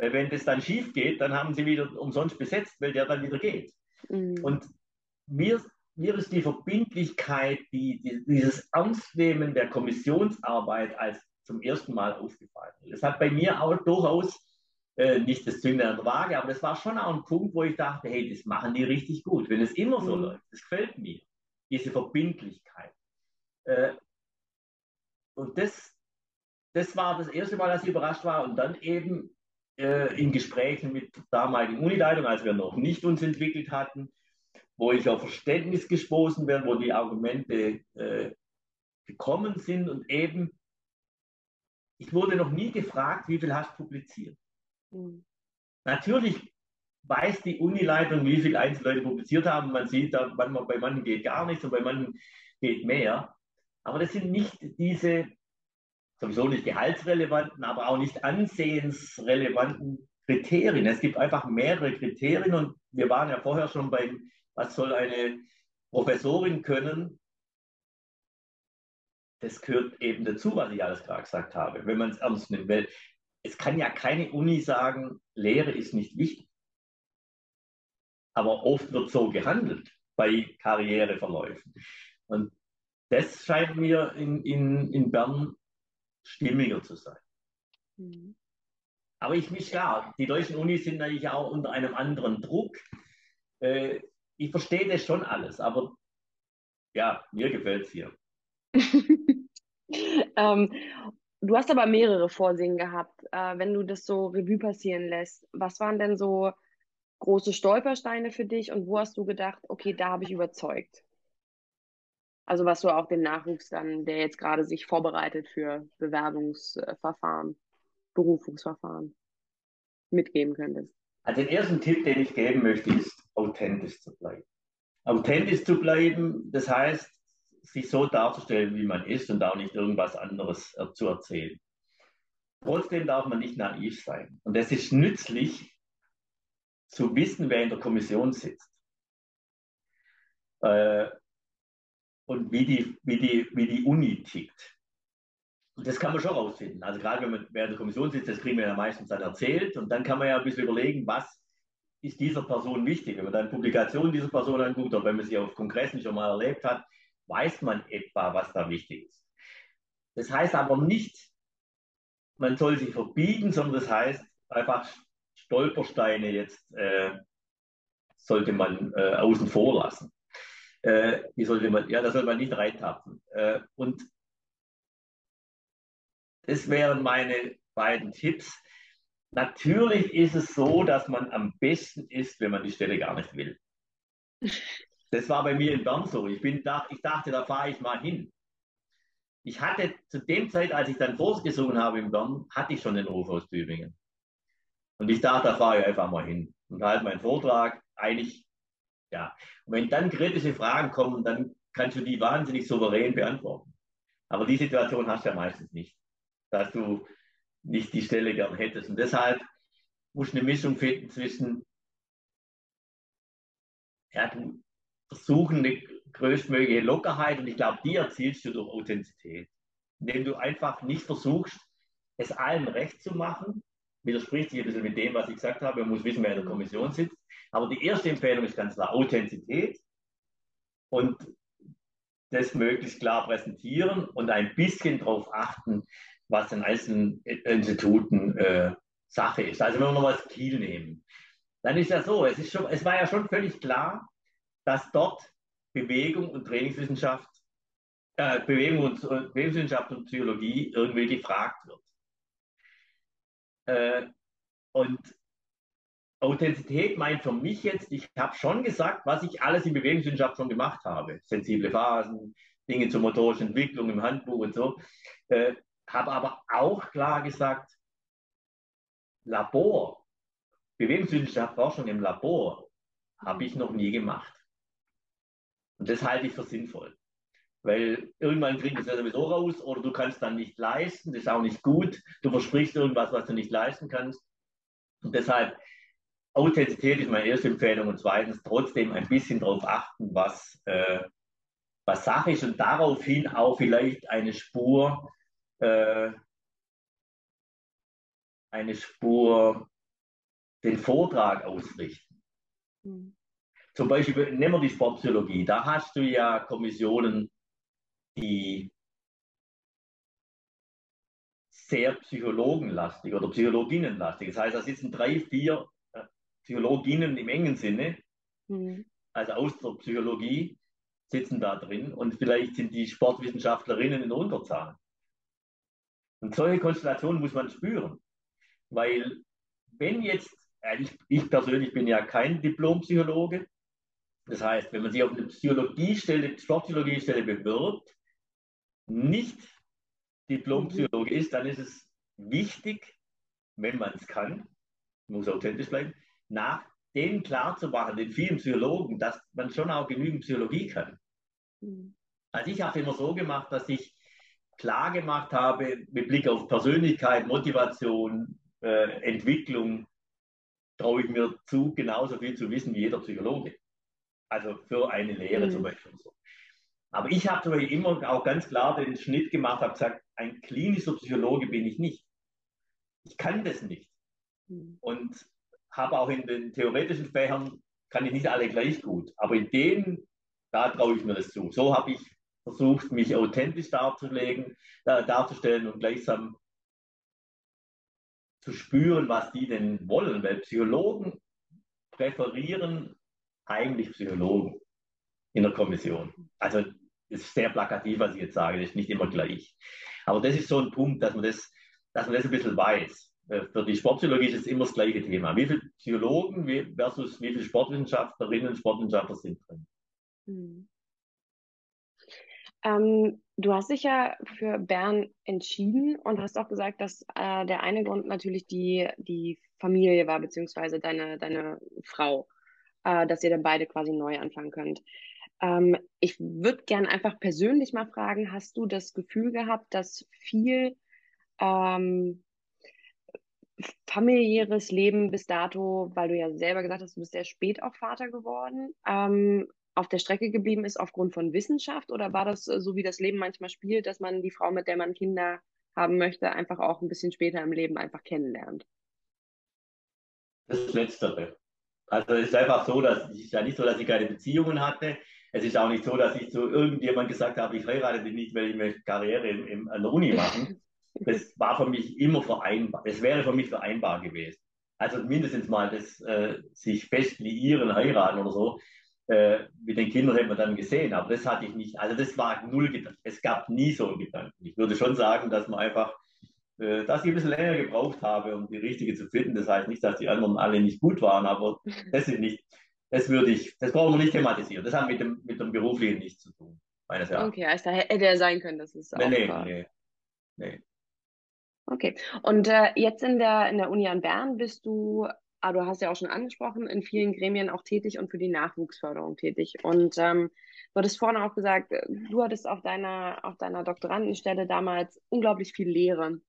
Weil wenn das dann schief geht, dann haben sie wieder umsonst besetzt, weil der dann wieder geht. Mhm. Und mir, mir ist die Verbindlichkeit, die, die, dieses Ernstnehmen der Kommissionsarbeit als zum ersten Mal aufgefallen. Das hat bei mir auch durchaus äh, nicht das Zünglein an der Waage, aber das war schon auch ein Punkt, wo ich dachte, hey, das machen die richtig gut. Wenn es immer so mhm. läuft, das gefällt mir, diese Verbindlichkeit. Äh, und das, das war das erste Mal, dass ich überrascht war und dann eben in Gesprächen mit damaligen Unileitung, als wir noch nicht uns entwickelt hatten, wo ich auf Verständnis gestoßen bin, wo die Argumente äh, gekommen sind und eben, ich wurde noch nie gefragt, wie viel hast du publiziert. Mhm. Natürlich weiß die Unileitung, wie viele Einzelleute publiziert haben. Man sieht, da, manchmal, bei manchen geht gar nichts und bei manchen geht mehr. Aber das sind nicht diese sowieso nicht gehaltsrelevanten, aber auch nicht ansehensrelevanten Kriterien. Es gibt einfach mehrere Kriterien und wir waren ja vorher schon beim was soll eine Professorin können? Das gehört eben dazu, was ich alles gerade gesagt habe, wenn man es ernst nimmt. Weil es kann ja keine Uni sagen, Lehre ist nicht wichtig. Aber oft wird so gehandelt bei Karriereverläufen. Und das scheint mir in, in, in Bern stimmiger zu sein. Mhm. Aber ich mich klar, die deutschen Unis sind natürlich auch unter einem anderen Druck. Äh, ich verstehe das schon alles, aber ja, mir gefällt es hier. [laughs] ähm, du hast aber mehrere Vorsehen gehabt. Äh, wenn du das so Revue passieren lässt, was waren denn so große Stolpersteine für dich und wo hast du gedacht, okay, da habe ich überzeugt? Also was du auch dem Nachwuchs dann, der jetzt gerade sich vorbereitet für Bewerbungsverfahren, Berufungsverfahren, mitgeben könntest. Also den ersten Tipp, den ich geben möchte, ist authentisch zu bleiben. Authentisch zu bleiben, das heißt, sich so darzustellen, wie man ist und auch nicht irgendwas anderes äh, zu erzählen. Trotzdem darf man nicht naiv sein. Und es ist nützlich zu wissen, wer in der Kommission sitzt. Äh, und wie die, wie, die, wie die Uni tickt. Und das kann man schon rausfinden. Also gerade wenn man während der Kommission sitzt, das kriegen wir ja meistens dann erzählt. Und dann kann man ja ein bisschen überlegen, was ist dieser Person wichtig. Wenn man dann Publikationen dieser Person anguckt oder wenn man sie auf Kongressen schon mal erlebt hat, weiß man etwa, was da wichtig ist. Das heißt aber nicht, man soll sich verbiegen, sondern das heißt einfach Stolpersteine jetzt äh, sollte man äh, außen vor lassen. Äh, die sollte man, ja, da soll man nicht reintappen. Äh, und das wären meine beiden Tipps. Natürlich ist es so, dass man am besten ist, wenn man die Stelle gar nicht will. Das war bei mir in Bern so. Ich, bin da, ich dachte, da fahre ich mal hin. Ich hatte zu dem Zeit, als ich dann vorgesungen habe in Bern, hatte ich schon den Ruf aus Tübingen. Und ich dachte, da fahre ich einfach mal hin und halte meinen Vortrag. Eigentlich Ja. Und wenn dann kritische Fragen kommen, dann kannst du die wahnsinnig souverän beantworten. Aber die Situation hast du ja meistens nicht, dass du nicht die Stelle gern hättest. Und deshalb musst du eine Mischung finden zwischen, ja, du versuchen eine größtmögliche Lockerheit und ich glaube, die erzielst du durch Authentizität, indem du einfach nicht versuchst, es allen recht zu machen, widerspricht sich ein bisschen mit dem, was ich gesagt habe, man muss wissen, wer in der Kommission sitzt, aber die erste Empfehlung ist ganz klar Authentizität und das möglichst klar präsentieren und ein bisschen darauf achten, was in einzelnen Instituten äh, Sache ist. Also wenn wir nochmal das Kiel nehmen, dann ist ja so, es, ist schon, es war ja schon völlig klar, dass dort Bewegung und Trainingswissenschaft, äh, Bewegung und äh, Bewegungswissenschaft und Psychologie irgendwie gefragt wird. Äh, und Authentizität meint für mich jetzt, ich habe schon gesagt, was ich alles in Bewegungswissenschaft schon gemacht habe. Sensible Phasen, Dinge zur motorischen Entwicklung im Handbuch und so. Äh, habe aber auch klar gesagt, Labor, Bewegungswissenschaft, Forschung im Labor, habe ich noch nie gemacht. Und das halte ich für sinnvoll. Weil irgendwann kriegst du es ja sowieso raus oder du kannst dann nicht leisten, das ist auch nicht gut. Du versprichst irgendwas, was du nicht leisten kannst. Und deshalb Authentizität ist meine erste Empfehlung und zweitens trotzdem ein bisschen darauf achten, was, äh, was Sache ist und daraufhin auch vielleicht eine Spur, äh, eine Spur den Vortrag ausrichten. Mhm. Zum Beispiel, nehmen wir die Sportpsychologie, da hast du ja Kommissionen, die sehr psychologenlastig oder psychologinnenlastig. Das heißt, da sitzen drei, vier Psychologinnen im engen Sinne, mhm. also aus der Psychologie, sitzen da drin und vielleicht sind die Sportwissenschaftlerinnen in der Unterzahl. Und solche Konstellationen muss man spüren, weil wenn jetzt, ich, ich persönlich bin ja kein Diplompsychologe, das heißt, wenn man sich auf eine Psychologiestelle, Sportpsychologiestelle bewirbt, nicht Diplompsychologe ist, dann ist es wichtig, wenn man es kann, muss authentisch bleiben, nach dem klar zu machen, den vielen Psychologen, dass man schon auch genügend Psychologie kann. Mhm. Also ich habe immer so gemacht, dass ich klar gemacht habe, mit Blick auf Persönlichkeit, Motivation, äh, Entwicklung, traue ich mir zu, genauso viel zu wissen wie jeder Psychologe. Also für eine Lehre mhm. zum Beispiel. So. Aber ich habe zum Beispiel immer auch ganz klar den Schnitt gemacht, habe gesagt, ein klinischer Psychologe bin ich nicht. Ich kann das nicht. Mhm. Und habe auch in den theoretischen Fächern, kann ich nicht alle gleich gut, aber in denen, da traue ich mir das zu. So habe ich versucht, mich authentisch darzulegen, äh, darzustellen und gleichsam zu spüren, was die denn wollen, weil Psychologen präferieren eigentlich Psychologen in der Kommission. Also ist sehr plakativ, was ich jetzt sage, das ist nicht immer gleich. Aber das ist so ein Punkt, dass man das, dass man das ein bisschen weiß. Äh, für die Sportpsychologie ist es immer das gleiche Thema. Wie viele Psychologen versus wie viele Sportwissenschaftlerinnen und Sportwissenschaftler sind drin? Hm. Ähm, du hast dich ja für Bern entschieden und hast auch gesagt, dass äh, der eine Grund natürlich die, die Familie war, beziehungsweise deine, deine Frau, äh, dass ihr dann beide quasi neu anfangen könnt. Ähm, ich würde gerne einfach persönlich mal fragen, hast du das Gefühl gehabt, dass viel ähm, familiäres Leben bis dato, weil du ja selber gesagt hast, du bist sehr spät auch Vater geworden, ähm, auf der Strecke geblieben ist aufgrund von Wissenschaft oder war das äh, so, wie das Leben manchmal spielt, dass man die Frau, mit der man Kinder haben möchte, einfach auch ein bisschen später im Leben einfach kennenlernt? Das Letztere. Also es ist einfach so, dass ist ja nicht so, dass ich keine Beziehungen hatte. Es ist auch nicht so, dass ich zu irgendjemand gesagt habe, ich heirate dich nicht, weil ich möchte Karriere im, im, an der Uni machen. [laughs] Das war für mich immer vereinbar. Es wäre für mich vereinbar gewesen. Also mindestens mal das äh, sich fest liieren, heiraten oder so. Äh, mit den Kindern hätte man dann gesehen, aber das hatte ich nicht. Also das war null Gedanken. Es gab nie so einen Gedanken. Ich würde schon sagen, dass man einfach, äh, dass ich ein bisschen länger gebraucht habe, um die richtige zu finden. Das heißt nicht, dass die anderen alle nicht gut waren, aber [laughs] das ist nicht, das würde ich, das brauchen wir nicht thematisieren. Das hat mit dem, mit dem Beruflichen nichts zu tun, meines Erachtens. Okay, also hätte er sein können, das ist auch. Nee, nee, nee, nee. Okay. Und äh, jetzt in der, in der Uni an Bern bist du aber du hast ja auch schon angesprochen, in vielen Gremien auch tätig und für die Nachwuchsförderung tätig. Und ähm, du hattest vorne auch gesagt, äh, du hattest auf deiner, auf deiner Doktorandenstelle damals unglaublich viel Lehre,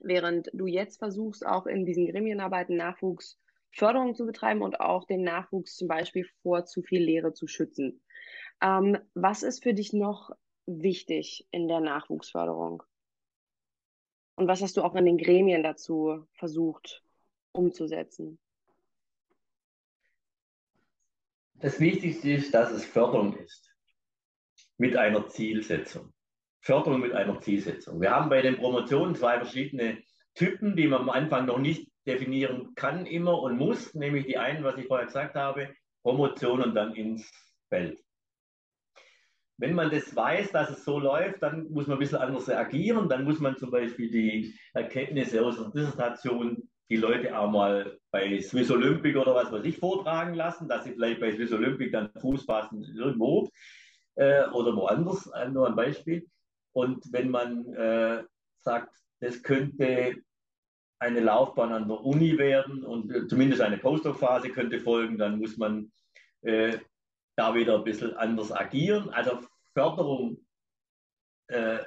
während du jetzt versuchst, auch in diesen Gremienarbeiten Nachwuchsförderung zu betreiben und auch den Nachwuchs zum Beispiel vor zu viel Lehre zu schützen. Ähm, was ist für dich noch wichtig in der Nachwuchsförderung? Und was hast du auch in den Gremien dazu versucht umzusetzen? Das Wichtigste ist, dass es Förderung ist mit einer Zielsetzung. Förderung mit einer Zielsetzung. Wir haben bei den Promotionen zwei verschiedene Typen, die man am Anfang noch nicht definieren kann immer und muss, nämlich die einen, was ich vorher gesagt habe, Promotion und dann ins Feld. Wenn man das weiß, dass es so läuft, dann muss man ein bisschen anders agieren. Dann muss man zum Beispiel die Erkenntnisse aus der Dissertation die Leute auch mal bei Swiss Olympic oder was weiß ich vortragen lassen, dass sie vielleicht bei Swiss Olympic dann Fuß fassen irgendwo äh, oder woanders, nur ein Beispiel. Und wenn man äh, sagt, das könnte eine Laufbahn an der Uni werden und äh, zumindest eine Postdoc-Phase könnte folgen, dann muss man äh, da wieder ein bisschen anders agieren. Also Förderung, äh,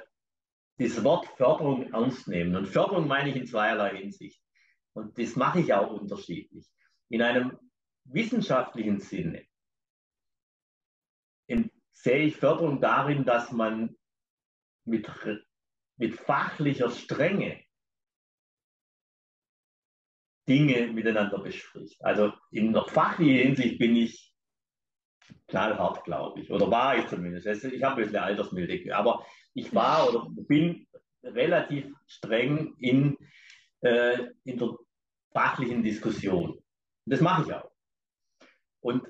dieses Wort Förderung ernst nehmen. Und Förderung meine ich in zweierlei Hinsicht. Und das mache ich auch unterschiedlich. In einem wissenschaftlichen Sinne sehe ich Förderung darin, dass man mit, mit fachlicher Strenge Dinge miteinander bespricht. Also in der fachlichen Hinsicht bin ich knallhart, glaube ich, oder war ich zumindest. Ich habe ein bisschen Altersmilde, aber ich war oder bin relativ streng in äh, in der fachlichen Diskussion. Das mache ich auch. Und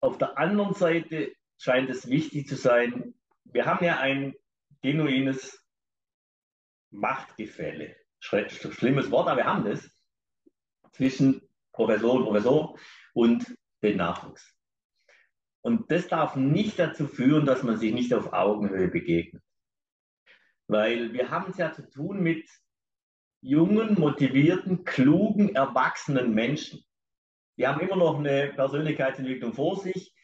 auf der anderen Seite scheint es wichtig zu sein, wir haben ja ein genuines Machtgefälle. Schlimmes Wort, aber wir haben das zwischen Professor und Professor und den Nachwuchs. Und das darf nicht dazu führen, dass man sich nicht auf Augenhöhe begegnet. Weil wir haben es ja zu tun mit jungen, motivierten, klugen, erwachsenen Menschen. Die haben immer noch eine Persönlichkeitsentwicklung vor sich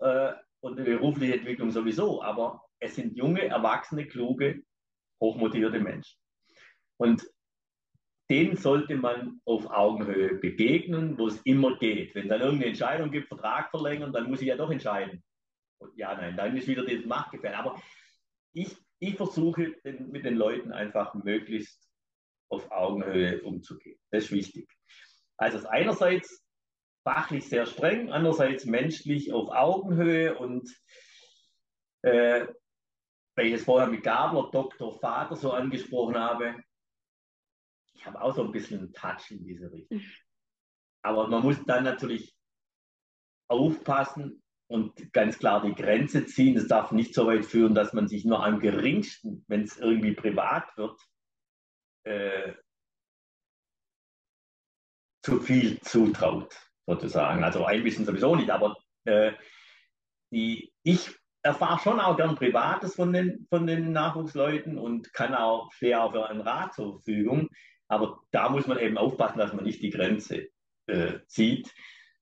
äh, und eine berufliche Entwicklung sowieso, aber es sind junge, erwachsene, kluge, hochmotivierte Menschen. Und denen sollte man auf Augenhöhe begegnen, wo es immer geht. Wenn dann irgendeine Entscheidung gibt, Vertrag verlängern, dann muss ich ja doch entscheiden. Und ja, nein, dann ist wieder das Machtgefälle. Aber ich, ich versuche mit den Leuten einfach möglichst auf Augenhöhe umzugehen. Das ist wichtig. Also einerseits fachlich sehr streng, andererseits menschlich auf Augenhöhe und äh, weil ich es vorher mit Gabler, Doktor, Vater so angesprochen habe, ich habe auch so ein bisschen einen Touch in diese Richtung. Aber man muss dann natürlich aufpassen und ganz klar die Grenze ziehen. Es darf nicht so weit führen, dass man sich nur am geringsten, wenn es irgendwie privat wird, äh, zu viel zutraut, sozusagen. Also ein bisschen sowieso nicht, aber äh, die, ich erfahre schon auch gern Privates von den, von den Nachwuchsleuten und kann auch schwer auch für einen Rat zur Verfügung. Aber da muss man eben aufpassen, dass man nicht die Grenze äh, zieht.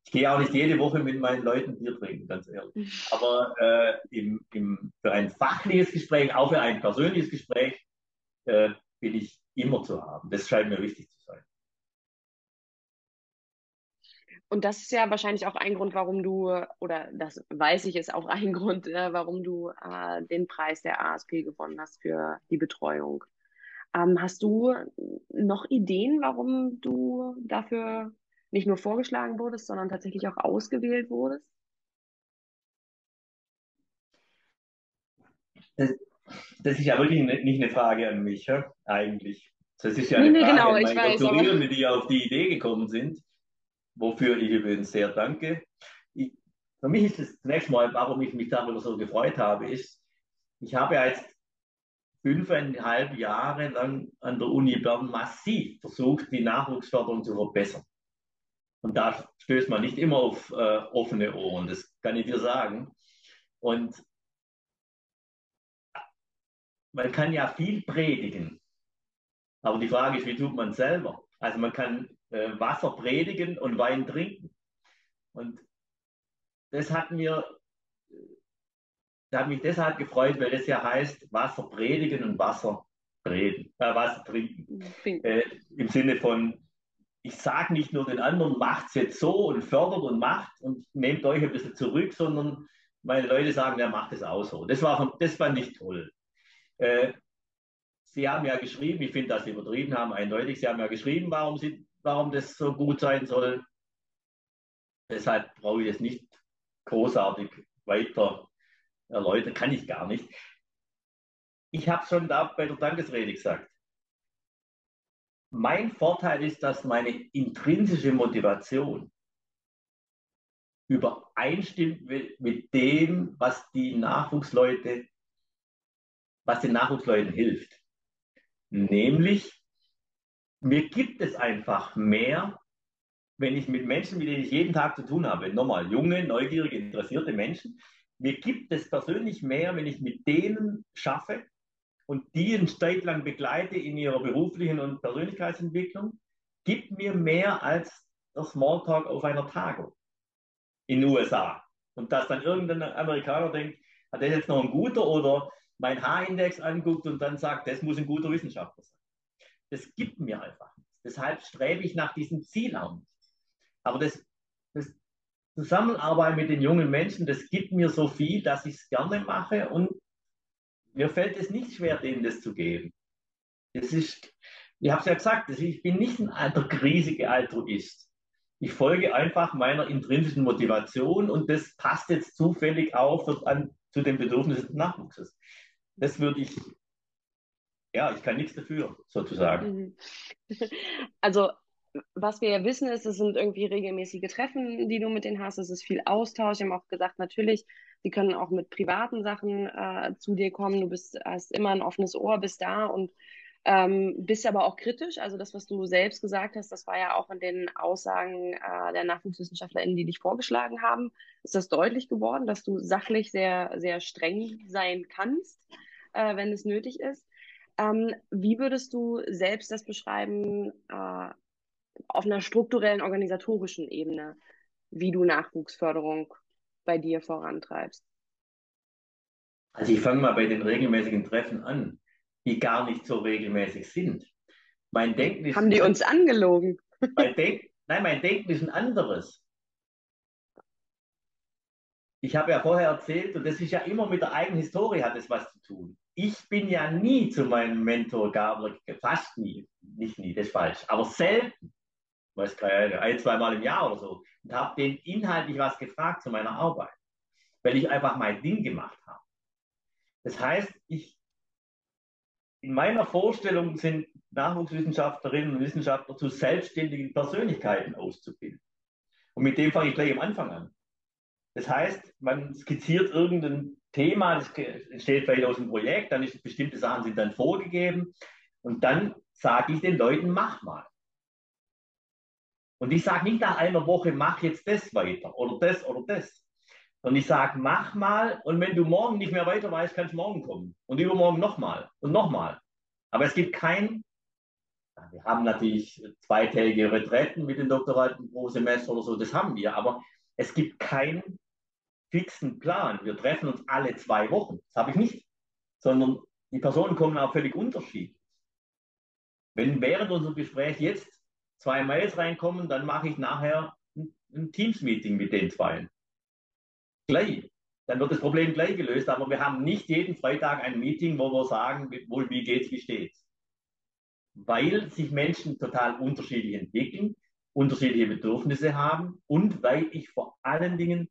Ich gehe auch nicht jede Woche mit meinen Leuten Bier trinken, ganz ehrlich. Aber äh, im, im, für ein fachliches Gespräch, auch für ein persönliches Gespräch, äh, bin ich immer zu haben. Das scheint mir wichtig zu sein. Und das ist ja wahrscheinlich auch ein Grund, warum du, oder das weiß ich, ist auch ein [laughs] Grund, äh, warum du äh, den Preis der ASP gewonnen hast für die Betreuung. Ähm, hast du noch Ideen, warum du dafür nicht nur vorgeschlagen wurdest, sondern tatsächlich auch ausgewählt wurdest? Das, das ist ja wirklich nicht eine Frage an mich, ja? eigentlich. Das ist ja eine nee, Frage genau, an meine Doktorierende, die auf die Idee gekommen sind, wofür ich übrigens sehr danke. Ich, für mich ist es zunächst mal, warum ich mich darüber so gefreut habe, ist, ich habe jetzt fünfeinhalb Jahre lang an der Uni Bern massiv versucht, die Nachwuchsförderung zu verbessern. Und da stößt man nicht immer auf äh, offene Ohren, das kann ich dir sagen. Und man kann ja viel predigen, aber die Frage ist, wie tut man selber? Also man kann äh, Wasser predigen und Wein trinken. Und das hat mir, das hat mich deshalb gefreut, weil das ja heißt, Wasser predigen und Wasser reden, äh, Wasser trinken. Äh, Im Sinne von, ich sage nicht nur den anderen, macht es jetzt so und fördert und macht und nehmt euch ein bisschen zurück, sondern meine Leute sagen, der macht es auch so. Das, war, das fand ich toll. Äh, Sie haben ja geschrieben, ich finde, dass Sie übertrieben haben, eindeutig, Sie haben ja geschrieben, warum, Sie, warum das so gut sein soll. Deshalb brauche ich es nicht großartig weiter erläutern, kann ich gar nicht. Ich habe schon da bei der Dankesrede gesagt. Mein Vorteil ist, dass meine intrinsische Motivation übereinstimmt mit dem, was die Nachwuchsleute, was den Nachwuchsleuten hilft. Nämlich, mir gibt es einfach mehr, wenn ich mit Menschen, mit denen ich jeden Tag zu tun habe, nochmal junge, neugierige, interessierte Menschen, mir gibt es persönlich mehr, wenn ich mit denen schaffe und die ein Zeit lang begleite in ihrer beruflichen und Persönlichkeitsentwicklung, gibt mir mehr als der Smalltalk auf einer Tagung in den USA. Und dass dann irgendein Amerikaner denkt, hat das jetzt noch ein guter oder mein H-Index anguckt und dann sagt, das muss ein guter Wissenschaftler sein. Das gibt mir einfach nichts. Deshalb strebe ich nach diesem Ziel auch nicht. Aber das Zusammenarbeiten mit den jungen Menschen, das gibt mir so viel, dass ich es gerne mache und mir fällt es nicht schwer, denen das zu geben. Das ist, ich habe es ja gesagt, ich bin nicht ein alter, riesiger Altruist. Ich folge einfach meiner intrinsischen Motivation und das passt jetzt zufällig auch für, an, zu den Bedürfnissen des Nachwuchses. Das würde ich, ja, ich kann nichts dafür, sozusagen. Mhm. [laughs] Also was wir ja wissen, ist, es sind irgendwie regelmäßige Treffen, die du mit denen hast. Es ist viel Austausch. Wir haben auch gesagt, natürlich, sie können auch mit privaten Sachen äh, zu dir kommen. Du bist, hast immer ein offenes Ohr, bist da und ähm, bist aber auch kritisch. Also das, was du selbst gesagt hast, das war ja auch in den Aussagen äh, der NachwuchswissenschaftlerInnen, die dich vorgeschlagen haben, ist das deutlich geworden, dass du sachlich sehr, sehr streng sein kannst, äh, wenn es nötig ist. Ähm, wie würdest du selbst das beschreiben, äh, auf einer strukturellen, organisatorischen Ebene, wie du Nachwuchsförderung bei dir vorantreibst? Also ich fange mal bei den regelmäßigen Treffen an, die gar nicht so regelmäßig sind. Mein Denken ist, Haben die uns angelogen? Mein Denk, nein, mein Denken ist ein anderes. Ich habe ja vorher erzählt, und das ist ja immer mit der eigenen Historie hat es was zu tun. Ich bin ja nie zu meinem Mentor Gabler, fast nie, nicht nie, das ist falsch, aber selten weiß keine ein, zwei Mal im Jahr oder so, und habe den inhaltlich was gefragt zu meiner Arbeit, weil ich einfach mein Ding gemacht habe. Das heißt, ich, in meiner Vorstellung sind Nachwuchswissenschaftlerinnen und Wissenschaftler zu selbstständigen Persönlichkeiten auszubilden. Und mit dem fange ich gleich am Anfang an. Das heißt, man skizziert irgendein Thema, das entsteht vielleicht aus dem Projekt, dann ist bestimmte Sachen sind dann vorgegeben und dann sage ich den Leuten, mach mal. Und ich sage nicht nach einer Woche, mach jetzt das weiter oder das oder das. Und ich sage, mach mal und wenn du morgen nicht mehr weiter weißt, kannst du morgen kommen. Und übermorgen nochmal und nochmal. Aber es gibt kein, wir haben natürlich zweitägige Retretten mit den Doktoraten pro Semester oder so, das haben wir, aber es gibt keinen fixen Plan. Wir treffen uns alle zwei Wochen. Das habe ich nicht. Sondern die Personen kommen auch völlig unterschiedlich. Wenn während unserem Gespräch jetzt zwei Mails reinkommen, dann mache ich nachher ein, Teams-Meeting mit den zwei. Gleich. Dann wird das Problem gleich gelöst, aber wir haben nicht jeden Freitag ein Meeting, wo wir sagen, wo, wie geht's, wie steht's. Weil sich Menschen total unterschiedlich entwickeln, unterschiedliche Bedürfnisse haben und weil ich vor allen Dingen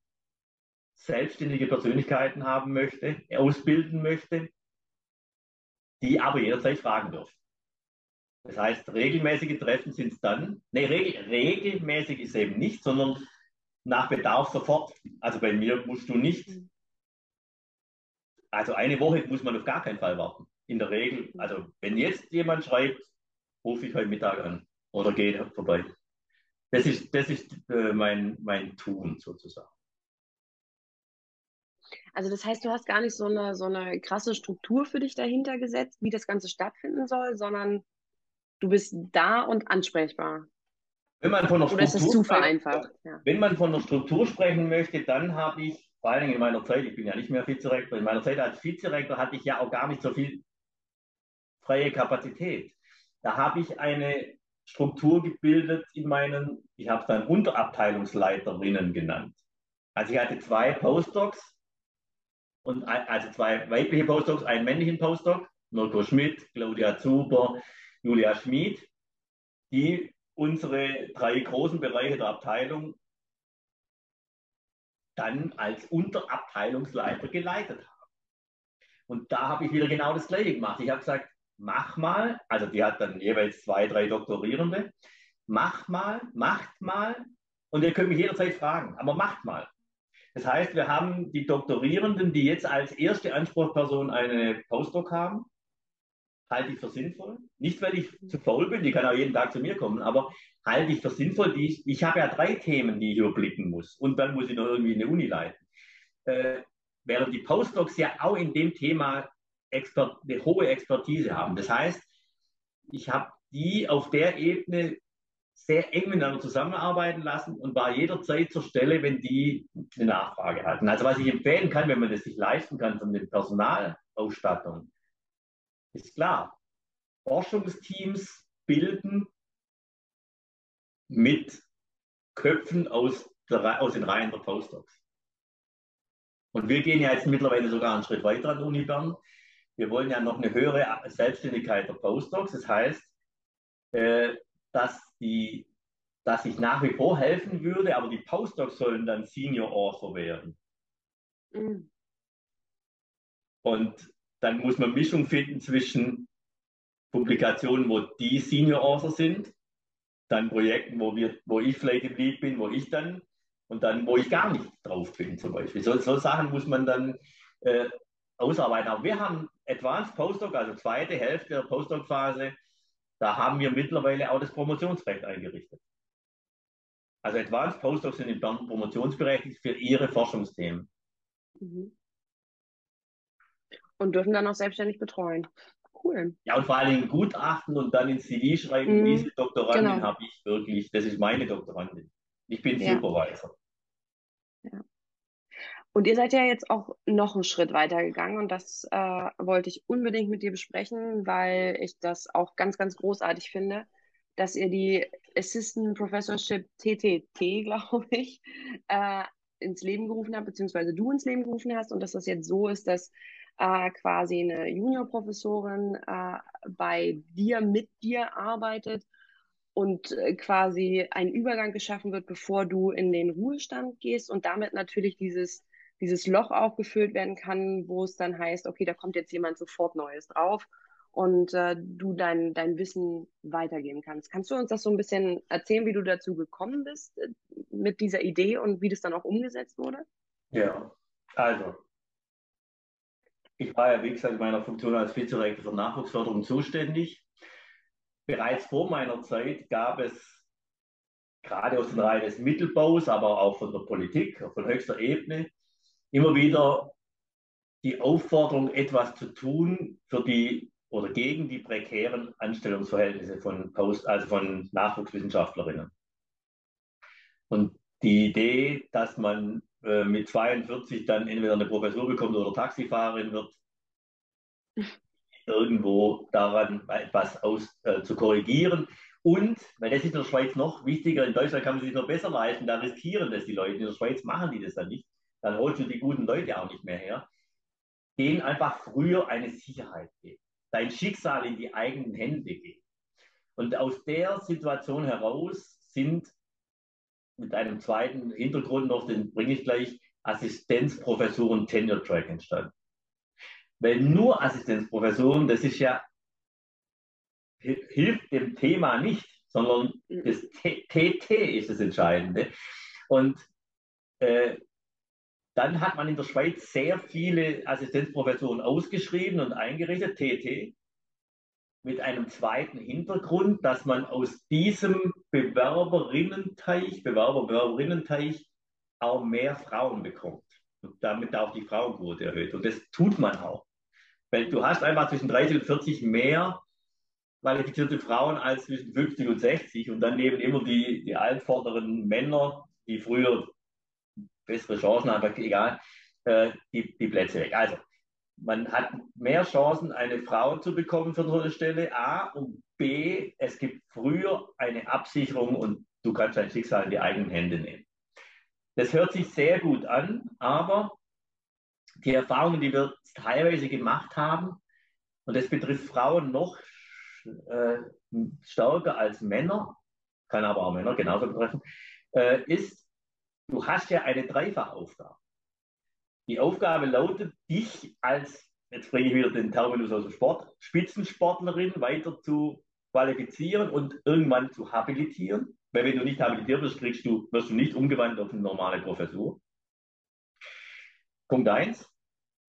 selbstständige Persönlichkeiten haben möchte, ausbilden möchte, die aber jederzeit fragen dürfen. Das heißt, regelmäßige Treffen sind es dann. Nee, regel, regelmäßig ist eben nicht, sondern nach Bedarf sofort. Also bei mir musst du nicht. Also eine Woche muss man auf gar keinen Fall warten. In der Regel, also wenn jetzt jemand schreibt, rufe ich heute Mittag an oder gehe vorbei. Das ist, das ist äh, mein, mein Tun sozusagen. Also das heißt, du hast gar nicht so eine, so eine krasse Struktur für dich dahinter gesetzt, wie das Ganze stattfinden soll, sondern du bist da und ansprechbar. Wenn man von der Oder ist zu vereinfacht? Ja. Wenn man von der Struktur sprechen möchte, dann habe ich, vor allen Dingen in meiner Zeit, ich bin ja nicht mehr Vizerektor, in meiner Zeit als Vizerektor hatte ich ja auch gar nicht so viel freie Kapazität. Da habe ich eine Struktur gebildet in meinen, ich habe es dann Unterabteilungsleiterinnen genannt. Also ich hatte zwei Postdocs und also zwei weibliche Postdocs, einen männlichen Postdoc, Mirko Schmidt, Claudia Zuber, Julia Schmid, die unsere drei großen Bereiche der Abteilung dann als Unterabteilungsleiter geleitet haben. Und da habe ich wieder genau das Gleiche gemacht. Ich habe gesagt, mach mal, also die hat dann jeweils zwei, drei Doktorierende, mach mal, macht mal und ihr könnt mich jederzeit fragen, aber macht mal. Das heißt, wir haben die Doktorierenden, die jetzt als erste Anspruchsperson eine Postdoc haben, halte ich für sinnvoll. Nicht, weil ich zu faul bin, die kann auch jeden Tag zu mir kommen, aber halte ich für sinnvoll. Die ich, ich habe ja drei Themen, die ich überblicken muss und dann muss ich noch irgendwie eine Uni leiten. Äh, während die Postdocs ja auch in dem Thema Expert, eine hohe Expertise haben. Das heißt, ich habe die auf der Ebene sehr eng miteinander zusammenarbeiten lassen und war jederzeit zur Stelle, wenn die eine Nachfrage hatten. Also was ich empfehlen kann, wenn man das sich leisten kann von der Personalausstattung, ist klar, Forschungsteams bilden mit Köpfen aus, der, aus den Reihen der Postdocs. Und wir gehen ja jetzt mittlerweile sogar einen Schritt weiter an der Uni Bern. Wir wollen ja noch eine höhere Selbstständigkeit der Postdocs. Das heißt, äh, dass, die, dass ich nach wie vor helfen würde, aber die Postdocs sollen dann Senior Author werden. Mhm. Und dann muss man Mischung finden zwischen Publikationen, wo die Senior Author sind, dann Projekten, wo, wir, wo ich vielleicht im Lead bin, wo ich dann und dann, wo ich gar nicht drauf bin, zum Beispiel. So, so Sachen muss man dann äh, ausarbeiten. Aber wir haben Advanced Postdoc, also zweite Hälfte der Postdoc-Phase, da haben wir mittlerweile auch das Promotionsrecht eingerichtet. Also Advanced Postdocs sind im promotionsberechtigt für ihre Forschungsthemen. Mhm. Und dürfen dann auch selbstständig betreuen. Cool. Ja, und vor allen Dingen Gutachten und dann ins CV schreiben, mhm. diese Doktorandin genau. habe ich wirklich, das ist meine Doktorandin. Ich bin ja. Supervisor. Ja. Und ihr seid ja jetzt auch noch einen Schritt weiter gegangen und das äh, wollte ich unbedingt mit dir besprechen, weil ich das auch ganz, ganz großartig finde, dass ihr die Assistant Professorship TTT, glaube ich, äh, ins Leben gerufen habt, beziehungsweise du ins Leben gerufen hast und dass das jetzt so ist, dass äh, quasi eine Juniorprofessorin äh, bei dir, mit dir arbeitet und äh, quasi ein Übergang geschaffen wird, bevor du in den Ruhestand gehst und damit natürlich dieses dieses Loch aufgefüllt werden kann, wo es dann heißt, okay, da kommt jetzt jemand sofort Neues drauf und äh, du dein, dein Wissen weitergeben kannst. Kannst du uns das so ein bisschen erzählen, wie du dazu gekommen bist äh, mit dieser Idee und wie das dann auch umgesetzt wurde? Ja, also ich war ja, wie gesagt, in meiner Funktion als Vizerektor für Nachwuchsförderung zuständig. Bereits vor meiner Zeit gab es gerade aus den Reihen des Mittelbaus, aber auch von der Politik, von höchster Ebene, immer wieder die Aufforderung, etwas zu tun für die oder gegen die prekären Anstellungsverhältnisse von, Post, also von Nachwuchswissenschaftlerinnen. Und die Idee, dass man äh, mit 42 dann entweder eine Professur bekommt oder Taxifahrerin wird, [laughs] irgendwo daran etwas aus, äh, zu korrigieren. Und, weil das ist in der Schweiz noch wichtiger, in Deutschland kann man sich noch besser leisten, da riskieren das die Leute. In der Schweiz machen die das dann nicht dann holst du die guten Leute auch nicht mehr her, denen einfach früher eine Sicherheit geben, dein Schicksal in die eigenen Hände geben. Und aus der Situation heraus sind mit einem zweiten Hintergrund noch, den bringe ich gleich, Assistenzprofessuren Tenure Track entstanden. Weil nur Assistenzprofessuren, das ist ja, hilft dem Thema nicht, sondern das TT ist das Entscheidende. Und äh, dann hat man in der Schweiz sehr viele Assistenzprofessoren ausgeschrieben und eingerichtet, TT, mit einem zweiten Hintergrund, dass man aus diesem Bewerberinnenteich, Bewerber, Bewerberinnenteich auch mehr Frauen bekommt und damit auch die Frauenquote erhöht. Und das tut man auch. Weil du hast einfach zwischen 30 und 40 mehr qualifizierte Frauen als zwischen 50 und 60 und dann nehmen immer die, die altvorderen Männer, die früher bessere Chancen haben, egal, äh, die, die Plätze weg. Also man hat mehr Chancen, eine Frau zu bekommen für eine Stelle, A, und B, es gibt früher eine Absicherung und du kannst dein Schicksal in die eigenen Hände nehmen. Das hört sich sehr gut an, aber die Erfahrungen, die wir teilweise gemacht haben, und das betrifft Frauen noch äh, stärker als Männer, kann aber auch Männer genauso betreffen, äh, ist, du hast ja eine Dreifachaufgabe. Die Aufgabe lautet, dich als, jetzt bringe ich wieder den Terminus aus dem Sport, Spitzensportlerin weiter zu qualifizieren und irgendwann zu habilitieren. Weil wenn du nicht habilitiert wirst, kriegst du, wirst du nicht umgewandelt auf eine normale Professur. Punkt eins.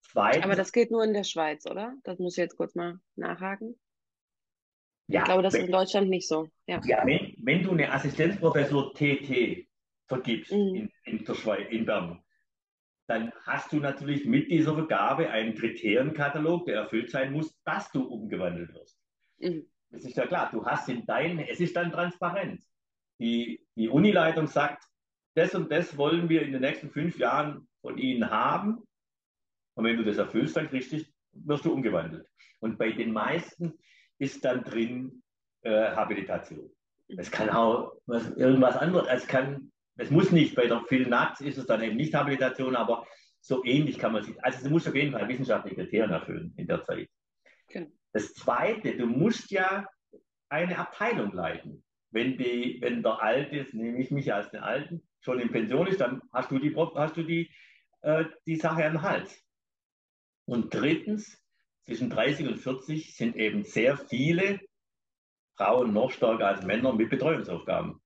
Zweitens, Aber das geht nur in der Schweiz, oder? Das muss ich jetzt kurz mal nachhaken. Ja, ich glaube, das wenn, ist in Deutschland nicht so. Ja, ja wenn, wenn du eine Assistenzprofessur TT vergibst mhm. in, in, der Schweiz, in Bern, dann hast du natürlich mit dieser Vergabe einen Kriterienkatalog, der erfüllt sein muss, dass du umgewandelt wirst. Mhm. Das ist ja klar, du hast in deinen, es ist dann transparent. Die, die Unileitung sagt, das und das wollen wir in den nächsten fünf Jahren von Ihnen haben. Und wenn du das erfüllst, dann kriegst du, wirst du umgewandelt. Und bei den meisten ist dann drin äh, Habilitation. Es kann auch was, irgendwas anderes, es kann es muss nicht, bei der Phil Nuts ist es dann eben nicht Habilitation, aber so ähnlich kann man sich, also du musst auf jeden Fall wissenschaftliche Kriterien erfüllen in der Zeit. Genau. Das Zweite, du musst ja eine Abteilung leiten. Wenn, die, wenn der Alte, nehme ich mich als den Alten, schon in Pension ist, dann hast du die, hast du die, äh, die Sache am Hals. Und drittens, zwischen 30 und 40 sind eben sehr viele Frauen noch stärker als Männer mit Betreuungsaufgaben.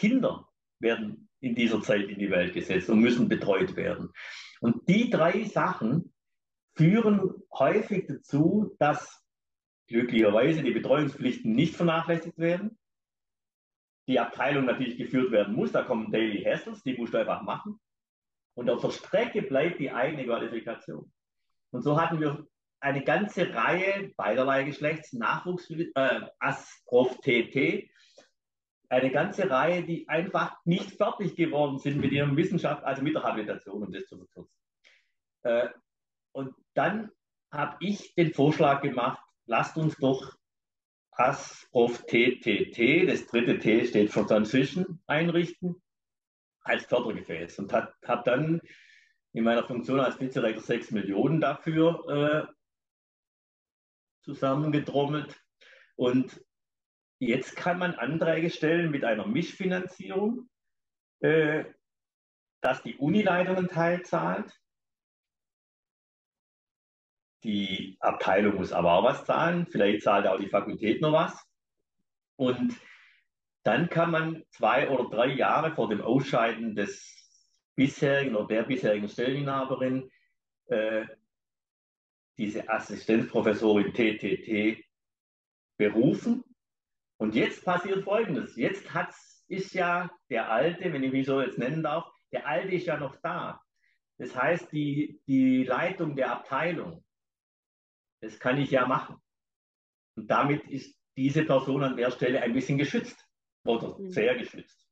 Kinder werden in dieser Zeit in die Welt gesetzt und müssen betreut werden. Und die drei Sachen führen häufig dazu, dass glücklicherweise die Betreuungspflichten nicht vernachlässigt werden. Die Abteilung natürlich geführt werden muss, da kommen Daily Hassles, die musst du einfach machen. Und auf der Strecke bleibt die eigene Qualifikation. Und so hatten wir eine ganze Reihe beiderlei Geschlechts Nachwuchs, äh, Asprof TT, eine ganze Reihe, die einfach nicht fertig geworden sind mit ihrem Wissenschaft, also mit der Habilitation, um das zu verkürzen. Äh, und dann habe ich den Vorschlag gemacht, lasst uns doch AS auf TTT, das dritte T steht für Transition, einrichten als Fördergefäß und habe hab dann in meiner Funktion als Vizerektor 6 Millionen dafür äh, zusammengetrommelt und Jetzt kann man Anträge stellen mit einer Mischfinanzierung, äh, dass die Unileitung einen Teil zahlt. Die Abteilung muss aber auch was zahlen. Vielleicht zahlt auch die Fakultät noch was. Und dann kann man zwei oder drei Jahre vor dem Ausscheiden des bisherigen oder der bisherigen Stelleninhaberin äh, diese Assistenzprofessorin TTT berufen und jetzt passiert Folgendes. Jetzt hat's, ist ja der Alte, wenn ich mich so jetzt nennen darf, der Alte ist ja noch da. Das heißt, die, die Leitung der Abteilung, das kann ich ja machen. Und damit ist diese Person an der Stelle ein bisschen geschützt oder mhm. sehr geschützt.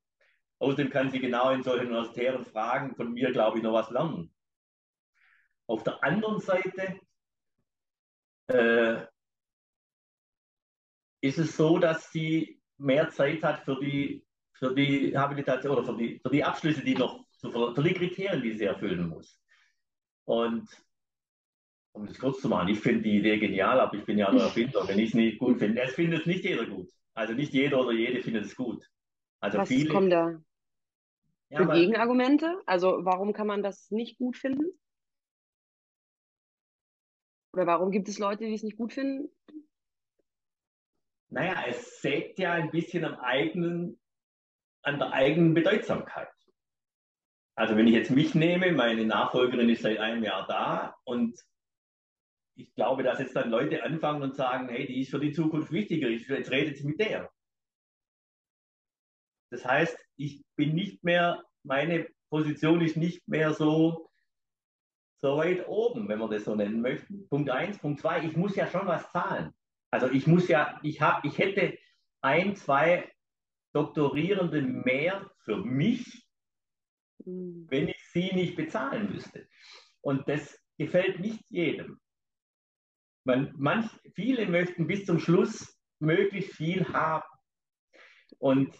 Außerdem kann sie genau in solchen universitären Fragen von mir, glaube ich, noch was lernen. Auf der anderen Seite äh, ist es so, dass sie mehr Zeit hat für die, für die Habilitation oder für die, für die Abschlüsse, die noch, für die Kriterien, die sie erfüllen muss. Und um das kurz zu machen, ich finde die Idee genial, aber ich bin ja nur [laughs] Erfinder. Wenn ich es nicht gut finde, es findet nicht jeder gut. Also nicht jeder oder jede findet es gut. Also Was viele, kommen da für ja, Gegenargumente? Also warum kann man das nicht gut finden? Oder warum gibt es Leute, die es nicht gut finden? Naja, es sägt ja ein bisschen am eigenen, an der eigenen Bedeutsamkeit. Also wenn ich jetzt mich nehme, meine Nachfolgerin ist seit einem Jahr da und ich glaube, dass jetzt dann Leute anfangen und sagen, hey, die ist für die Zukunft wichtiger, jetzt redet sie mit der. Das heißt, ich bin nicht mehr, meine Position ist nicht mehr so, so weit oben, wenn wir das so nennen möchten. Punkt eins. Punkt zwei, ich muss ja schon was zahlen. Also ich muss ja, ich habe, ich hätte ein, zwei Doktorierende mehr für mich, mhm. wenn ich sie nicht bezahlen müsste. Und das gefällt nicht jedem. Man, manch, viele möchten bis zum Schluss möglichst viel haben. Und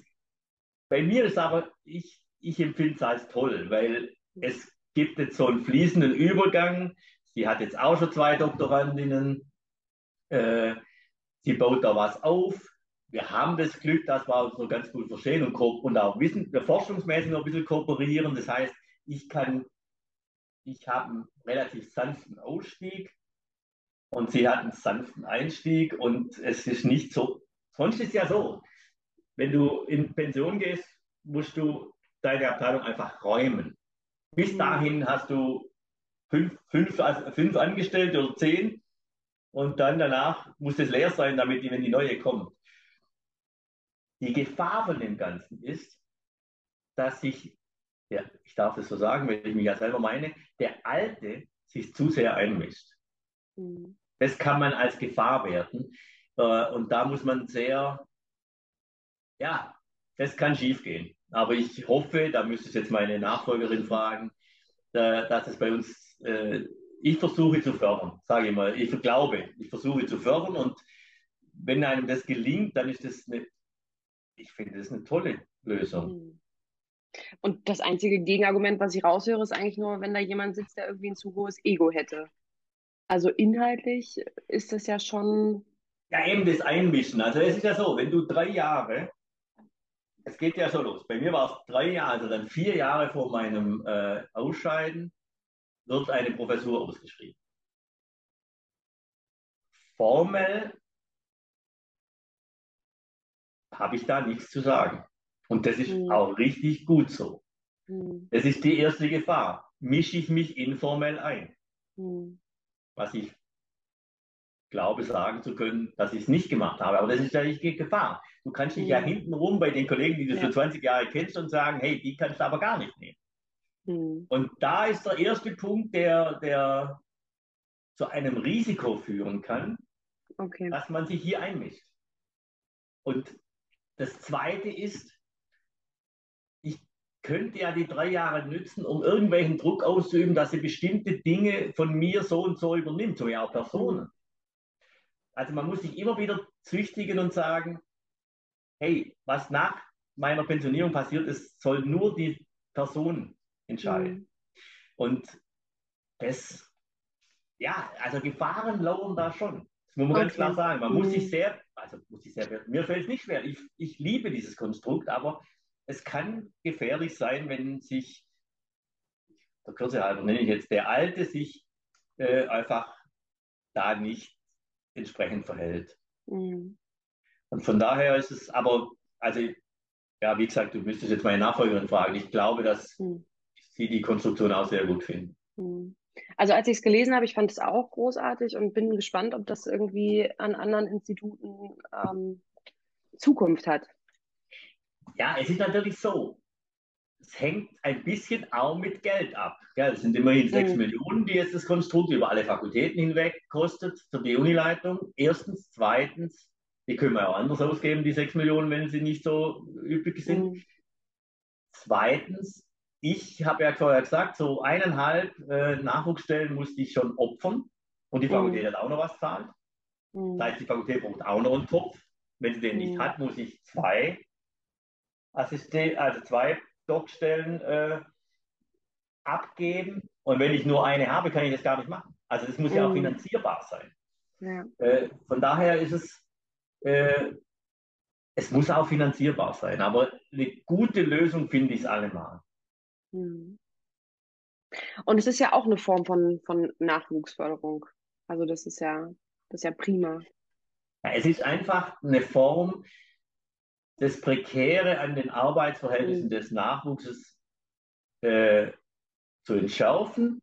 bei mir ist aber, ich, ich empfinde es als toll, weil es gibt jetzt so einen fließenden Übergang. Sie hat jetzt auch schon zwei Doktorandinnen. Äh, sie baut da was auf. Wir haben das Glück, dass wir uns noch ganz gut verstehen und, und auch wissen, forschungsmäßig noch ein bisschen kooperieren. Das heißt, ich kann, ich habe einen relativ sanften Ausstieg und sie hat einen sanften Einstieg und es ist nicht so. Sonst ist es ja so, wenn du in Pension gehst, musst du deine Abteilung einfach räumen. Bis mhm. dahin hast du fünf, fünf, also fünf Angestellte oder zehn und dann danach muss es leer sein, damit die, wenn die neue kommt. Die Gefahr von dem Ganzen ist, dass sich, ja, ich darf es so sagen, wenn ich mich ja selber meine, der Alte sich zu sehr einmischt. Mhm. Das kann man als Gefahr werten. Äh, und da muss man sehr, ja, das kann schiefgehen. Aber ich hoffe, da müsste ich jetzt meine Nachfolgerin fragen, dass es bei uns, äh, ich versuche zu fördern, sage ich mal. Ich glaube, ich versuche zu fördern und wenn einem das gelingt, dann ist das eine, ich finde das eine tolle Lösung. Hm. Und das einzige Gegenargument, was ich raushöre, ist eigentlich nur, wenn da jemand sitzt, der irgendwie ein zu hohes Ego hätte. Also inhaltlich ist das ja schon. Ja, eben das Einmischen. Also es ist ja so, wenn du drei Jahre es geht ja so los. Bei mir war es drei Jahre, also dann vier Jahre vor meinem äh, Ausscheiden, wird eine Professur ausgeschrieben. Formell habe ich da nichts zu sagen. Und das ist mhm. auch richtig gut so. Mhm. Das ist die erste Gefahr. Mische ich mich informell ein. Mhm. Was ich glaube sagen zu können, dass ich es nicht gemacht habe. Aber das ist ja nicht die Gefahr. Du kannst dich ja, ja hintenrum bei den Kollegen, die du ja. schon 20 Jahre kennst, und sagen, hey, die kannst du aber gar nicht nehmen. Mhm. Und da ist der erste Punkt, der, der zu einem Risiko führen kann, okay. dass man sich hier einmischt. Und das Zweite ist, ich könnte ja die drei Jahre nützen, um irgendwelchen Druck auszuüben, dass sie bestimmte Dinge von mir so und so übernimmt, so ja auch Personen. Also man muss sich immer wieder züchtigen und sagen, hey, was nach meiner Pensionierung passiert ist, soll nur die Person entscheiden. Mhm. Und das, ja, also Gefahren lauern da schon. Das muss man okay. ganz klar sagen. Man mhm. muss sich sehr, also muss sich sehr, mir fällt es nicht schwer. Ich, ich liebe dieses Konstrukt, aber es kann gefährlich sein, wenn sich, der Kürze halber nenne ich jetzt, der Alte sich äh, einfach da nicht entsprechend verhält. Mhm. Und von daher ist es aber, also, ja, wie gesagt, du müsstest jetzt meine Nachfolgerin fragen. Ich glaube, dass mhm. Sie die Konstruktion auch sehr gut finden. Mhm. Also als ich es gelesen habe, ich fand es auch großartig und bin gespannt, ob das irgendwie an anderen Instituten ähm, Zukunft hat. Ja, es ist natürlich so es hängt ein bisschen auch mit Geld ab. Gell? Es sind immerhin 6 mhm. Millionen, die jetzt das Konstrukt über alle Fakultäten hinweg kostet für die Unileitung. Erstens. Zweitens, die können wir auch anders ausgeben, die 6 Millionen, wenn sie nicht so üblich sind. Mhm. Zweitens, ich habe ja vorher gesagt, so eineinhalb äh, Nachwuchsstellen musste ich schon opfern und die Fakultät mhm. hat auch noch was zahlt. Mhm. Das heißt, die Fakultät braucht auch noch einen Topf. Wenn sie den nicht mhm. hat, muss ich zwei Assisten also zwei Doc-Stellen äh, abgeben. Und wenn ich nur eine habe, kann ich das gar nicht machen. Also das muss mhm. ja auch mhm. finanzierbar sein. Ja. Äh, von daher ist es, äh, es muss auch finanzierbar sein. Aber eine gute Lösung finde ich es allemal. Mhm. Und es ist ja auch eine Form von, von Nachwuchsförderung. Also das ist ja, das ist ja prima. Ja, es ist einfach eine Form, das Prekäre an den Arbeitsverhältnissen mhm. des Nachwuchses äh, zu entschärfen.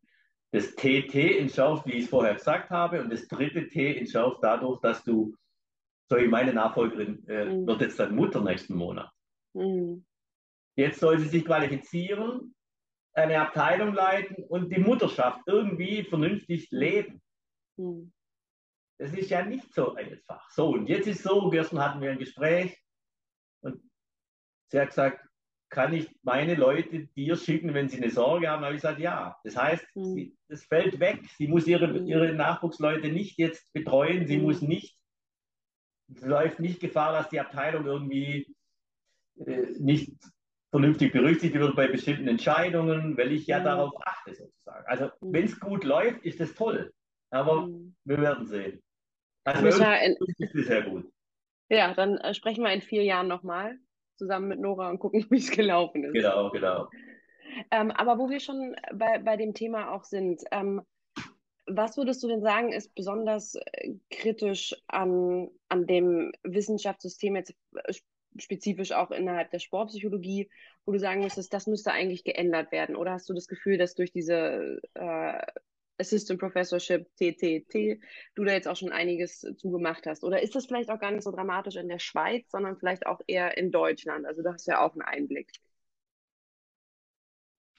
Das TT entschärft, wie ich es vorher gesagt habe, und das dritte T entschärft dadurch, dass du, so wie meine Nachfolgerin, äh, mhm. wird jetzt dann Mutter nächsten Monat. Mhm. Jetzt soll sie sich qualifizieren, eine Abteilung leiten und die Mutterschaft irgendwie vernünftig leben. Mhm. Das ist ja nicht so einfach. So, und jetzt ist so, gestern hatten wir ein Gespräch und sie hat gesagt, kann ich meine Leute dir schicken, wenn sie eine Sorge haben? Da habe ich gesagt, ja. Das heißt, mhm. sie, das fällt weg. Sie muss ihre, hm. ihre Nachwuchsleute nicht jetzt betreuen. Sie mhm. muss nicht, läuft nicht Gefahr, dass die Abteilung irgendwie äh, nicht vernünftig berücksichtigt wird bei bestimmten Entscheidungen, weil ich ja mhm. darauf achte sozusagen. Also mhm. wenn es gut läuft, ist das toll. Aber mhm. wir werden sehen. Also Micha, in, ist es sehr gut. Ja, dann äh, sprechen wir in vier Jahren nochmal zusammen mit Nora und gucken, [laughs] wie es gelaufen ist. Genau, genau. Ähm, aber wo wir schon bei, bei dem Thema auch sind, ähm, was würdest du denn sagen, ist besonders äh, kritisch an, an dem Wissenschaftssystem jetzt äh, spezifisch auch innerhalb der Sportpsychologie, wo du sagen müsstest, das müsste eigentlich geändert werden? Oder hast du das Gefühl, dass durch diese äh, Assistant Professorship, TTT, du da jetzt auch schon einiges zugemacht hast? Oder ist das vielleicht auch gar nicht so dramatisch in der Schweiz, sondern vielleicht auch eher in Deutschland? Also du hast ja auch einen Einblick.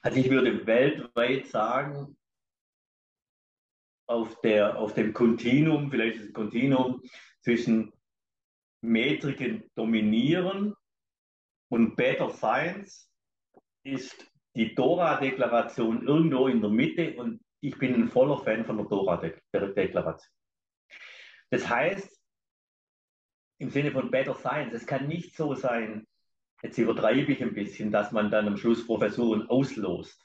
Also ich würde weltweit sagen, auf, der, auf dem Kontinuum, vielleicht ist es ein Kontinuum zwischen Metriken dominieren und Better Science ist die Dora-Deklaration irgendwo in der Mitte und ich bin ein voller Fan von der Dora-Deklaration. Das heißt, im Sinne von Better Science, es kann nicht so sein, jetzt übertreibe ich ein bisschen, dass man dann am Schluss Professuren auslost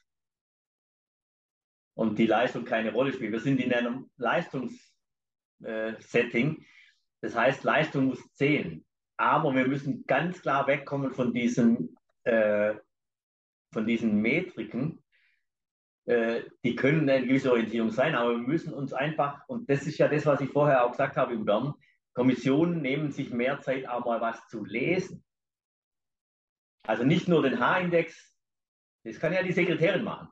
und die Leistung keine Rolle spielt. Wir sind in einem Leistungssetting, äh, das heißt, Leistung muss zählen. Aber wir müssen ganz klar wegkommen von diesen, äh, von diesen Metriken, äh, die können eine gewisse Orientierung sein, aber wir müssen uns einfach, und das ist ja das, was ich vorher auch gesagt habe im Bern, Kommissionen nehmen sich mehr Zeit, auch mal was zu lesen. Also nicht nur den H-Index, das kann ja die Sekretärin machen,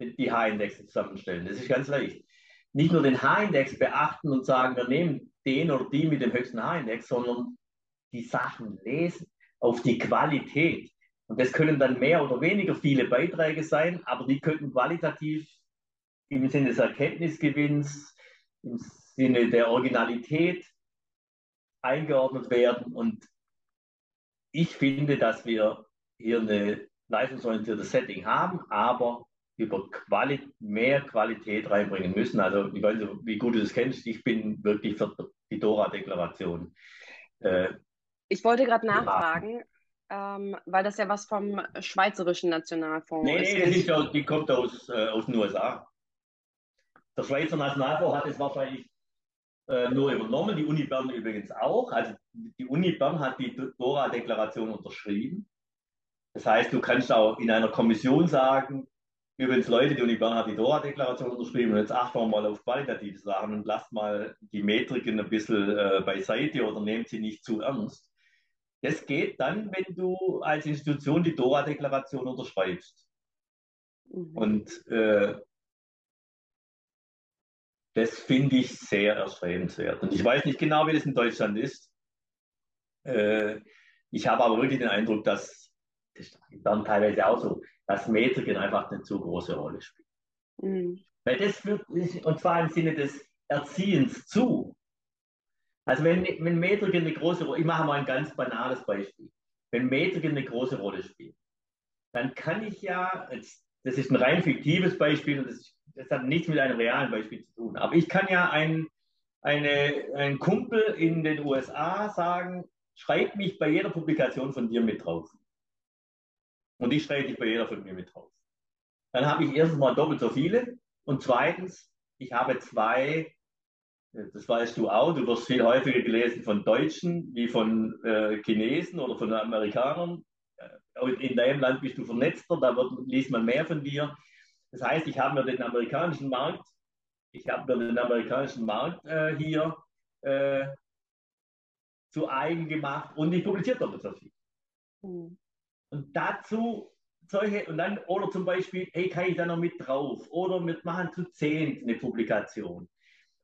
die H-Indexe zusammenstellen, das ist ganz leicht. Nicht nur den H-Index beachten und sagen, wir nehmen den oder die mit dem höchsten H-Index, sondern die Sachen lesen auf die Qualität. Und das können dann mehr oder weniger viele Beiträge sein, aber die könnten qualitativ im Sinne des Erkenntnisgewinns, im Sinne der Originalität eingeordnet werden. Und ich finde, dass wir hier eine leistungsorientiertes Setting haben, aber über Quali mehr Qualität reinbringen müssen. Also ich weiß nicht, wie gut du das kennst. Ich bin wirklich für die Dora-Deklaration. Äh, ich wollte gerade nachfragen, ähm, weil das ja was vom schweizerischen Nationalfonds nee, ist. Nee, das ist ja, die kommt aus, äh, aus den USA. Der Schweizer Nationalfonds hat es wahrscheinlich äh, nur übernommen, die Uni Bern übrigens auch. Also die Uni Bern hat die Dora-Deklaration unterschrieben. Das heißt, du kannst auch in einer Kommission sagen, übrigens Leute, die Uni Bern hat die Dora-Deklaration unterschrieben und jetzt achten wir mal auf qualitative Sachen und lasst mal die Metriken ein bisschen äh, beiseite oder nehmt sie nicht zu ernst. Das geht dann, wenn du als Institution die Dora-Deklaration unterschreibst. Mhm. Und äh, das finde ich sehr erstrebenswert. Und ich weiß nicht genau, wie das in Deutschland ist. Äh, ich habe aber wirklich den Eindruck, dass das dann teilweise auch so, dass Metriken einfach eine zu große Rolle spielen. Mhm. Weil das führt, und zwar im Sinne des Erziehens zu. Also wenn, wenn Metriken eine große Rolle, ich mache mal ein ganz banales Beispiel. Wenn Metriken eine große Rolle spielen, dann kann ich ja, das ist ein rein fiktives Beispiel und das, das hat nichts mit einem realen Beispiel zu tun, aber ich kann ja ein, eine, ein Kumpel in den USA sagen, schreib mich bei jeder Publikation von dir mit drauf. Und ich schreibe dich bei jeder von mir mit drauf. Dann habe ich erstens mal doppelt so viele und zweitens, ich habe zwei das weißt du auch. Du wirst viel häufiger gelesen von Deutschen wie von äh, Chinesen oder von Amerikanern. Äh, in deinem Land bist du vernetzter, da wird, liest man mehr von dir. Das heißt, ich habe mir den amerikanischen Markt, ich habe mir den amerikanischen Markt äh, hier äh, zu eigen gemacht und ich publiziere dort so viel. Mhm. Und dazu solche, und dann, oder zum Beispiel, hey, kann ich da noch mit drauf? Oder wir machen zu zehn eine Publikation.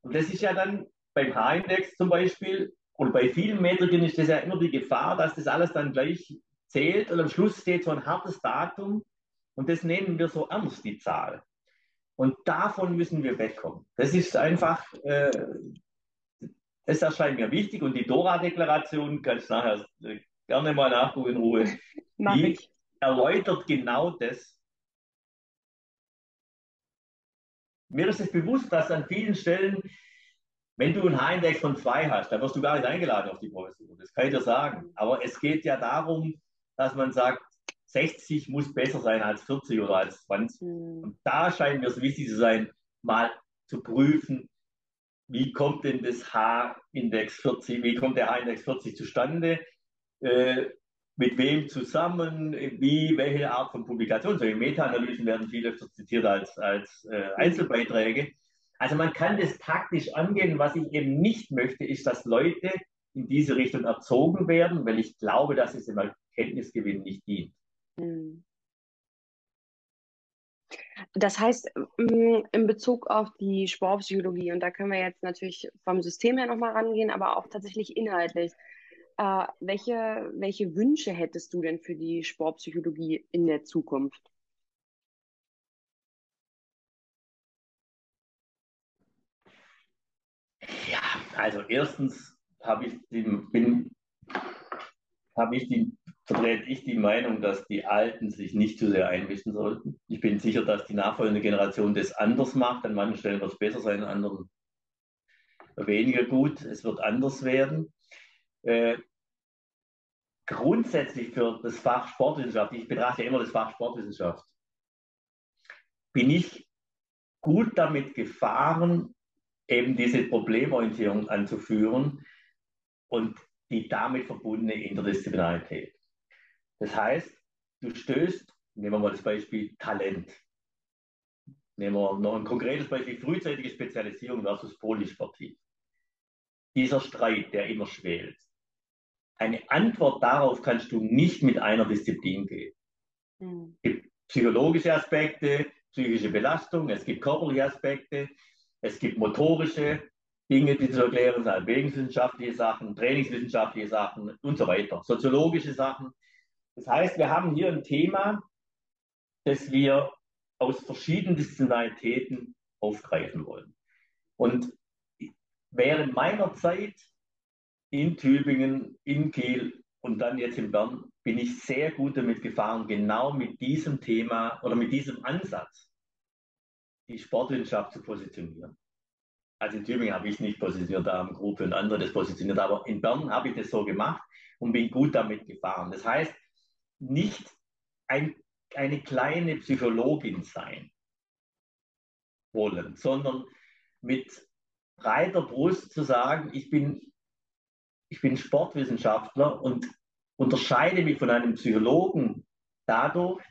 Und das ist ja dann beim H-Index zum Beispiel und bei vielen Metriken ist das ja immer die Gefahr, dass das alles dann gleich zählt und am Schluss steht so ein hartes Datum und das nehmen wir so ernst, die Zahl. Und davon müssen wir wegkommen. Das ist einfach, äh, das erscheint mir wichtig und die Dora-Deklaration kannst du nachher äh, gerne mal nachgucken in Ruhe. Die ich. erläutert genau das. Mir ist es bewusst, dass an vielen Stellen, wenn du einen H-Index von 2 hast, dann wirst du gar nicht eingeladen auf die Professur. Das kann ich dir sagen. Aber es geht ja darum, dass man sagt, 60 muss besser sein als 40 oder als 20. Mhm. Und da scheint mir es wichtig zu sein, mal zu prüfen, wie kommt denn das H-Index 40, wie kommt der H-Index 40 zustande? Äh, mit wem zusammen, wie, welche Art von Publikation. Solche Meta-Analysen werden viel öfter zitiert als, als äh, Einzelbeiträge. Also man kann das taktisch angehen. Was ich eben nicht möchte, ist, dass Leute in diese Richtung erzogen werden, weil ich glaube, dass es dem Erkenntnisgewinn nicht dient. Hm. Das heißt, mm, in Bezug auf die Sportpsychologie, und da können wir jetzt natürlich vom System her nochmal rangehen, aber auch tatsächlich inhaltlich. Äh, welche, welche Wünsche hättest du denn für die Sportpsychologie in der Zukunft? Ja, also erstens habe ich die, bin, habe ich die ich die Meinung, dass die Alten sich nicht zu sehr einmischen sollten. Ich bin sicher, dass die nachfolgende Generation das anders macht. An manchen Stellen wird es besser sein, an anderen weniger gut. Es wird anders werden. Äh, grundsätzlich für das Fach Sportwissenschaft, ich betrachte immer das Fach Sportwissenschaft, bin ich gut damit gefahren, eben diese Problemorientierung anzuführen und die damit verbundene Interdisziplinarität. Das heißt, du stößt, nehmen wir mal das Beispiel Talent. Nehmen wir noch ein konkretes Beispiel, frühzeitige Spezialisierung versus Polysportiv. Dieser Streit, der immer schwelt. Eine Antwort darauf kannst du nicht mit einer Disziplin geben. Mhm. Es gibt psychologische Aspekte, psychische Belastung, es gibt körperliche Aspekte, es gibt motorische Dinge, die zu erklären sind, bewegungswissenschaftliche Sachen, trainingswissenschaftliche Sachen und so weiter, soziologische Sachen. Das heißt, wir haben hier ein Thema, das wir aus verschiedenen Disziplinaritäten aufgreifen wollen. Und während meiner Zeit in Tübingen, in Kiel und dann jetzt in Bern bin ich sehr gut damit gefahren, genau mit diesem Thema oder mit diesem Ansatz die Sportwissenschaft zu positionieren. Also in Tübingen habe ich nicht positioniert, da haben Gruppe und andere das positioniert, aber in Bern habe ich das so gemacht und bin gut damit gefahren. Das heißt, nicht ein, eine kleine Psychologin sein wollen, sondern mit breiter Brust zu sagen, ich bin, ich bin Sportwissenschaftler und unterscheide mich von einem Psychologen dadurch,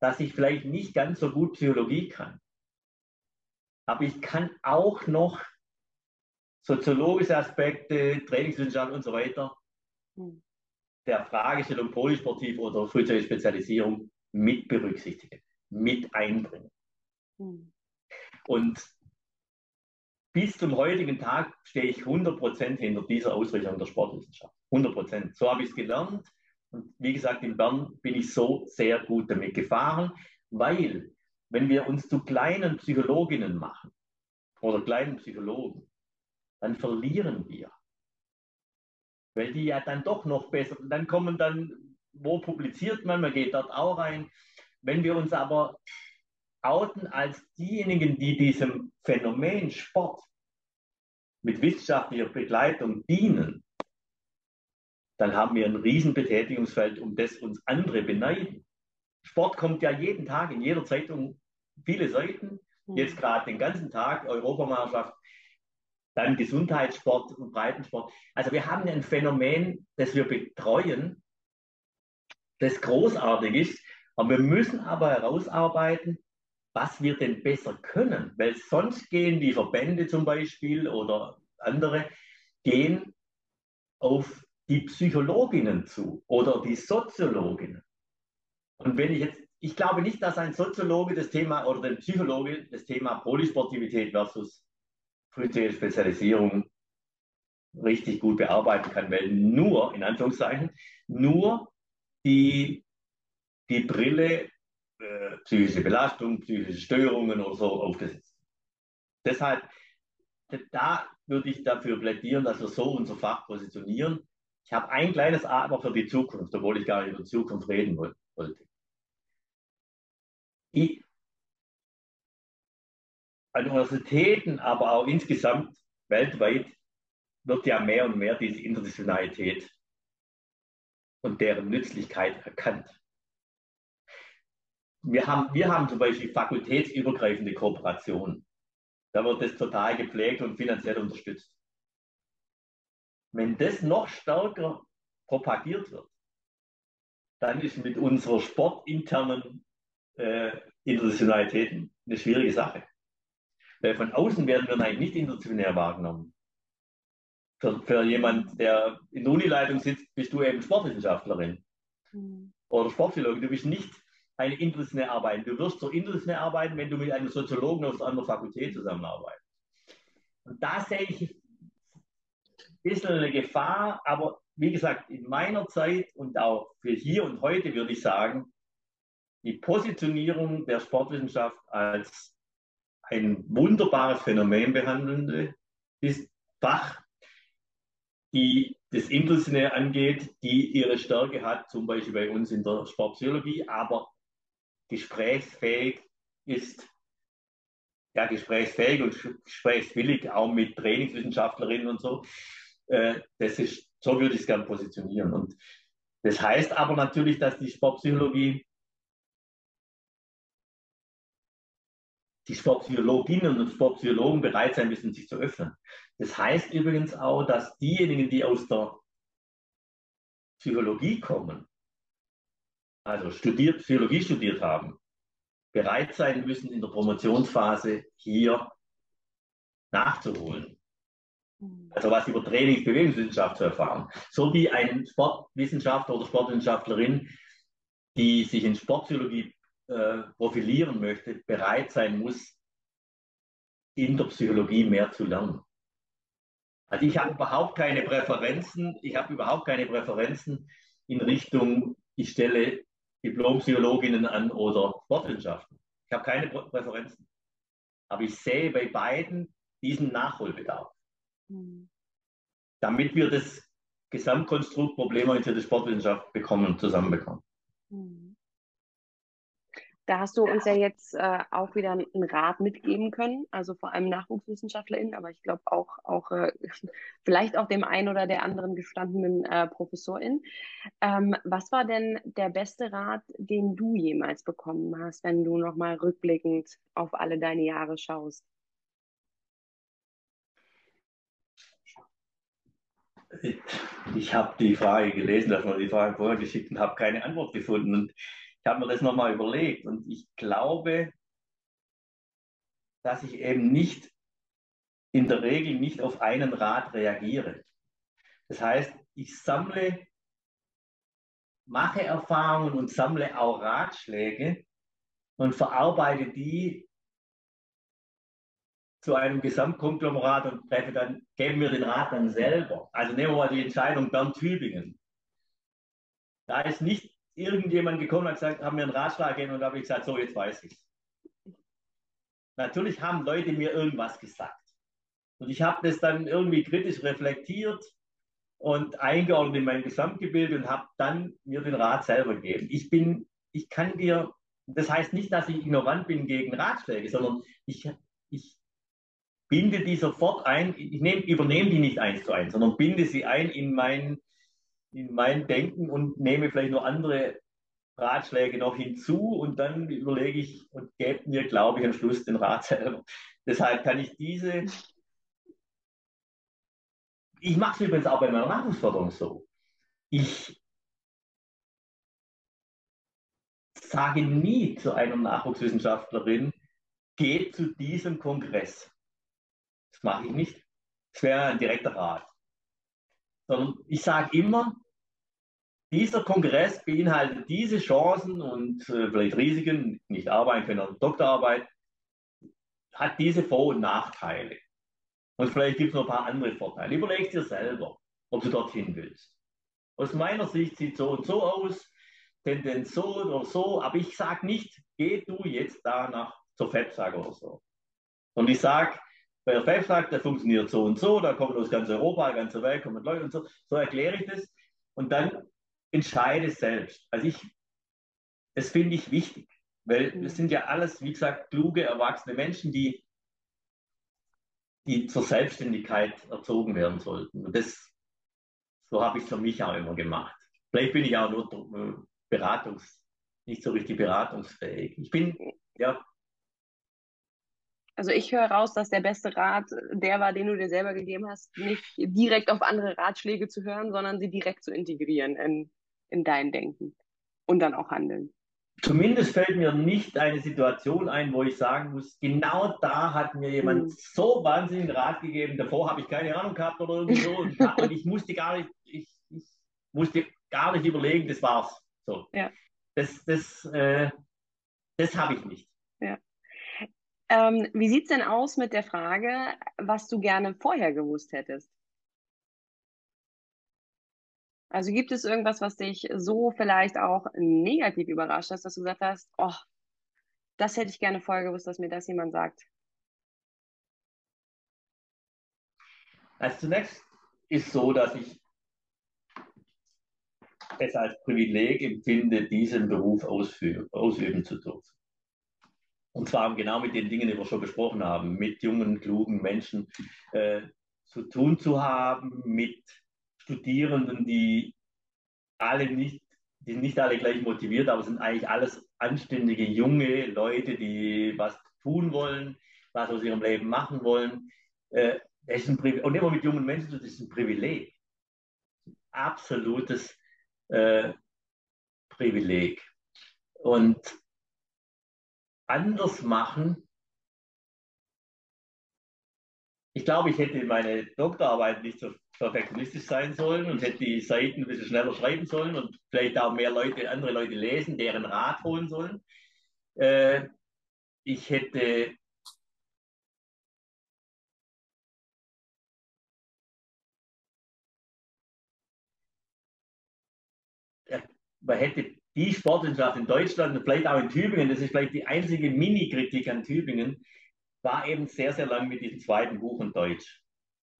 dass ich vielleicht nicht ganz so gut Psychologie kann. Aber ich kann auch noch soziologische Aspekte, Trainingswissenschaft und so weiter hm der Fragestellung Polysportiv oder frühzeitige Spezialisierung mit berücksichtigen, mit einbringen. Mhm. Und bis zum heutigen Tag stehe ich 100% hinter dieser Ausrichtung der Sportwissenschaft. 100%. So habe ich es gelernt. Und wie gesagt, in Bern bin ich so sehr gut damit gefahren, weil wenn wir uns zu kleinen Psychologinnen machen oder kleinen Psychologen, dann verlieren wir weil die ja dann doch noch besser, dann kommen dann, wo publiziert man, man geht dort auch rein. Wenn wir uns aber outen als diejenigen, die diesem Phänomen Sport mit wissenschaftlicher Begleitung dienen, dann haben wir ein Riesenbetätigungsfeld, um das uns andere beneiden. Sport kommt ja jeden Tag in jeder Zeitung viele Seiten. Hm. Jetzt gerade den ganzen Tag Europameisterschaft dann Gesundheitssport und Breitensport. Also wir haben ein Phänomen, das wir betreuen, das großartig ist, aber wir müssen aber herausarbeiten, was wir denn besser können, weil sonst gehen die Verbände zum Beispiel oder andere, gehen auf die Psychologinnen zu oder die Soziologinnen. Und wenn ich jetzt, ich glaube nicht, dass ein Soziologe das Thema oder ein Psychologe das Thema Polysportivität versus frühzeitige Spezialisierung richtig gut bearbeiten kann, weil nur, in Anführungszeichen, nur die, die Brille äh, psychische Belastung, psychische Störungen oder so aufgesetzt. Deshalb da würde ich dafür plädieren, dass wir so unser Fach positionieren. Ich habe ein kleines Aber für die Zukunft, obwohl ich gar nicht über Zukunft reden wollte. Die, an Universitäten, aber auch insgesamt weltweit wird ja mehr und mehr diese Interdisziplinalität und deren Nützlichkeit erkannt. Wir haben, wir haben zum Beispiel fakultätsübergreifende Kooperationen. Da wird das total gepflegt und finanziell unterstützt. Wenn das noch stärker propagiert wird, dann ist mit unserer sportinternen äh, Internationalitäten eine schwierige Sache. Weil von außen werden wir eigentlich nicht interdisziplinär wahrgenommen. Für, für jemand, der in der Unileitung sitzt, bist du eben Sportwissenschaftlerin mhm. oder Sportphilologin. Du bist nicht eine interdisziplinäre Arbeit. Du wirst so interdisziplinär arbeiten, wenn du mit einem Soziologen aus einer Fakultät zusammenarbeitest. Und da sehe ich ein bisschen eine Gefahr, aber wie gesagt, in meiner Zeit und auch für hier und heute würde ich sagen, die Positionierung der Sportwissenschaft als ein wunderbares Phänomen behandelnde Fach, die das Interdisziplinär angeht, die ihre Stärke hat, zum Beispiel bei uns in der Sportpsychologie, aber gesprächsfähig ist, ja, gesprächsfähig und gesprächswillig, auch mit Trainingswissenschaftlerinnen und so. Äh, das ist, so würde ich es gerne positionieren. Und das heißt aber natürlich, dass die Sportpsychologie die Sportpsychologinnen und Sportpsychologen bereit sein müssen, sich zu öffnen. Das heißt übrigens auch, dass diejenigen, die aus der Psychologie kommen, also studiert, Psychologie studiert haben, bereit sein müssen, in der Promotionsphase hier nachzuholen. Mhm. Also was über Trainingsbewegungswissenschaft zu erfahren. So wie ein Sportwissenschaftler oder Sportwissenschaftlerin, die sich in Sportpsychologie äh, profilieren möchte, bereit sein muss, in der Psychologie mehr zu lernen. Also ich habe überhaupt keine Präferenzen, ich habe überhaupt keine Präferenzen in Richtung, ich stelle Diplompsychologinnen an oder Sportwissenschaften. Ich habe keine Präferenzen. Aber ich sehe bei beiden diesen Nachholbedarf. Mhm. Damit wir das Gesamtkonstrukt problemorientierte Sportwissenschaft bekommen, zusammenbekommen. Mhm. Da hast du uns ja jetzt äh, auch wieder einen Rat mitgeben können, also vor allem NachwuchswissenschaftlerInnen, aber ich glaube auch, auch äh, [laughs] vielleicht auch dem einen oder der anderen gestandenen äh, Professorin. Ähm, was war denn der beste Rat, den du jemals bekommen hast, wenn du nochmal rückblickend auf alle deine Jahre schaust? Ich habe die Frage gelesen, dass man die Frage vorher geschickt und habe keine Antwort gefunden. Und habe mir das nochmal überlegt und ich glaube, dass ich eben nicht in der Regel nicht auf einen Rat reagiere. Das heißt, ich sammle, mache Erfahrungen und sammle auch Ratschläge und verarbeite die zu einem Gesamtkonglomerat und treffe dann, geben wir den Rat dann selber. Also nehmen wir mal die Entscheidung Bern-Tübingen. Da ist nicht irgendjemand gekommen und hat gesagt, haben mir einen Ratschlag gegeben und habe ich gesagt, so, jetzt weiß ich Natürlich haben Leute mir irgendwas gesagt. Und ich habe das dann irgendwie kritisch reflektiert und eingeordnet in mein Gesamtgebild und habe dann mir den Rat selber gegeben. Ich bin, ich kann dir, das heißt nicht, dass ich ignorant bin gegen Ratschläge, sondern ich, ich binde die sofort ein, ich nehm, übernehme die nicht eins zu eins, sondern binde sie ein in mein in mein Denken und nehme vielleicht noch andere Ratschläge noch hinzu und dann überlege ich und gebe mir, glaube ich, am Schluss den Rat selber. Deshalb kann ich diese. Ich mache es übrigens auch bei meiner Nachwuchsförderung so. Ich sage nie zu einer Nachwuchswissenschaftlerin, geh zu diesem Kongress. Das mache ich nicht. Das wäre ein direkter Rat sondern ich sage immer, dieser Kongress beinhaltet diese Chancen und äh, vielleicht Risiken, nicht arbeiten können oder Doktorarbeit, hat diese Vor- und Nachteile. Und vielleicht gibt es noch ein paar andere Vorteile. Überleg dir selber, ob du dorthin willst. Aus meiner Sicht sieht so und so aus, Tendenz so oder so, aber ich sage nicht, geh du jetzt da nach zur FEPSAG oder so. Und ich sage, bei der FEF sagt, das funktioniert so und so, da kommen aus ganz Europa, ganze Welt, kommen Leute und so. So erkläre ich das. Und dann entscheide selbst. Also ich, das finde ich wichtig, weil mhm. es sind ja alles, wie gesagt, kluge, erwachsene Menschen, die, die zur Selbstständigkeit erzogen werden sollten. Und das, so habe ich es für mich auch immer gemacht. Vielleicht bin ich auch nur Beratungs, nicht so richtig beratungsfähig. Ich bin, ja. Also ich höre raus, dass der beste Rat der war, den du dir selber gegeben hast, nicht direkt auf andere Ratschläge zu hören, sondern sie direkt zu integrieren in, in dein Denken und dann auch handeln. Zumindest fällt mir nicht eine Situation ein, wo ich sagen muss, genau da hat mir jemand mhm. so wahnsinnigen Rat gegeben. Davor habe ich keine Ahnung gehabt oder irgendwie so. und, [laughs] und ich musste gar nicht, ich, ich, musste gar nicht überlegen, das war's. So. Ja. Das, das, äh, das habe ich nicht. Ähm, wie sieht es denn aus mit der Frage, was du gerne vorher gewusst hättest? Also gibt es irgendwas, was dich so vielleicht auch negativ überrascht hast, dass du gesagt hast, oh, das hätte ich gerne vorher gewusst, dass mir das jemand sagt? Also zunächst ist so, dass ich es als Privileg empfinde, diesen Beruf ausüben zu dürfen. Und zwar genau mit den Dingen, die wir schon besprochen haben, mit jungen, klugen Menschen äh, zu tun zu haben, mit Studierenden, die alle nicht, die nicht alle gleich motiviert, aber sind eigentlich alles anständige junge Leute, die was tun wollen, was aus ihrem Leben machen wollen. Äh, ist ein und immer mit jungen Menschen, das ist ein Privileg. Absolutes äh, Privileg. Und anders machen, ich glaube, ich hätte meine Doktorarbeit nicht so perfektionistisch sein sollen und hätte die Seiten ein bisschen schneller schreiben sollen und vielleicht auch mehr Leute, andere Leute lesen, deren Rat holen sollen. Äh, ich hätte man hätte die Sportwissenschaft in Deutschland und vielleicht auch in Tübingen, das ist vielleicht die einzige Mini-Kritik an Tübingen, war eben sehr, sehr lang mit diesem zweiten Buch in Deutsch.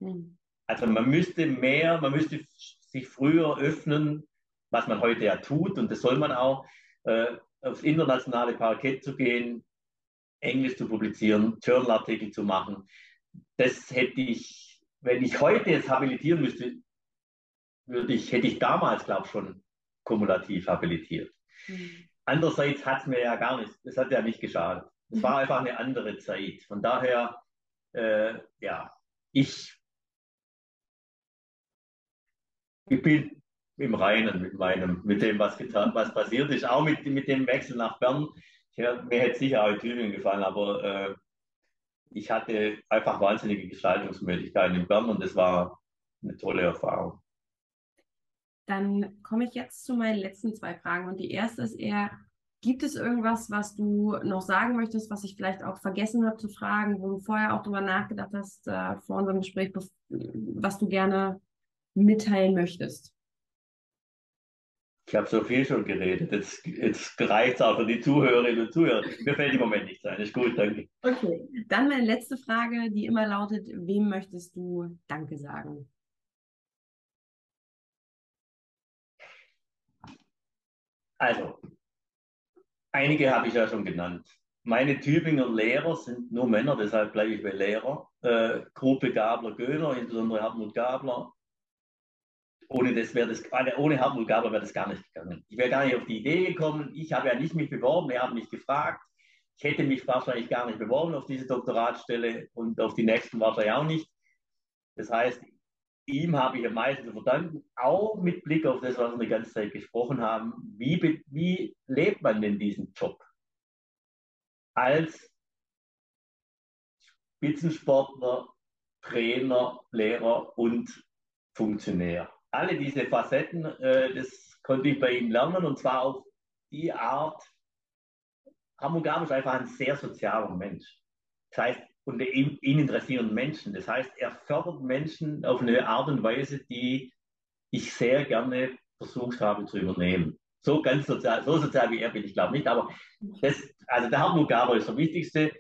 Mhm. Also man müsste mehr, man müsste sich früher öffnen, was man heute ja tut, und das soll man auch, äh, aufs internationale Parkett zu gehen, Englisch zu publizieren, Journalartikel zu machen. Das hätte ich, wenn ich heute jetzt habilitieren müsste, würde ich, hätte ich damals, glaube ich, schon kumulativ habilitiert. Mhm. Andererseits hat es mir ja gar nicht, das hat ja nicht geschadet. Es war einfach eine andere Zeit. Von daher, äh, ja, ich, ich bin im Reinen mit meinem, mit dem, was getan, was passiert ist, auch mit, mit dem Wechsel nach Bern. Ich, mir hätte sicher auch in Tübingen gefallen, aber äh, ich hatte einfach wahnsinnige Gestaltungsmöglichkeiten in Bern und das war eine tolle Erfahrung. Dann komme ich jetzt zu meinen letzten zwei Fragen. Und die erste ist eher, gibt es irgendwas, was du noch sagen möchtest, was ich vielleicht auch vergessen habe zu fragen, wo du vorher auch drüber nachgedacht hast, äh, vor unserem Gespräch, was du gerne mitteilen möchtest? Ich habe so viel schon geredet. Jetzt, jetzt reicht es auch für die Zuhörerinnen und Zuhörer. Mir fällt im Moment nichts ein. Ist gut, danke. Okay, dann meine letzte Frage, die immer lautet: Wem möchtest du Danke sagen? Also, einige habe ich ja schon genannt. Meine Tübinger Lehrer sind nur Männer, deshalb bleibe ich bei Lehrer. Äh, Gruppe Gabler-Göhner, insbesondere Hartmut Gabler. Ohne, das das, ohne Hartmut Gabler wäre das gar nicht gegangen. Ich wäre gar nicht auf die Idee gekommen. Ich habe ja nicht mich beworben, er hat mich gefragt. Ich hätte mich wahrscheinlich gar nicht beworben auf diese Doktoratstelle und auf die nächsten wahrscheinlich auch nicht. Das heißt, ihm habe ich am meisten zu verdanken, auch mit Blick auf das, was wir die ganze Zeit gesprochen haben. Wie, wie lebt man denn diesen Job? Als Spitzensportler, Trainer, Lehrer und Funktionär. Alle diese Facetten, äh, das konnte ich bei ihm lernen und zwar auf die Art. Hamburg ist einfach ein sehr sozialer Mensch. Das heißt, und ihn, ihn interessieren Menschen. Das heißt, er fördert Menschen auf eine Art und Weise, die ich sehr gerne versucht habe zu übernehmen. So ganz sozial, so sozial wie er bin ich glaube nicht, aber das, also der Hartmut Gaber ist der wichtigste.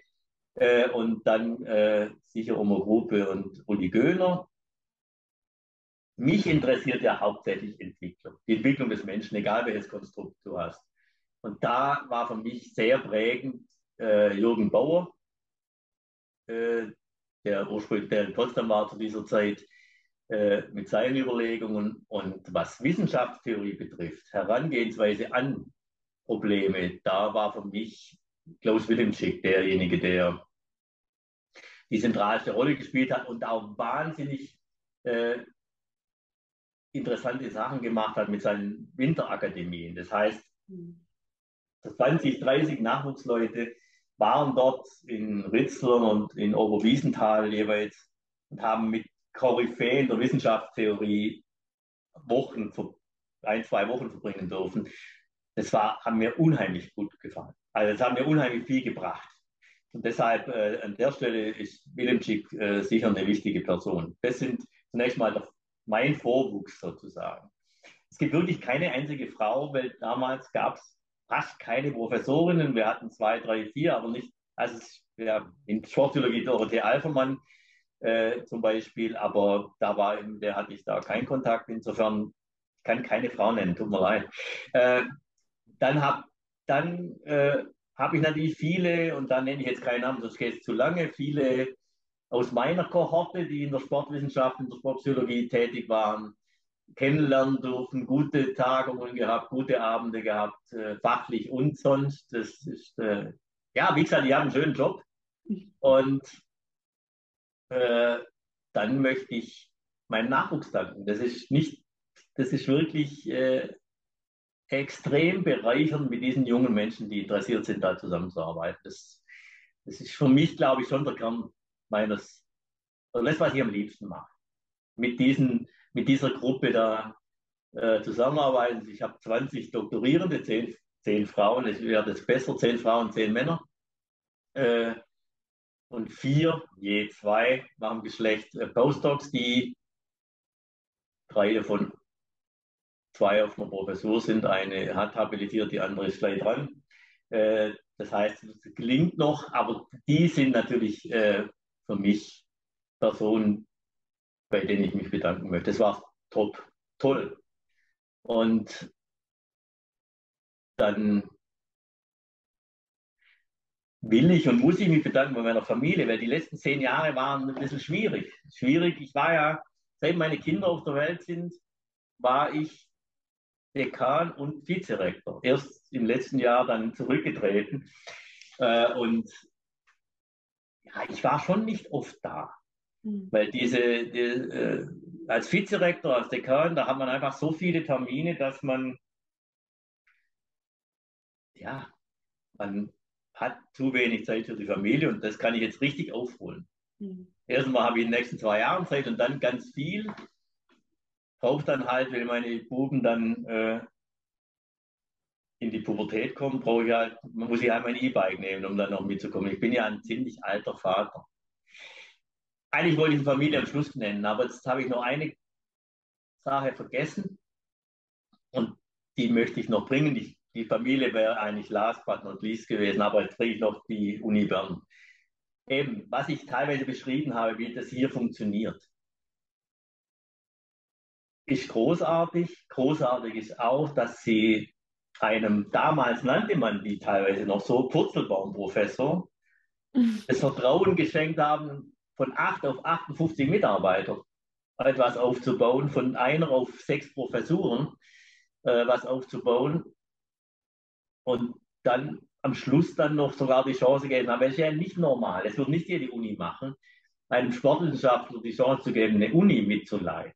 Äh, und dann äh, sicher Oma Gruppe und Uli Göhner. Mich interessiert ja hauptsächlich Entwicklung, die Entwicklung des Menschen, egal welches Konstrukt du hast. Und da war für mich sehr prägend äh, Jürgen Bauer, der ursprünglich der in Potsdam war zu dieser Zeit, äh, mit seinen Überlegungen und was Wissenschaftstheorie betrifft, Herangehensweise an Probleme, da war für mich Klaus Willemschick derjenige, der die zentralste Rolle gespielt hat und auch wahnsinnig äh, interessante Sachen gemacht hat mit seinen Winterakademien. Das heißt, 20, 30 Nachwuchsleute waren dort in Ritzlern und in Oberwiesenthal jeweils und haben mit Koryphäen der Wissenschaftstheorie Wochen, ein, zwei Wochen verbringen dürfen. Das war, haben mir unheimlich gut gefallen. Also es hat mir unheimlich viel gebracht. Und deshalb äh, an der Stelle ist Willemczyk äh, sicher eine wichtige Person. Das sind zunächst mal mein Vorwuchs sozusagen. Es gibt wirklich keine einzige Frau, weil damals gab es fast keine Professorinnen. Wir hatten zwei, drei, vier, aber nicht, also ja, in Sportpsychologie Dorothee Alfermann äh, zum Beispiel, aber da war, der hatte ich da keinen Kontakt. Insofern kann keine Frau nennen, tut mir leid. Äh, dann habe dann äh, habe ich natürlich viele, und da nenne ich jetzt keinen Namen, sonst geht es zu lange, viele aus meiner Kohorte, die in der Sportwissenschaft, in der Sportpsychologie tätig waren, kennenlernen dürfen, gute Tagungen gehabt, gute Abende gehabt, äh, fachlich und sonst. Das ist, äh, ja, wie gesagt, die haben einen schönen Job. Und äh, dann möchte ich meinen Nachwuchs danken. Das ist nicht, das ist wirklich äh, extrem bereichernd mit diesen jungen Menschen, die interessiert sind, da zusammenzuarbeiten. Das, das ist für mich, glaube ich, schon der Kern meines, oder das, was ich am liebsten mache. Mit, diesen, mit dieser Gruppe da äh, zusammenarbeiten. Ich habe 20 Doktorierende, 10, 10 Frauen, es wäre das besser, 10 Frauen, 10 Männer. Äh, und vier, je zwei, machen Geschlecht äh, Postdocs, die drei davon zwei auf einer Professur sind. Eine hat habilitiert, die andere ist gleich dran. Äh, das heißt, es gelingt noch, aber die sind natürlich äh, für mich Personen, bei denen ich mich bedanken möchte. Das war top, toll. Und dann will ich und muss ich mich bedanken bei meiner Familie, weil die letzten zehn Jahre waren ein bisschen schwierig. Schwierig. Ich war ja, seit meine Kinder auf der Welt sind, war ich Dekan und Vizerektor. Erst im letzten Jahr dann zurückgetreten. Äh, und ja, ich war schon nicht oft da. Mhm. Weil diese, die, äh, als Vizerektor, als Dekan, da hat man einfach so viele Termine, dass man, ja, man hat zu wenig Zeit für die Familie und das kann ich jetzt richtig aufholen. Mhm. Erstmal habe ich in den nächsten zwei Jahren Zeit und dann ganz viel brauche dann halt, wenn meine Buben dann äh, in die Pubertät kommen, brauche ich halt, muss ich halt mein E-Bike nehmen, um dann noch mitzukommen. Ich bin ja ein ziemlich alter Vater. Eigentlich wollte ich die Familie am Schluss nennen, aber jetzt habe ich noch eine Sache vergessen und die möchte ich noch bringen. Die, die Familie wäre eigentlich last but not least gewesen, aber jetzt kriege ich noch die Uni Bern. Eben, was ich teilweise beschrieben habe, wie das hier funktioniert ist großartig. Großartig ist auch, dass sie einem, damals nannte man die teilweise noch so, Purzelbaumprofessor, [laughs] das Vertrauen geschenkt haben, von 8 auf 58 Mitarbeiter etwas aufzubauen, von einer auf sechs Professuren äh, was aufzubauen und dann am Schluss dann noch sogar die Chance geben. Aber es ist ja nicht normal. Es wird nicht jede Uni machen, einem Sportwissenschaftler die Chance zu geben, eine Uni mitzuleiten.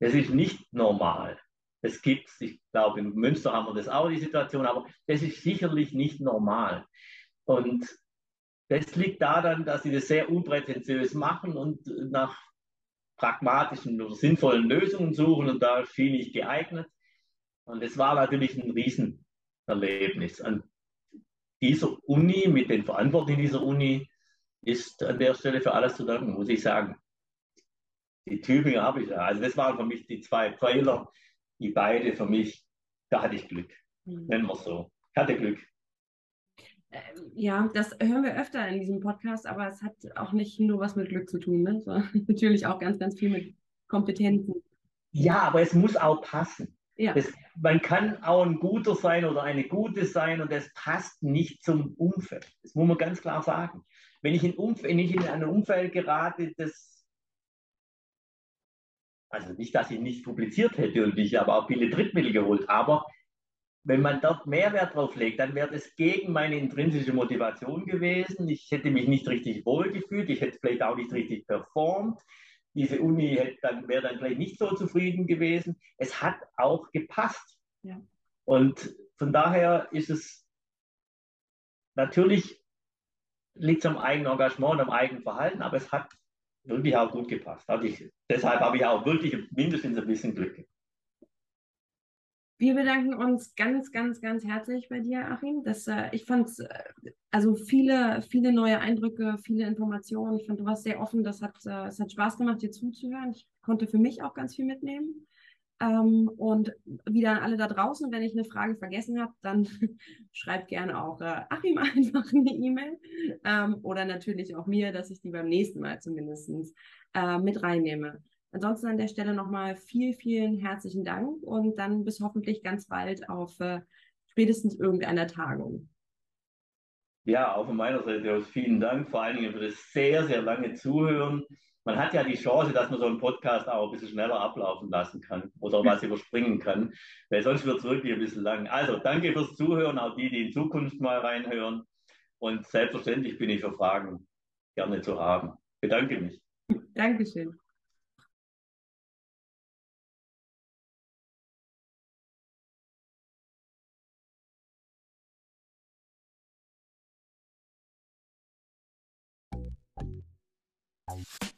Das ist nicht normal. Das gibt es, ich glaube, in Münster haben wir das auch, die Situation, aber das ist sicherlich nicht normal. Und das liegt daran, dass sie das sehr unprätentiös machen und nach pragmatischen oder sinnvollen Lösungen suchen und da schien ich geeignet. Und es war natürlich ein Riesenerlebnis. An dieser Uni, mit den Verantwortlichen dieser Uni, ist an der Stelle für alles zu danken, muss ich sagen die Tübinger habe ich ja. Also das waren für mich die zwei Pfeiler, die beide für mich, da hatte ich Glück. Mhm. Nennen wir es so. Ich hatte Glück. Ähm, ja, das hören wir öfter in diesem Podcast, aber es hat auch nicht nur was mit Glück zu tun, ne? sondern [laughs] natürlich auch ganz, ganz viel mit Kompetenzen. Ja, aber es muss auch passen. Ja. Das, man kann auch ein Guter sein oder eine Gute sein und das passt nicht zum Umfeld. Das muss man ganz klar sagen. Wenn ich in, Umf wenn ich in ein Umfeld gerate, das, also nicht, dass ich nicht publiziert hätte und ich habe auch viele Drittmittel geholt, aber wenn man dort Mehrwert drauf legt, dann wäre das gegen meine intrinsische Motivation gewesen. Ich hätte mich nicht richtig wohlgefühlt, ich hätte vielleicht auch nicht richtig performt. Diese Uni dann, wäre dann vielleicht nicht so zufrieden gewesen. Es hat auch gepasst. Ja. Und von daher ist es natürlich liegt es am eigenen Engagement und am eigenen Verhalten, aber es hat wirklich auch gut gepasst. Also ich, deshalb habe ich auch wirklich mindestens ein bisschen Glück. Wir bedanken uns ganz, ganz, ganz herzlich bei dir, Achim. Das, äh, ich fand äh, also viele, viele neue Eindrücke, viele Informationen. Ich fand, du warst sehr offen. Das hat, äh, es hat Spaß gemacht, dir zuzuhören. Ich konnte für mich auch ganz viel mitnehmen. Ähm, und wieder an alle da draußen, wenn ich eine Frage vergessen habe, dann [laughs] schreibt gerne auch äh, Achim [laughs] einfach eine E-Mail ähm, oder natürlich auch mir, dass ich die beim nächsten Mal zumindest äh, mit reinnehme. Ansonsten an der Stelle nochmal viel, vielen herzlichen Dank und dann bis hoffentlich ganz bald auf äh, spätestens irgendeiner Tagung. Ja, auch von meiner Seite aus vielen Dank, vor allen Dingen für das sehr, sehr lange Zuhören. Man hat ja die Chance, dass man so einen Podcast auch ein bisschen schneller ablaufen lassen kann oder was [laughs] überspringen kann, weil sonst wird es wirklich ein bisschen lang. Also danke fürs Zuhören, auch die, die in Zukunft mal reinhören. Und selbstverständlich bin ich für Fragen gerne zu haben. Bedanke mich. Dankeschön. Bye.